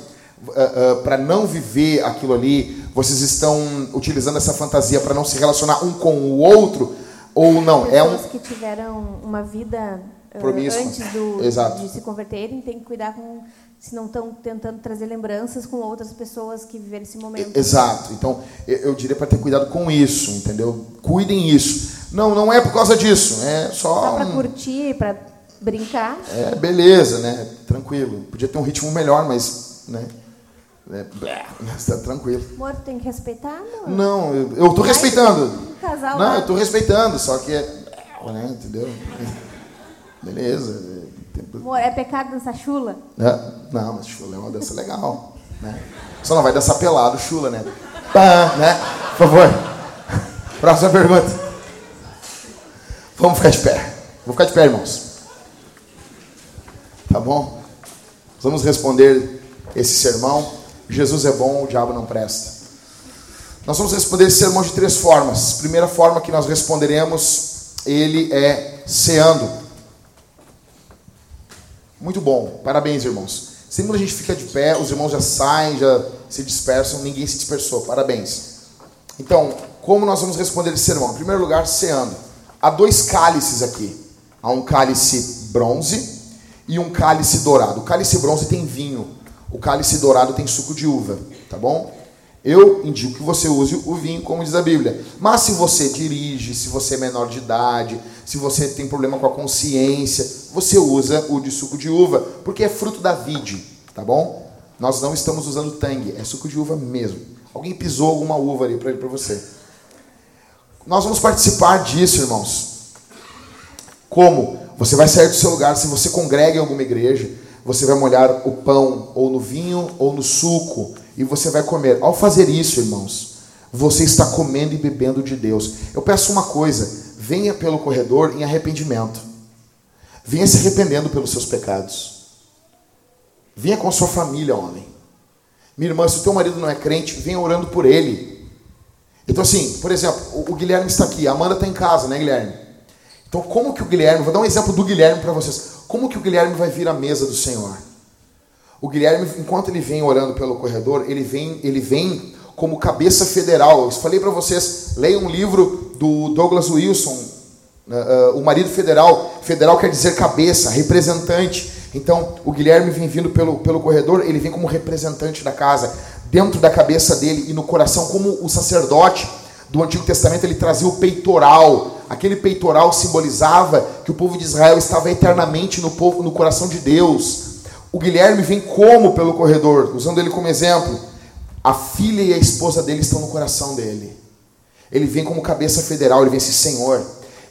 para não viver aquilo ali? Vocês estão utilizando essa fantasia para não se relacionar um com o outro? Ou não? É um Pessoas que tiveram uma vida ah, Promíscua. antes do, de se converterem têm que cuidar com se não estão tentando trazer lembranças com outras pessoas que viveram esse momento. Exato. Então, eu, eu diria para ter cuidado com isso, entendeu? Cuidem isso. Não, não é por causa disso. É só. Só para um- curtir, para brincar. É, beleza, né? Tranquilo. Podia ter um ritmo melhor, mas, né? É, blé, mas tá tranquilo. Amor, tem que respeitar, amor. Não, eu, eu tô Vai, respeitando. Um casal Não, lá. eu tô respeitando, só que é, né? Entendeu? Beleza. é, Amor, é pecado dançar chula? É, não, mas chula é uma dança legal, né? Só não vai dançar pelado, chula, né? Pá, né? Por favor. Próxima pergunta. Vamos ficar de pé. Vou ficar de pé, irmãos. Tá bom? Vamos responder esse sermão. Jesus é bom, o diabo não presta. Nós vamos responder esse sermão de três formas. Primeira forma que nós responderemos, ele é ceando. Muito bom. Parabéns, irmãos. Sempre quando a gente fica de pé, os irmãos já saem, já se dispersam, ninguém se dispersou. Parabéns. Então, como nós vamos responder esse sermão? Em primeiro lugar, ceando. Há dois cálices aqui. Há um cálice bronze e um cálice dourado. O cálice bronze tem vinho. O cálice dourado tem suco de uva. Tá bom? Eu indico que você use o vinho, como diz a Bíblia. Mas se você dirige, se você é menor de idade, se você tem problema com a consciência, você usa o de suco de uva, porque é fruto da vide, tá bom? Nós não estamos usando tangue, é suco de uva mesmo. Alguém pisou alguma uva ali para você. Nós vamos participar disso, irmãos. Como? Você vai sair do seu lugar, se você congrega em alguma igreja, você vai molhar o pão ou no vinho ou no suco e você vai comer. Ao fazer isso, irmãos, você está comendo e bebendo de Deus. Eu peço uma coisa: venha pelo corredor em arrependimento. Venha se arrependendo pelos seus pecados. Venha com a sua família, homem. Minha irmã, se o teu marido não é crente, venha orando por ele. Então, assim, por exemplo, o, Guilherme está aqui, a Amanda está em casa, né, Guilherme? Então, como que o Guilherme, vou dar um exemplo do Guilherme para vocês. Como que o Guilherme vai vir à mesa do Senhor? O Guilherme, enquanto ele vem orando pelo corredor, ele vem, ele vem como cabeça federal. Eu falei para vocês, leiam um livro do Douglas Wilson, uh, uh, o marido federal. Federal quer dizer cabeça, representante. Então, o Guilherme vem vindo pelo, pelo corredor, ele vem como representante da casa, dentro da cabeça dele e no coração, como o sacerdote do Antigo Testamento, ele trazia o peitoral. Aquele peitoral simbolizava que o povo de Israel estava eternamente no, povo, no coração de Deus. O Guilherme vem como pelo corredor, usando ele como exemplo. A filha e a esposa dele estão no coração dele. Ele vem como cabeça federal, ele vem assim, Senhor,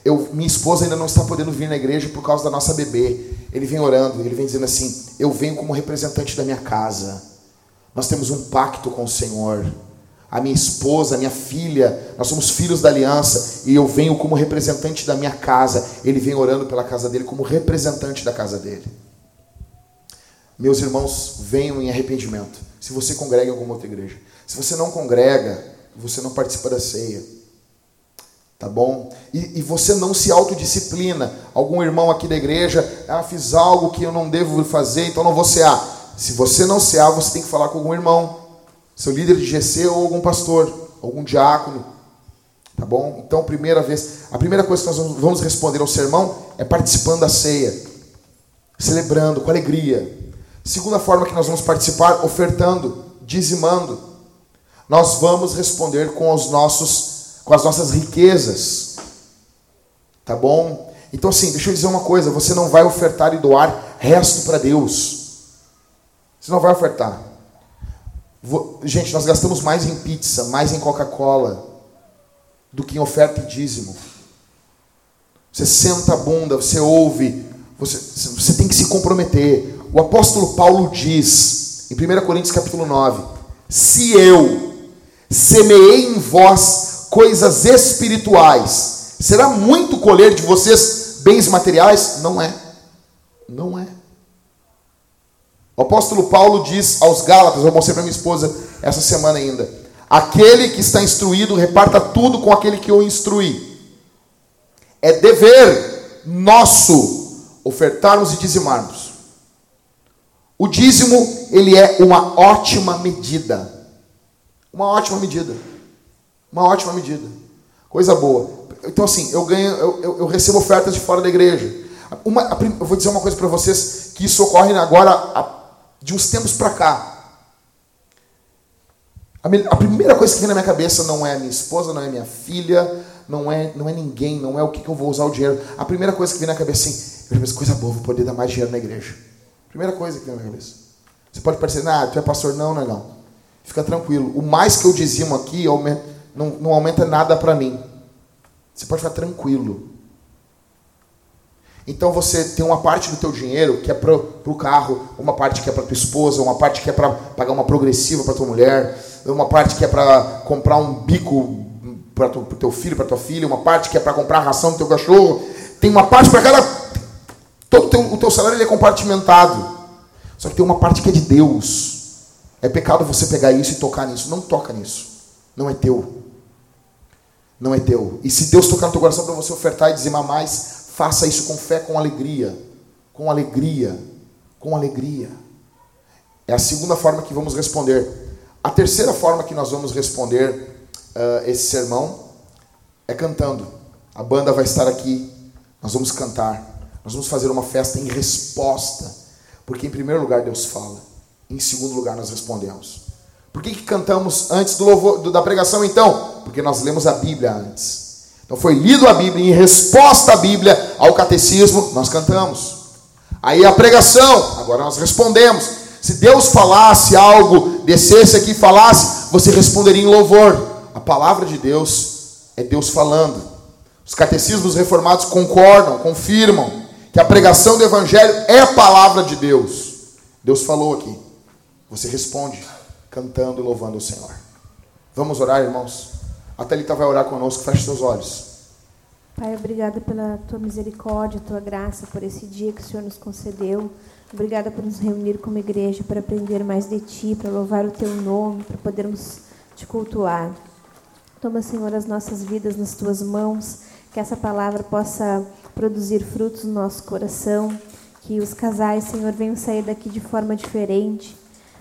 eu, minha esposa ainda não está podendo vir na igreja por causa da nossa bebê. Ele vem orando, ele vem dizendo assim: Eu venho como representante da minha casa. Nós temos um pacto com o Senhor. A minha esposa, a minha filha, nós somos filhos da aliança e eu venho como representante da minha casa. Ele vem orando pela casa dele como representante da casa dele. Meus irmãos, venham em arrependimento. Se você congrega em alguma outra igreja. Se você não congrega, você não participa da ceia. Tá bom? E, e, você não se autodisciplina. Algum irmão aqui da igreja, ah, fiz algo que eu não devo fazer, então não vou cear. Se você não cear, você tem que falar com algum irmão, seu líder de GC ou algum pastor, algum diácono. Tá bom? Então, primeira vez, a primeira coisa que nós vamos responder ao sermão é participando da ceia, celebrando com alegria. Segunda forma que nós vamos participar, ofertando, dizimando. Nós vamos responder com os nossos com as nossas riquezas. Tá bom? Então, assim, deixa eu dizer uma coisa: você não vai ofertar e doar resto para Deus. Você não vai ofertar. Gente, nós gastamos mais em pizza, mais em Coca-Cola, do que em oferta e dízimo. Você senta a bunda, você ouve, você, você tem que se comprometer. O apóstolo Paulo diz, em 1 Coríntios capítulo 9, se eu semeei em vós coisas espirituais, será muito colher de vocês bens materiais? Não é. Não é. O apóstolo Paulo diz aos Gálatas, eu mostrei para minha esposa essa semana ainda: aquele que está instruído, reparta tudo com aquele que o instrui. É dever nosso ofertarmos e dizimarmos. O dízimo, ele é uma ótima medida. Uma ótima medida. Uma ótima medida. Coisa boa. Então, assim, eu ganho, eu, eu, eu recebo ofertas de fora da igreja. Uma, eu vou dizer uma coisa para vocês que isso ocorre agora de uns tempos para cá. A, a primeira coisa que vem na minha cabeça não é minha esposa, não é minha filha, não é, não é ninguém, não é o que, que eu vou usar o dinheiro. A primeira coisa que vem na cabeça assim, eu penso, coisa boa, vou poder dar mais dinheiro na igreja. Primeira coisa que vem na minha cabeça. Você pode parecer, ah, tu é pastor. Não, não é não. Fica tranquilo. O mais que eu dizimo aqui não, não aumenta nada para mim. Você pode ficar tranquilo. Então você tem uma parte do teu dinheiro que é para o carro, uma parte que é para tua esposa, uma parte que é para pagar uma progressiva para tua mulher, uma parte que é para comprar um bico para o teu filho, para tua filha, uma parte que é para comprar a ração do teu cachorro. Tem uma parte para cada. Todo teu, o teu salário é compartimentado. Só que tem uma parte que é de Deus. É pecado você pegar isso e tocar nisso. Não toca nisso. Não é teu. Não é teu. E se Deus tocar no teu coração para você ofertar e dizimar mais, faça isso com fé, com alegria. Com alegria. Com alegria. É a segunda forma que vamos responder. A terceira forma que nós vamos responder uh, esse sermão é cantando. A banda vai estar aqui, nós vamos cantar, nós vamos fazer uma festa em resposta, porque em primeiro lugar Deus fala, em segundo lugar nós respondemos. Por que, que cantamos antes do louvor, do, da pregação então? Porque nós lemos a Bíblia antes. Então foi lido a Bíblia, em resposta à Bíblia, ao catecismo, nós cantamos. Aí a pregação, agora nós respondemos. Se Deus falasse algo, descesse aqui e falasse, você responderia em louvor a palavra de Deus é Deus falando. Os catecismos reformados concordam, confirmam que a pregação do Evangelho é a palavra de Deus. Deus falou aqui. Você responde cantando e louvando o Senhor. Vamos orar, irmãos? A Thalita vai orar conosco. Feche seus olhos. Pai, obrigada pela tua misericórdia, tua graça, por esse dia que o Senhor nos concedeu. Obrigada por nos reunir como igreja para aprender mais de ti, para louvar o teu nome, para podermos te cultuar. Toma, Senhor, as nossas vidas nas tuas mãos, que essa palavra possa produzir frutos no nosso coração, que os casais, Senhor, venham sair daqui de forma diferente.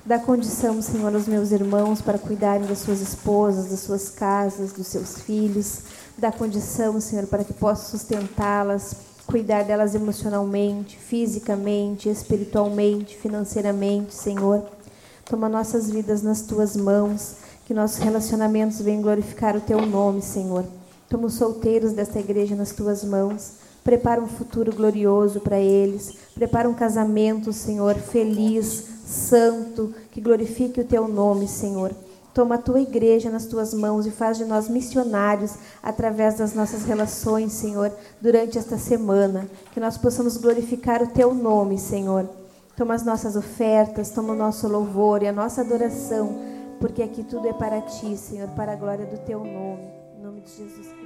Dá condição, Senhor, aos meus irmãos para cuidarem das suas esposas, das suas casas, dos seus filhos. Dá condição, Senhor, para que possa sustentá-las, cuidar delas emocionalmente, fisicamente, espiritualmente, financeiramente, Senhor. Toma nossas vidas nas tuas mãos. Que nossos relacionamentos venham glorificar o teu nome, Senhor. Toma os solteiros desta igreja nas tuas mãos. Prepara um futuro glorioso para eles. Prepara um casamento, Senhor, feliz, santo, que glorifique o teu nome, Senhor. Toma a tua igreja nas tuas mãos e faz de nós missionários através das nossas relações, Senhor, durante esta semana. Que nós possamos glorificar o teu nome, Senhor. Toma as nossas ofertas, toma o nosso louvor e a nossa adoração porque aqui tudo é para ti, Senhor, para a glória do teu nome. Em nome de Jesus.